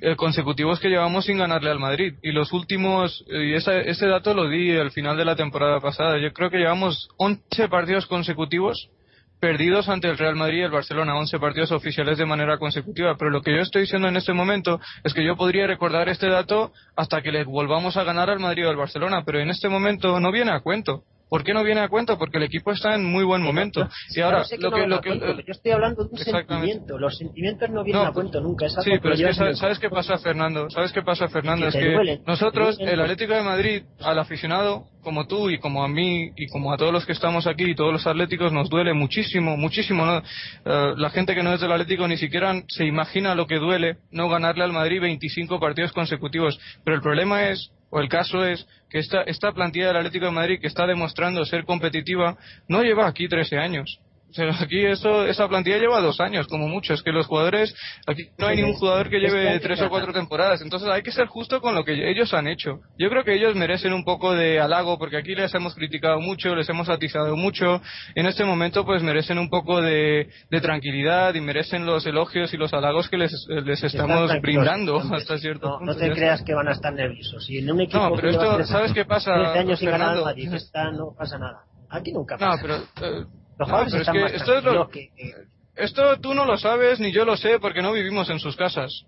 eh, consecutivos que llevamos sin ganarle al Madrid. Y los últimos, eh, y ese, ese dato lo di al final de la temporada pasada, yo creo que llevamos 11 partidos consecutivos perdidos ante el Real Madrid y el Barcelona, 11 partidos oficiales de manera consecutiva. Pero lo que yo estoy diciendo en este momento es que yo podría recordar este dato hasta que le volvamos a ganar al Madrid o al Barcelona, pero en este momento no viene a cuento. ¿Por qué no viene a cuento? Porque el equipo está en muy buen momento. Y ahora, lo que, lo que, cuento, yo estoy hablando de un sentimiento. Los sentimientos no vienen a cuento nunca. Es Sí, pero es que llevas en sa- el ¿sabes qué pasa, Fernando? ¿Sabes qué pasa, Fernando? Que Es que nosotros, el Atlético de Madrid, al aficionado, como tú y como a mí y como a todos los que estamos aquí y todos los atléticos, nos duele muchísimo, muchísimo. ¿no? Eh, la gente que no es del Atlético ni siquiera se imagina lo que duele no ganarle al Madrid 25 partidos consecutivos. Pero el problema es, o el caso es, que esta, esta plantilla del Atlético de Madrid, que está demostrando ser competitiva, no lleva aquí 13 años. Pero aquí eso, esa plantilla lleva dos años, como mucho. Es que los jugadores, aquí no hay ningún jugador que lleve tres o cuatro temporadas. Entonces hay que ser justo con lo que ellos han hecho. Yo creo que ellos merecen un poco de halago, porque aquí les hemos criticado mucho, les hemos atizado mucho. En este momento, pues merecen un poco de, tranquilidad y merecen los elogios y los halagos que les, les estamos brindando hasta cierto no, punto. No te creas que van a estar nerviosos. Si en un equipo no, pero esto, ¿sabes qué pasa? 13 años sin ganar está, no pasa nada. Aquí nunca pasa. No, pero, eh, los no, pero es que esto es lo que, esto tú no lo sabes ni yo lo sé porque no vivimos en sus casas.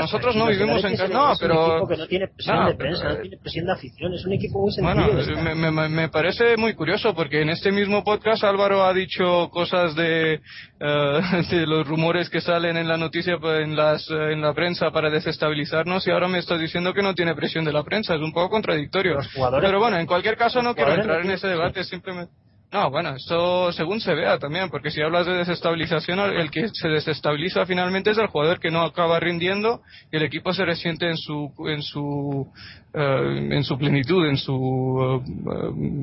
Nosotros no vivimos en casa. No, pero. Es un equipo que no tiene presión no, de prensa, pero... no tiene presión de afición, es un equipo muy sencillo. Bueno, me, me, me, parece muy curioso porque en este mismo podcast Álvaro ha dicho cosas de, uh, de los rumores que salen en la noticia, en, las, uh, en la prensa para desestabilizarnos y ahora me estás diciendo que no tiene presión de la prensa. Es un poco contradictorio. Los jugadores, pero bueno, en cualquier caso no quiero entrar no en ese debate, simplemente. No, bueno, esto según se vea también, porque si hablas de desestabilización, el que se desestabiliza finalmente es el jugador que no acaba rindiendo y el equipo se resiente en su en su uh, en su plenitud, en su uh,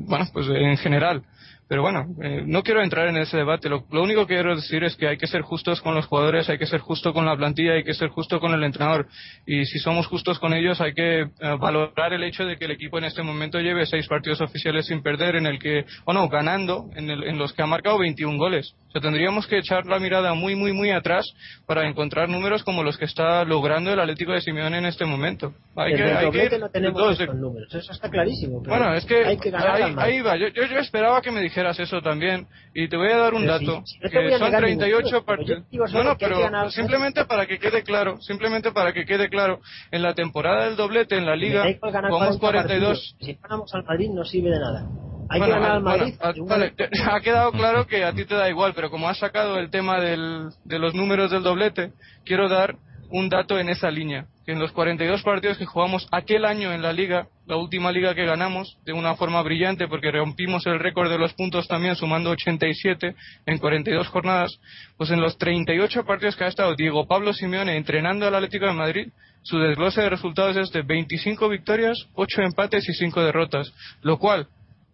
bueno, pues en general. Pero bueno, eh, no quiero entrar en ese debate. Lo, lo, único que quiero decir es que hay que ser justos con los jugadores, hay que ser justo con la plantilla, hay que ser justo con el entrenador. Y si somos justos con ellos, hay que eh, valorar el hecho de que el equipo en este momento lleve seis partidos oficiales sin perder, en el que, o no, ganando, en, el, en los que ha marcado 21 goles. Sea, tendríamos que echar la mirada muy, muy, muy atrás para encontrar números como los que está logrando el Atlético de Simeone en este momento. Hay Desde que, el hay que doblete no tenemos dos estos números, eso está clarísimo. pero bueno, es que, hay que ganar ahí, ahí va. Yo, yo, yo esperaba que me dijeras eso también. Y te voy a dar un Pero dato. si- si no te voy que son negar ningún 38 número, pero yo partidos. digo solo No, no, que hay que pero ganar- simplemente para que quede claro, simplemente para que quede claro, en la temporada del doblete en la liga, jugamos 40 42. partidos. Si ganamos al Madrid no sirve de nada. Hay Bueno, que ganar al bueno, Madrid. y un- vale, te- ha quedado claro que a ti te da igual, pero como has sacado el tema del, de los números del doblete, quiero dar un dato en esa línea. Que en los 42 partidos que jugamos aquel año en la liga, la última liga que ganamos, de una forma brillante, porque rompimos el récord de los puntos también, sumando 87 en 42 jornadas, pues en los 38 partidos que ha estado Diego Pablo Simeone entrenando al Atlético de Madrid, su desglose de resultados es de 25 victorias, 8 empates y 5 derrotas, lo cual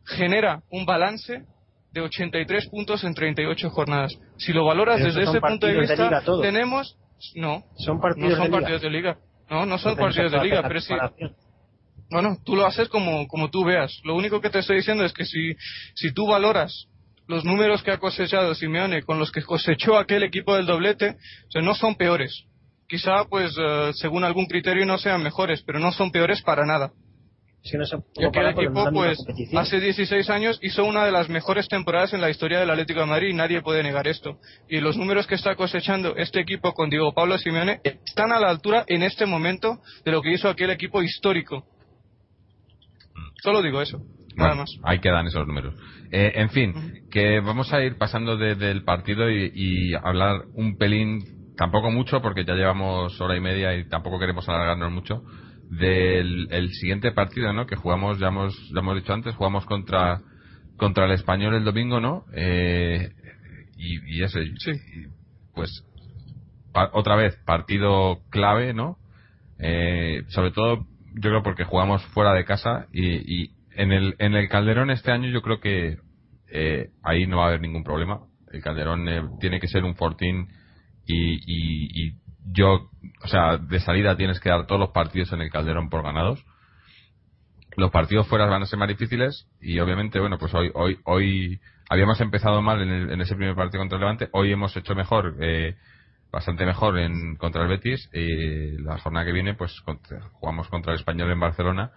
genera un balance de 83 puntos en 38 jornadas. Si lo valoras Pero desde ese punto de vista, liga, tenemos... No, Son no partidos son de liga. partidos de liga. No, no son partidos de no liga, pero sí. Bueno, tú lo haces como, como tú veas. Lo único que te estoy diciendo es que si, si tú valoras los números que ha cosechado Simeone con los que cosechó aquel equipo del doblete, o sea, no son peores. Quizá, pues, eh, según algún criterio no sean mejores, pero no son peores para nada. Que no se Y con equipo, pues, hace 16 años hizo una de las mejores temporadas en la historia del Atlético de Madrid y nadie puede negar esto. Y los números que está cosechando este equipo con Diego Pablo Simeone están a la altura en este momento de lo que hizo aquel equipo histórico. Solo digo eso, nada Bueno, más. ahí quedan esos números. Eh, en fin, que vamos a ir pasando de- del partido y, y hablar un pelín, tampoco mucho, porque ya llevamos hora y media y tampoco queremos alargarnos mucho, del el siguiente partido, ¿no? Que jugamos, ya hemos, ya hemos dicho antes, jugamos contra contra el español el domingo, ¿no? Eh, y, y ese, Sí. y, pues, pa- otra vez, partido clave, ¿no? Eh, sobre todo, yo creo porque jugamos fuera de casa y, y en el en el Calderón este año yo creo que eh, ahí no va a haber ningún problema. El Calderón eh, tiene que ser un fortín y, y, y yo, o sea, de salida tienes que dar todos los partidos en el Calderón por ganados. Los partidos fuera van a ser más difíciles y obviamente, bueno, pues hoy hoy hoy habíamos empezado mal en, el- en ese primer partido contra el Levante, hoy hemos hecho mejor, eh, bastante mejor en contra el Betis. Y la jornada que viene pues jugamos contra el Español en Barcelona.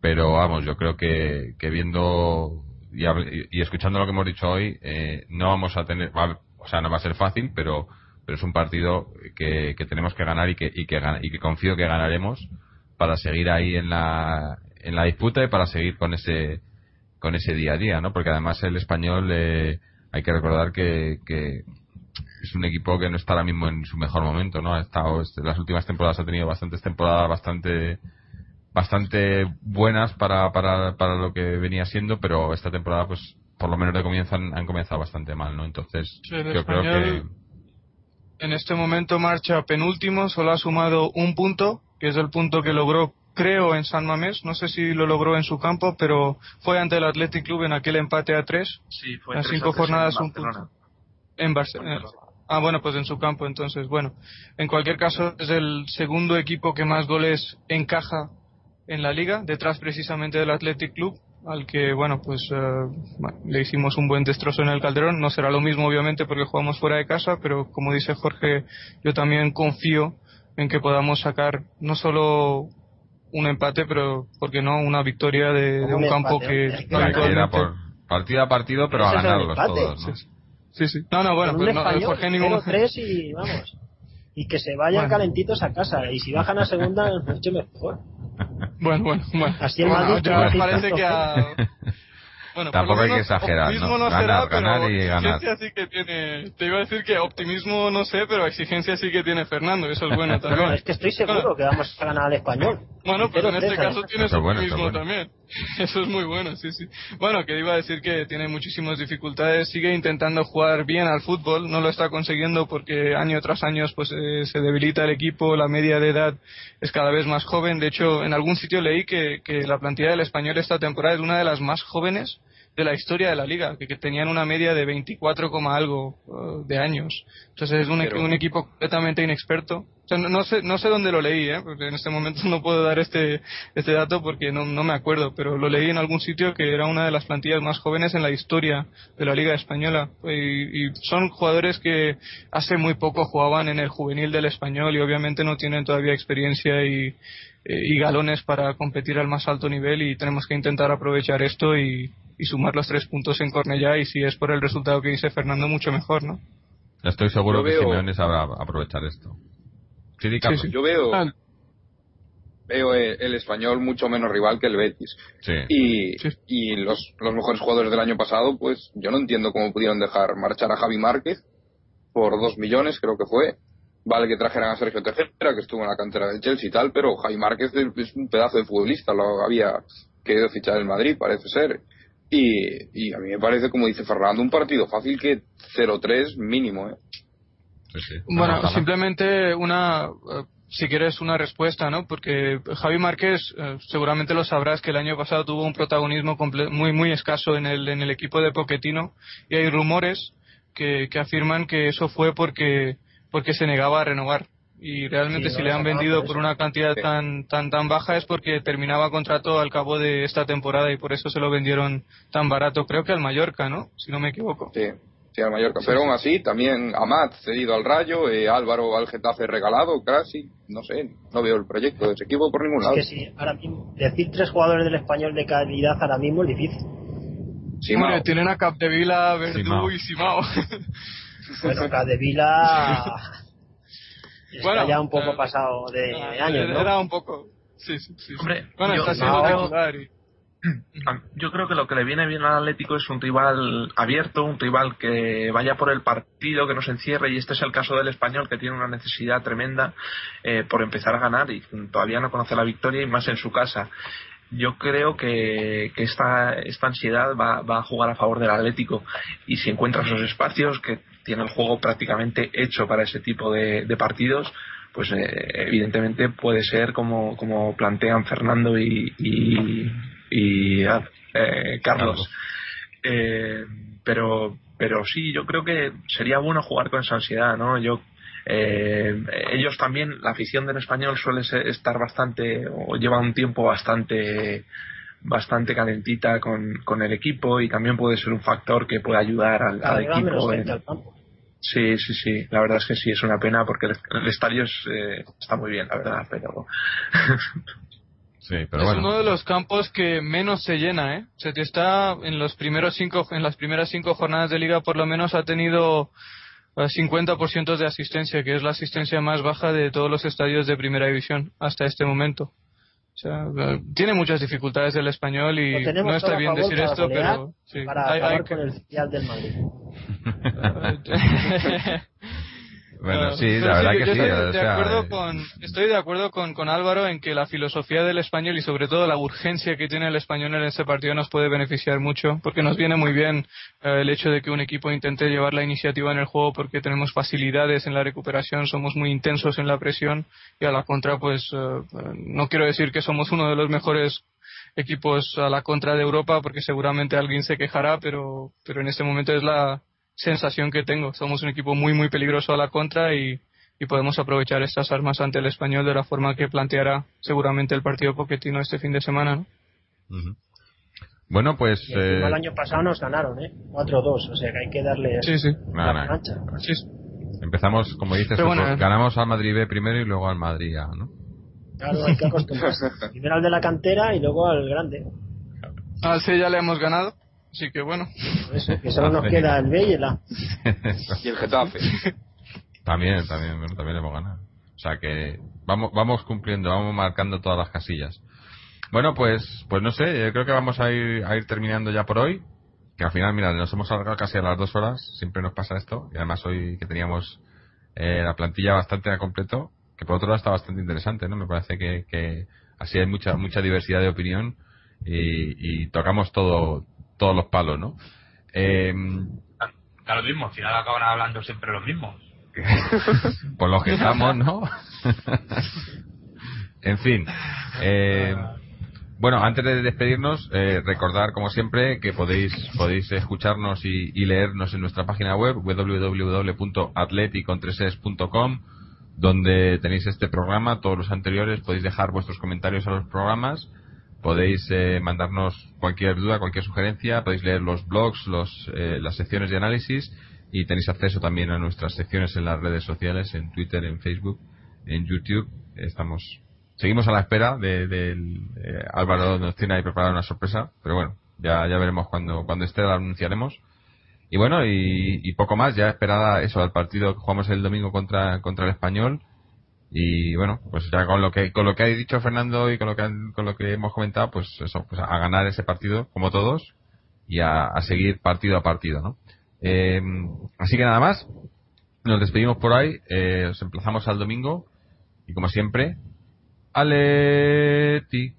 Pero vamos yo creo que, que viendo y, y escuchando lo que hemos dicho hoy eh, no vamos a tener va- o sea no va a ser fácil pero pero es un partido que, que tenemos que ganar y que y que y que confío que ganaremos para seguir ahí en la en la disputa y para seguir con ese con ese día a día no porque además el español eh, hay que recordar que, que es un equipo que no está ahora mismo en su mejor momento, ¿no? Ha estado, este, las últimas temporadas ha tenido bastantes temporadas bastante bastante buenas para, para, para lo que venía siendo, pero esta temporada, pues, por lo menos de comienzo han, comenzado bastante mal, ¿no? Entonces, Sí, yo creo que En este momento marcha penúltimo, solo ha sumado un punto, que es el punto que logró creo, en San Mamés. No sé si lo logró en su campo, pero fue ante el Athletic Club en aquel empate a tres. Sí, fue tres cinco a jornadas, en un punto. Barcelona. En Barcelona. Ah, bueno, pues en su campo, entonces, bueno. En cualquier caso, es el segundo equipo que más goles encaja en la liga, detrás precisamente del Athletic Club, al que, bueno, pues bueno, le hicimos un buen destrozo en el Calderón. No será lo mismo, obviamente, porque jugamos fuera de casa, pero como dice Jorge, yo también confío en que podamos sacar no solo un empate, pero, ¿por qué no?, una victoria de, de un, Un campo empate, que habitualmente- por partido a partido, pero a ganarlos todos. ¿no? Sí, sí. No, no, bueno, pues no, español, Jorge ningún 0-3 y vamos. Y que se vayan Bueno. calentitos a casa. Y si bajan a segunda, mucho mejor. Bueno, bueno, bueno. Así el Bueno, Madrid ya me parece que a... Bueno, Tampoco hay que exagerar, optimismo ¿no? será, Ganar, pero ganar y ganar. sí que tiene... Te iba a decir que optimismo no sé, pero exigencia sí que tiene Fernando, eso es bueno también. No, es que estoy seguro que vamos a ganar al español. Bueno, pues en 0-3 este caso bueno, optimismo es bueno. también. Eso es muy bueno, sí, sí. Bueno, que iba a decir que tiene muchísimas dificultades, sigue intentando jugar bien al fútbol, no lo está consiguiendo porque año tras año pues eh, se debilita el equipo, la media de edad es cada vez más joven. De hecho, en algún sitio leí que, que la plantilla del español esta temporada es una de las más jóvenes de la historia de la liga, que, que tenían una media de 24, coma algo eh, de años. Entonces es un, Pero- un equipo completamente inexperto. O sea, no, no sé, no sé dónde lo leí, ¿eh? porque en este momento no puedo dar este, este dato porque no, no me acuerdo, pero lo leí en algún sitio que era una de las plantillas más jóvenes en la historia de la liga española. Y, y son jugadores que hace muy poco jugaban en el juvenil del español y obviamente no tienen todavía experiencia y, eh, y galones para competir al más alto nivel y tenemos que intentar aprovechar esto y, y sumar los tres puntos en Cornellá y si es por el resultado que dice Fernando mucho mejor, ¿no? Estoy seguro Yo que veo- Simeone sabrá aprovechar esto. Sí, sí. Yo veo, Ah, veo el, el español mucho menos rival que el Betis. Sí. Y, Sí. y los, los mejores jugadores del año pasado, pues yo no entiendo cómo pudieron dejar marchar a Javi Márquez por dos millones, creo que fue. Vale que trajeran a Sergio Tejera, que estuvo en la cantera del Chelsea y tal, pero Javi Márquez es un pedazo de futbolista, lo había querido fichar el Madrid, parece ser. Y, y a mí me parece, como dice Fernando, un partido fácil que 0-3 mínimo, ¿eh? Sí, sí. No, Bueno, simplemente una, eh, si quieres una respuesta, ¿no? Porque Javi Márquez, eh, seguramente lo sabrás que el año pasado tuvo un protagonismo comple- muy muy escaso en el en el equipo de Poquetino y hay rumores que, que afirman que eso fue porque porque se negaba a renovar y realmente Sí, si le han vendido por una cantidad Sí. tan tan tan baja es porque terminaba contrato al cabo de esta temporada y por eso se lo vendieron tan barato, creo que al Mallorca, ¿no? Si no me equivoco. Sí, sí, al Mallorca. Pero aún así, también Amat cedido al Rayo, eh, Álvaro al Getafe regalado, casi, no sé, no veo el proyecto de ese equipo por ningún Es lado. que sí, ahora mismo, decir tres jugadores del español de calidad ahora mismo es difícil. Simao. Hombre, tienen a Capdevila, Verdú Simao. y Simao. Bueno, Cadevila está Bueno, ya un poco eh, pasado de, de años, era, ¿no? era un poco. Sí, sí, sí. Hombre, bueno, yo- está siendo no. titular y- Yo creo que lo que le viene bien al Atlético es un rival abierto, un rival que vaya por el partido, que no se encierre, y este es el caso del español que tiene una necesidad tremenda eh, por empezar a ganar y todavía no conoce la victoria y más en su casa. Yo creo que, esta, esta ansiedad va, va a jugar a favor del Atlético y si encuentra esos espacios que tiene el juego prácticamente hecho para ese tipo de, partidos, pues eh, evidentemente puede ser como, plantean Fernando y, y, ah, eh, Carlos. Eh, pero, pero sí, yo creo que sería bueno jugar con esa ansiedad, ¿no? Yo, eh, ellos también, la afición del español suele ser- estar bastante, o lleva un tiempo bastante bastante calentita con, con el equipo y también puede ser un factor que puede ayudar al, equipo en- al. Sí, sí, sí. La verdad es que sí, es una pena porque el, el estadio es, eh, está muy bien, la verdad, pero. Sí, pero es bueno. uno de los campos que menos se llena, ¿eh? Se te está en los primeros cinco, en las primeras cinco jornadas de liga por lo menos ha tenido eh, 50% de asistencia, que es la asistencia más baja de todos los estadios de primera división hasta este momento. O sea, eh, tiene muchas dificultades el español y no está bien decir para esto, pero sí, para hay- hay con el del Madrid. Bueno, sí, la verdad yo que sí. Estoy o de, acuerdo eh, con, estoy de acuerdo con, con Álvaro en que la filosofía del español y sobre todo la urgencia que tiene el español en este partido nos puede beneficiar mucho porque nos viene muy bien eh, el hecho de que un equipo intente llevar la iniciativa en el juego porque tenemos facilidades en la recuperación, somos muy intensos en la presión y a la contra pues eh, no quiero decir que somos uno de los mejores equipos a la contra de Europa porque seguramente alguien se quejará pero pero en este momento es la sensación que tengo somos un equipo muy muy peligroso a la contra y, y podemos aprovechar estas armas ante el español de la forma que planteará seguramente el partido Pochettino este fin de semana ¿no? Bueno, pues. Y eh, el año pasado nos ganaron, ¿eh? 4-2, o sea que hay que darle sí sí la sí Empezamos, como dices, bueno, pues, eh. ganamos al Madrid B primero y luego al Madrid A, ¿no? Claro, hay que acostumbrarse. Primero al de la cantera y luego al grande. al C ya le hemos ganado así que bueno eso, que solo nos queda el B y el A. Y el Getafe. también, también, bueno, también hemos ganado. O sea que vamos, vamos cumpliendo, vamos marcando todas las casillas. Bueno, pues, pues no sé, yo creo que vamos a ir, a ir terminando ya por hoy. Que al final, mira, nos hemos alargado casi a las dos horas, siempre nos pasa esto. Y además hoy que teníamos eh, la plantilla bastante a completo, que por otro lado está bastante interesante, ¿no? Me parece que, que así hay mucha, mucha diversidad de opinión y, y tocamos todo, todos los palos, ¿no? Eh, Da lo mismo, al final acaban hablando siempre los mismos. por lo que estamos, ¿no? en fin. eh, bueno, antes de despedirnos, eh, recordar, como siempre, que podéis, podéis escucharnos y, y leernos en nuestra página web www.atleticontreses.com donde tenéis este programa, todos los anteriores, podéis dejar vuestros comentarios a los programas, podéis eh, mandarnos cualquier duda, cualquier sugerencia, podéis leer los blogs, los, eh, las secciones de análisis y tenéis acceso también a nuestras secciones en las redes sociales, en Twitter, en Facebook, en YouTube. Estamos, seguimos a la espera de, eh, Álvaro nos tiene ahí preparada una sorpresa, pero bueno, ya, ya veremos cuando, cuando esté la anunciaremos. Y bueno, y, y poco más, ya esperada eso, al partido que jugamos el domingo contra, contra el español. Y bueno, pues ya con lo que, con lo que ha dicho Fernando y con lo que, han- con lo que hemos comentado, pues eso, pues a ganar ese partido, como todos, y a, a seguir partido a partido, ¿no? Eh, así que nada más, nos despedimos por ahí, eh, os emplazamos al domingo, y como siempre, Aleti.